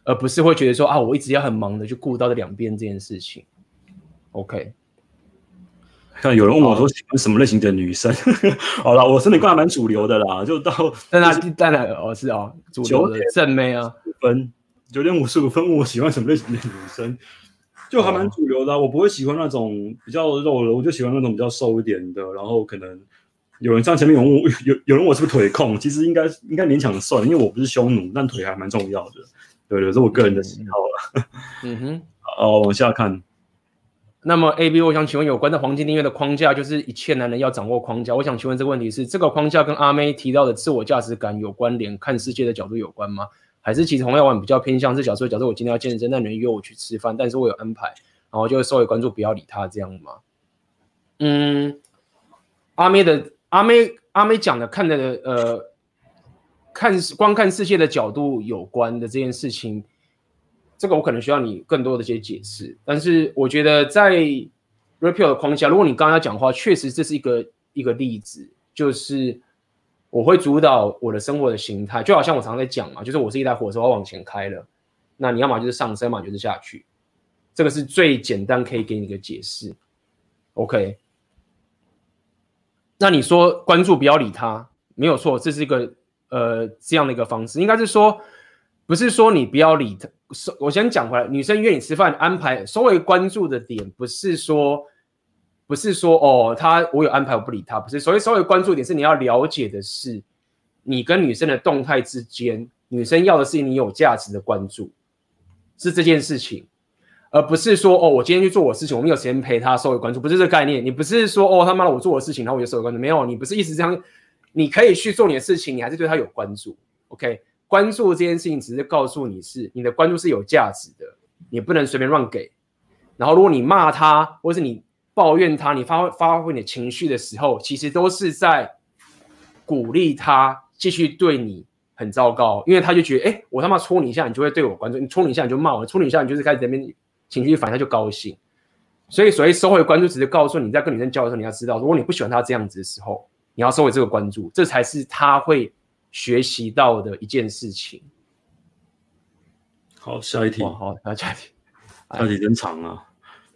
而不是会觉得说啊，我一直要很忙的去顾到这两边这件事情。OK。[laughs] 像有人问我说喜欢什么类型的女生，[laughs] 好了，我身体观还蛮主流的啦，就到在那在哪哦是哦，主流的正妹啊，分九点五十五分问我喜欢什么类型的女生，就还蛮主流的，啊，我不会喜欢那种比较肉的，我就喜欢那种比较瘦一点的，然后可能有人站前面有问我有有人问我是不是腿控，其实应该应该勉强算，因为我不是匈奴，但腿还蛮重要的，对对，这是我个人的喜好了。嗯哼，[laughs] 好，往下看。那么，A B，我想请问有关的黄金订阅的框架，就是一切男人要掌握框架。我想请问这个问题是，这个框架跟阿妹提到的自我价值感有关联，看世界的角度有关吗？还是其实红药丸比较偏向是，假设假设我今天要健身，那人约我去吃饭，但是我有安排，然后就会稍微关注，不要理他这样吗？嗯，阿妹的阿妹阿妹讲的看的呃，看观看世界的角度有关的这件事情。这个我可能需要你更多的一些解释，但是我觉得在 Raphael 的框架，如果你刚刚要讲的话，确实这是一个一个例子，就是我会主导我的生活的形态，就好像我常常在讲嘛，就是我是一台火车，我往前开了，那你要么就是上升嘛，就是下去，这个是最简单可以给你一个解释。OK，那你说关注不要理他，没有错，这是一个呃这样的一个方式，应该是说。不是说你不要理他，我先讲回来，女生约你吃饭安排，稍微关注的点不是说，不是说哦，他我有安排我不理他，不是，所以稍微关注点是你要了解的是，你跟女生的动态之间，女生要的是你有价值的关注，是这件事情，而不是说哦，我今天去做我事情，我没有时间陪他，稍微关注，不是这个概念，你不是说哦他妈的我做我的事情，然后我就稍微关注，没有，你不是意思这样，你可以去做你的事情，你还是对他有关注，OK。关注这件事情，只是告诉你是你的关注是有价值的，你不能随便乱给。然后，如果你骂他，或是你抱怨他，你发挥发挥你的情绪的时候，其实都是在鼓励他继续对你很糟糕，因为他就觉得，哎，我他妈戳你一下，你就会对我关注；你戳你一下，你就骂我；戳你一下，你就是开始在那边情绪反应，他就高兴。所以，所谓收回关注，只是告诉你在跟女生交流的时候，你要知道，如果你不喜欢他这样子的时候，你要收回这个关注，这才是他会。学习到的一件事情。好，下一题。好，那下一题。[laughs] 下一题真长啊！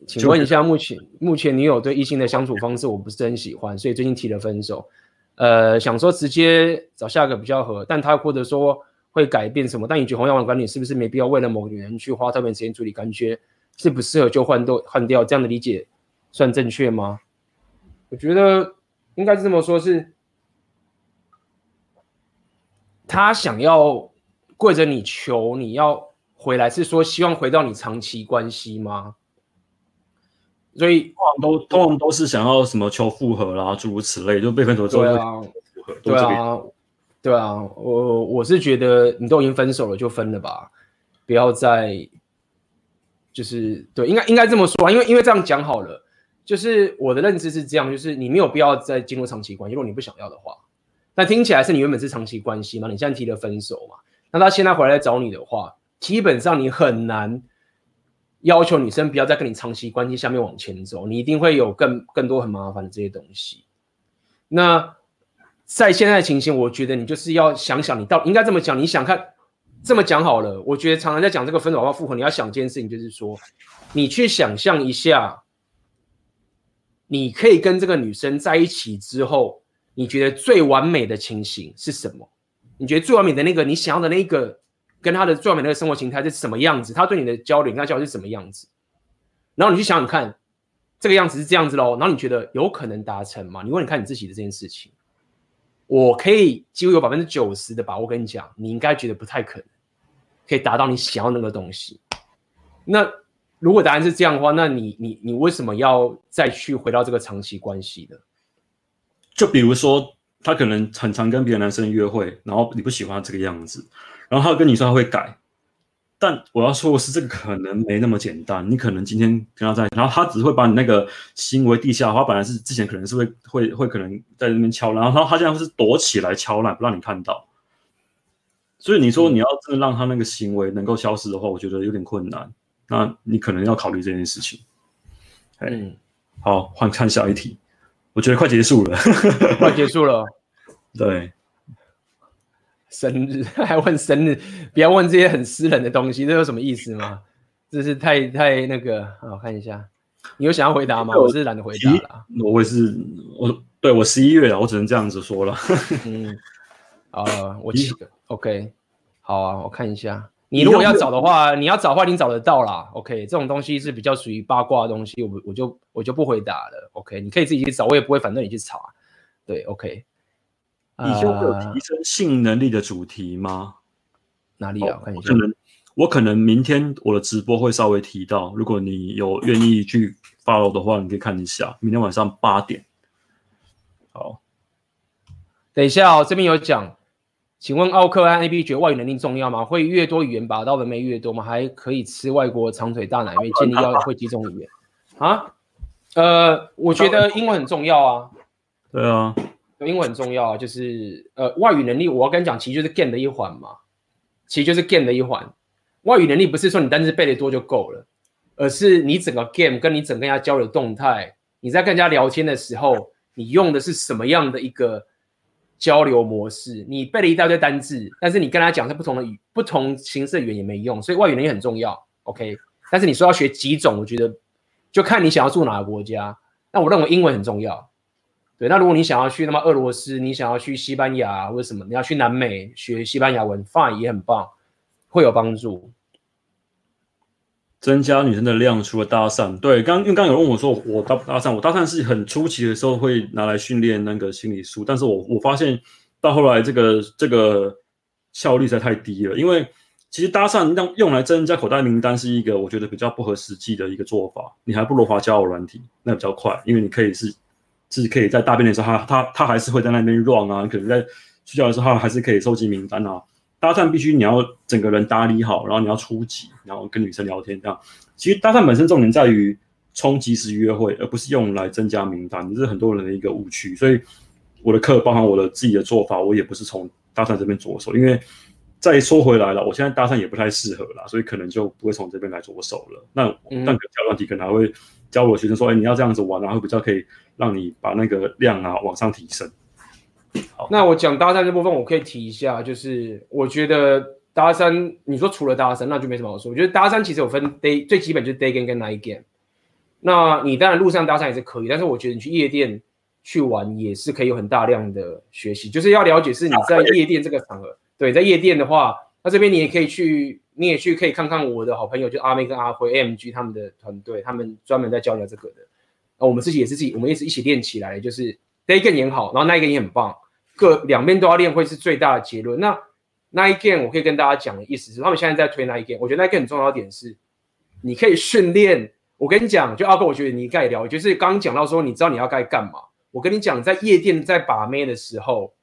请问一下，目前目前女友对异性的相处方式我不是很喜欢，所以最近提了分手。呃，想说直接找下一个比较合，但他或者说会改变什么？但你觉得红药丸管理是不是没必要为了某个女人去花特别时间处理？感觉是不适合就换掉换掉，这样的理解算正确吗？我觉得应该是这么说，是。他想要跪着你求你要回来，是说希望回到你长期关系吗？所以都通常都是想要什么求复合啦，诸如此类，就被分手之后复合。对啊，对啊，对啊，我我是觉得你都已经分手了，就分了吧，不要再就是对，应该应该这么说，因为因为这样讲好了，就是我的认知是这样，就是你没有必要再进入长期关系，如果你不想要的话。但听起来是你原本是长期关系嘛，你现在提了分手嘛，那他现在回来找你的话，基本上你很难要求女生不要再跟你长期关系下面往前走，你一定会有更更多很麻烦的这些东西。那。在现在的情形，我觉得你就是要想想，你到应该这么讲。你想看这么讲好了，我觉得常常在讲这个分手要复合，你要想一件事情，就是说，你去想象一下，你可以跟这个女生在一起之后，你觉得最完美的情形是什么？你觉得最完美的那个你想要的那个跟她的最完美的那个生活形态是什么样子？她对你的交流，跟她交流是什么样子？然后你去想想看，这个样子是这样子喽。然后你觉得有可能达成吗？你问你看你自己的这件事情。我可以几乎有百分之九十的把握跟你讲，你应该觉得不太可能可以达到你想要那个东西。那如果答案是这样的话，那你你你为什么要再去回到这个长期关系呢？就比如说，他可能很常跟别的男生约会，然后你不喜欢他这个样子，然后他跟你说他会改。但我要说的是，这个可能没那么简单。你可能今天跟他在一起，然后他只会把你那个行为地下化。他本来是之前可能是会会会可能在那边敲，然后他现在是躲起来敲烂，不让你看到。所以你说你要真的让他那个行为能够消失的话，我觉得有点困难。那你可能要考虑这件事情。嗯，好，换看下一题。我觉得快结束了，[laughs] 快结束了。对。生日 [laughs] 还问生日，不要问这些很私人的东西，这有什么意思吗？这是太太那个，我看一下，你有想要回答吗？我是懒得回答了。我也是，我对我十一月了，我只能这样子说了。[laughs] 嗯，啊，我七个，OK，好啊，我看一下。你如果要找的话，你要找的话，你找得到啦。OK，这种东西是比较属于八卦的东西，我我就我就不回答了。OK，你可以自己去找，我也不会反对你去查。对，OK。以后会有提升性能力的主题吗？哪里啊？我看一下。可能我可能明天我的直播会稍微提到，如果你有愿意去 follow 的话，你可以看一下。明天晚上八点。好，等一下哦，这边有讲，请问奥克和 A B 觉得外语能力重要吗？会越多语言把到的妹越多吗？还可以吃外国长腿大奶妹？建议要会几种语言啊？呃，我觉得英文很重要啊。对啊。英文很重要啊，就是呃，外语能力，我要跟你讲，其实就是 game 的一环嘛，其实就是 game 的一环。外语能力不是说你单词背得多就够了，而是你整个 game 跟你整个家交流动态，你在跟人家聊天的时候，你用的是什么样的一个交流模式？你背了一大堆单字，但是你跟他讲是不同的语、不同形式的语言也没用，所以外语能力很重要。OK，但是你说要学几种，我觉得就看你想要住哪个国家。那我认为英文很重要。对，那如果你想要去那么俄罗斯，你想要去西班牙，为什么你要去南美学西班牙文？Fine 也很棒，会有帮助。增加女生的量，除了搭讪，对，刚因为刚有人问我说，我搭不搭讪？我搭讪是很初期的时候会拿来训练那个心理术，但是我我发现到后来这个这个效率实在太低了，因为其实搭讪让用来增加口袋名单是一个我觉得比较不合实际的一个做法，你还不如滑交友软体，那比较快，因为你可以是。是可以在大便的时候，他他他还是会在那边 run 啊，可能在睡觉的时候，他还是可以收集名单啊。搭讪必须你要整个人打理好，然后你要出击，然后跟女生聊天这样。其实搭讪本身重点在于冲即时约会，而不是用来增加名单，这是很多人的一个误区。所以我的课包含我的自己的做法，我也不是从搭讪这边着手，因为再说回来了，我现在搭讪也不太适合啦，所以可能就不会从这边来着手了。那但可交问题可能还会教我的学生说，哎，你要这样子玩，然后比较可以。让你把那个量啊往上提升。好，那我讲搭讪这部分，我可以提一下，就是我觉得搭讪，你说除了搭讪，那就没什么好说。我觉得搭讪其实有分 day，最基本就是 day game 跟 night game。那你当然路上搭讪也是可以，但是我觉得你去夜店去玩也是可以有很大量的学习，就是要了解是你在夜店这个场合。对，在夜店的话，那这边你也可以去，你也去可以看看我的好朋友，就阿妹跟阿辉 AMG 他们的团队，他们专门在教你这个的。啊我们自己也是自己，我们也是一起练起来，就是 day game 也好，然后 night game 也很棒，各两边都要练，会是最大的结论。那 night game 我可以跟大家讲的意思是，他们现在在推 night game，我觉得 night game 很重要的点是，你可以训练。我跟你讲，就阿哥，我觉得你应该聊，就是刚刚讲到说，你知道你要该干嘛。我跟你讲，在夜店在把妹的时候，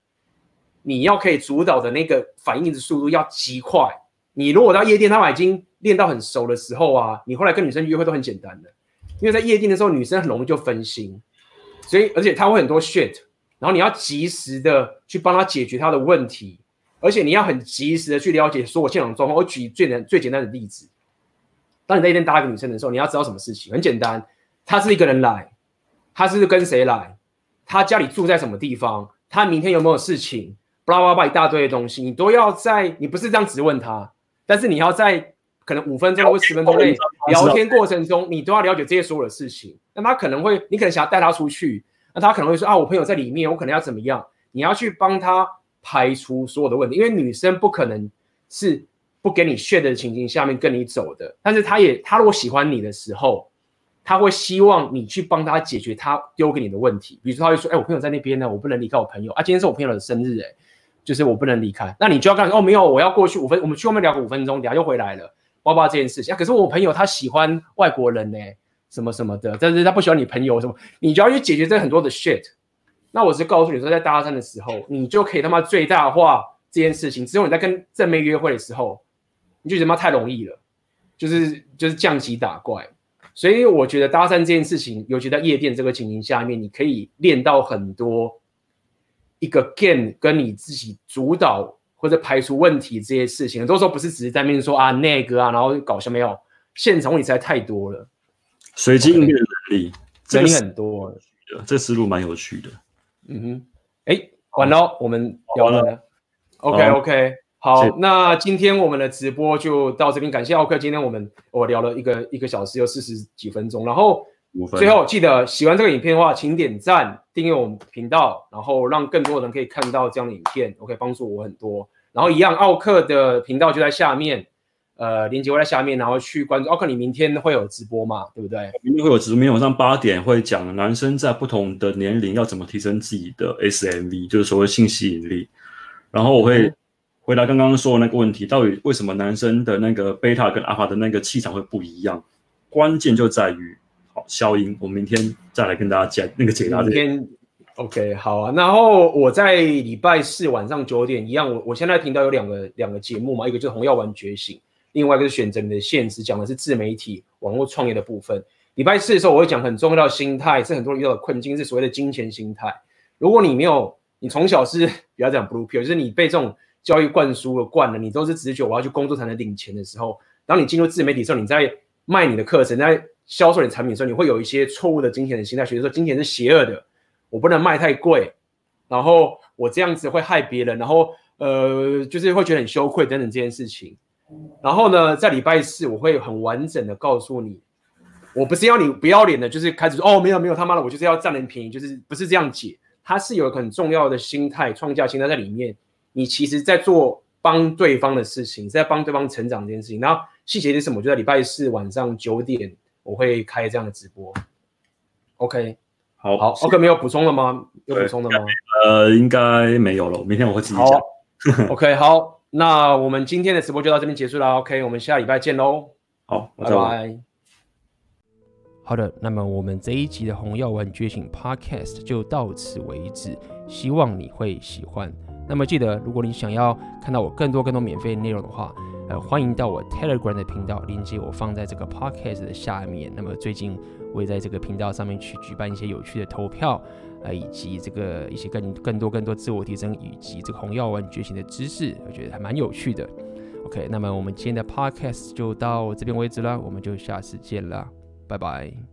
你要可以主导的那个反应的速度要极快。你如果到夜店，他们已经练到很熟的时候啊，你后来跟女生约会都很简单的，因为在夜店的时候，女生很容易就分心，所以而且他会很多 shit，然后你要及时的去帮他解决他的问题，而且你要很及时的去了解所有现场状况。我举最难最简单的例子，当你在一天搭一个女生的时候，你要知道什么事情？很简单，她是一个人来，她是跟谁来？她家里住在什么地方？她明天有没有事情？巴拉巴拉一大堆的东西，你都要在，你不是这样直问她。但是你要在可能五分钟或十分钟内聊天过程中，你都要了解这些所有的事情。那他可能会，你可能想要带他出去，那他可能会说啊，我朋友在里面，我可能要怎么样？你要去帮他排除所有的问题，因为女生不可能是不给你 share 的情形下面跟你走的。但是他也，他如果喜欢你的时候，他会希望你去帮他解决他丢给你的问题。比如说，他会说，哎，我朋友在那边呢，我不能离开我朋友啊，今天是我朋友的生日，哎。就是我不能离开，那你就要干哦，没有，我要过去五分，我们去外面聊个五分钟，等下又回来了，包括这件事情。可是我朋友他喜欢外国人呢，什么什么的，但是他不喜欢你朋友什么，你就要去解决这很多的 shit。那我是告诉你说，在搭讪的时候，你就可以他妈最大化这件事情。只有你在跟正妹约会的时候，你就觉得他妈太容易了，就是就是降级打怪。所以我觉得搭讪这件事情，尤其在夜店这个情形下面，你可以练到很多。一个 game 跟你自己主导或者排除问题这些事情，很多时候不是只是在面说啊那个啊，然后搞笑没有，现场问题实在太多了。随机应变的能力，能力很多，这思路蛮有趣的。嗯哼，哎，完了，我们聊完了。OK OK，好，那今天我们的直播就到这边，感谢奥克。今天我们我聊了一个一个小时又四十几分钟，然后。最后记得喜欢这个影片的话，请点赞、订阅我们频道，然后让更多人可以看到这样的影片，OK，帮助我很多。然后一样，奥克的频道就在下面，呃，链接会在下面，然后去关注。奥克，你明天会有直播嘛？对不对？明天会有直播，明天晚上八点会讲男生在不同的年龄要怎么提升自己的 SMV，就是所谓性吸引力。然后我会回答刚刚说的那个问题，到底为什么男生的那个贝塔跟阿法的那个气场会不一样？关键就在于。好，消音，我明天再来跟大家讲那个解答。明天，OK，好啊。然后我在礼拜四晚上九点一样，我我现在频道有两个两个节目嘛，一个就是红药丸觉醒，另外一个是选择你的现实，讲的是自媒体网络创业的部分。礼拜四的时候，我会讲很重要的心态，是很多人遇到的困境，是所谓的金钱心态。如果你没有，你从小是不要讲 blue pill，就是你被这种教育灌输了惯了，你都是直觉我要去工作才能领钱的时候，当你进入自媒体的时候，你在卖你的课程，在销售你产品的时候，你会有一些错误的金钱的心态，觉得说金钱是邪恶的，我不能卖太贵，然后我这样子会害别人，然后呃，就是会觉得很羞愧等等这件事情。然后呢，在礼拜四我会很完整的告诉你，我不是要你不要脸的，就是开始说哦，没有没有他妈的，我就是要占人便宜，就是不是这样解，它是有很重要的心态创价心态在里面。你其实在做帮对方的事情，在帮对方成长这件事情。然后细节是什么？就在礼拜四晚上九点。我会开这样的直播，OK，好，好，OK，没有补充了吗？有补充的吗？呃，应该没有了。明天我会自己讲。好，OK，好，那我们今天的直播就到这边结束了。OK，我们下礼拜见喽。好，拜拜。好的，那么我们这一集的红药丸觉醒 Podcast 就到此为止，希望你会喜欢。那么记得，如果你想要看到我更多更多免费内容的话，呃，欢迎到我 Telegram 的频道，链接我放在这个 Podcast 的下面。那么最近我也在这个频道上面去举办一些有趣的投票，呃，以及这个一些更更多更多自我提升以及这个红药丸觉醒的知识，我觉得还蛮有趣的。OK，那么我们今天的 Podcast 就到这边为止了，我们就下次见了，拜拜。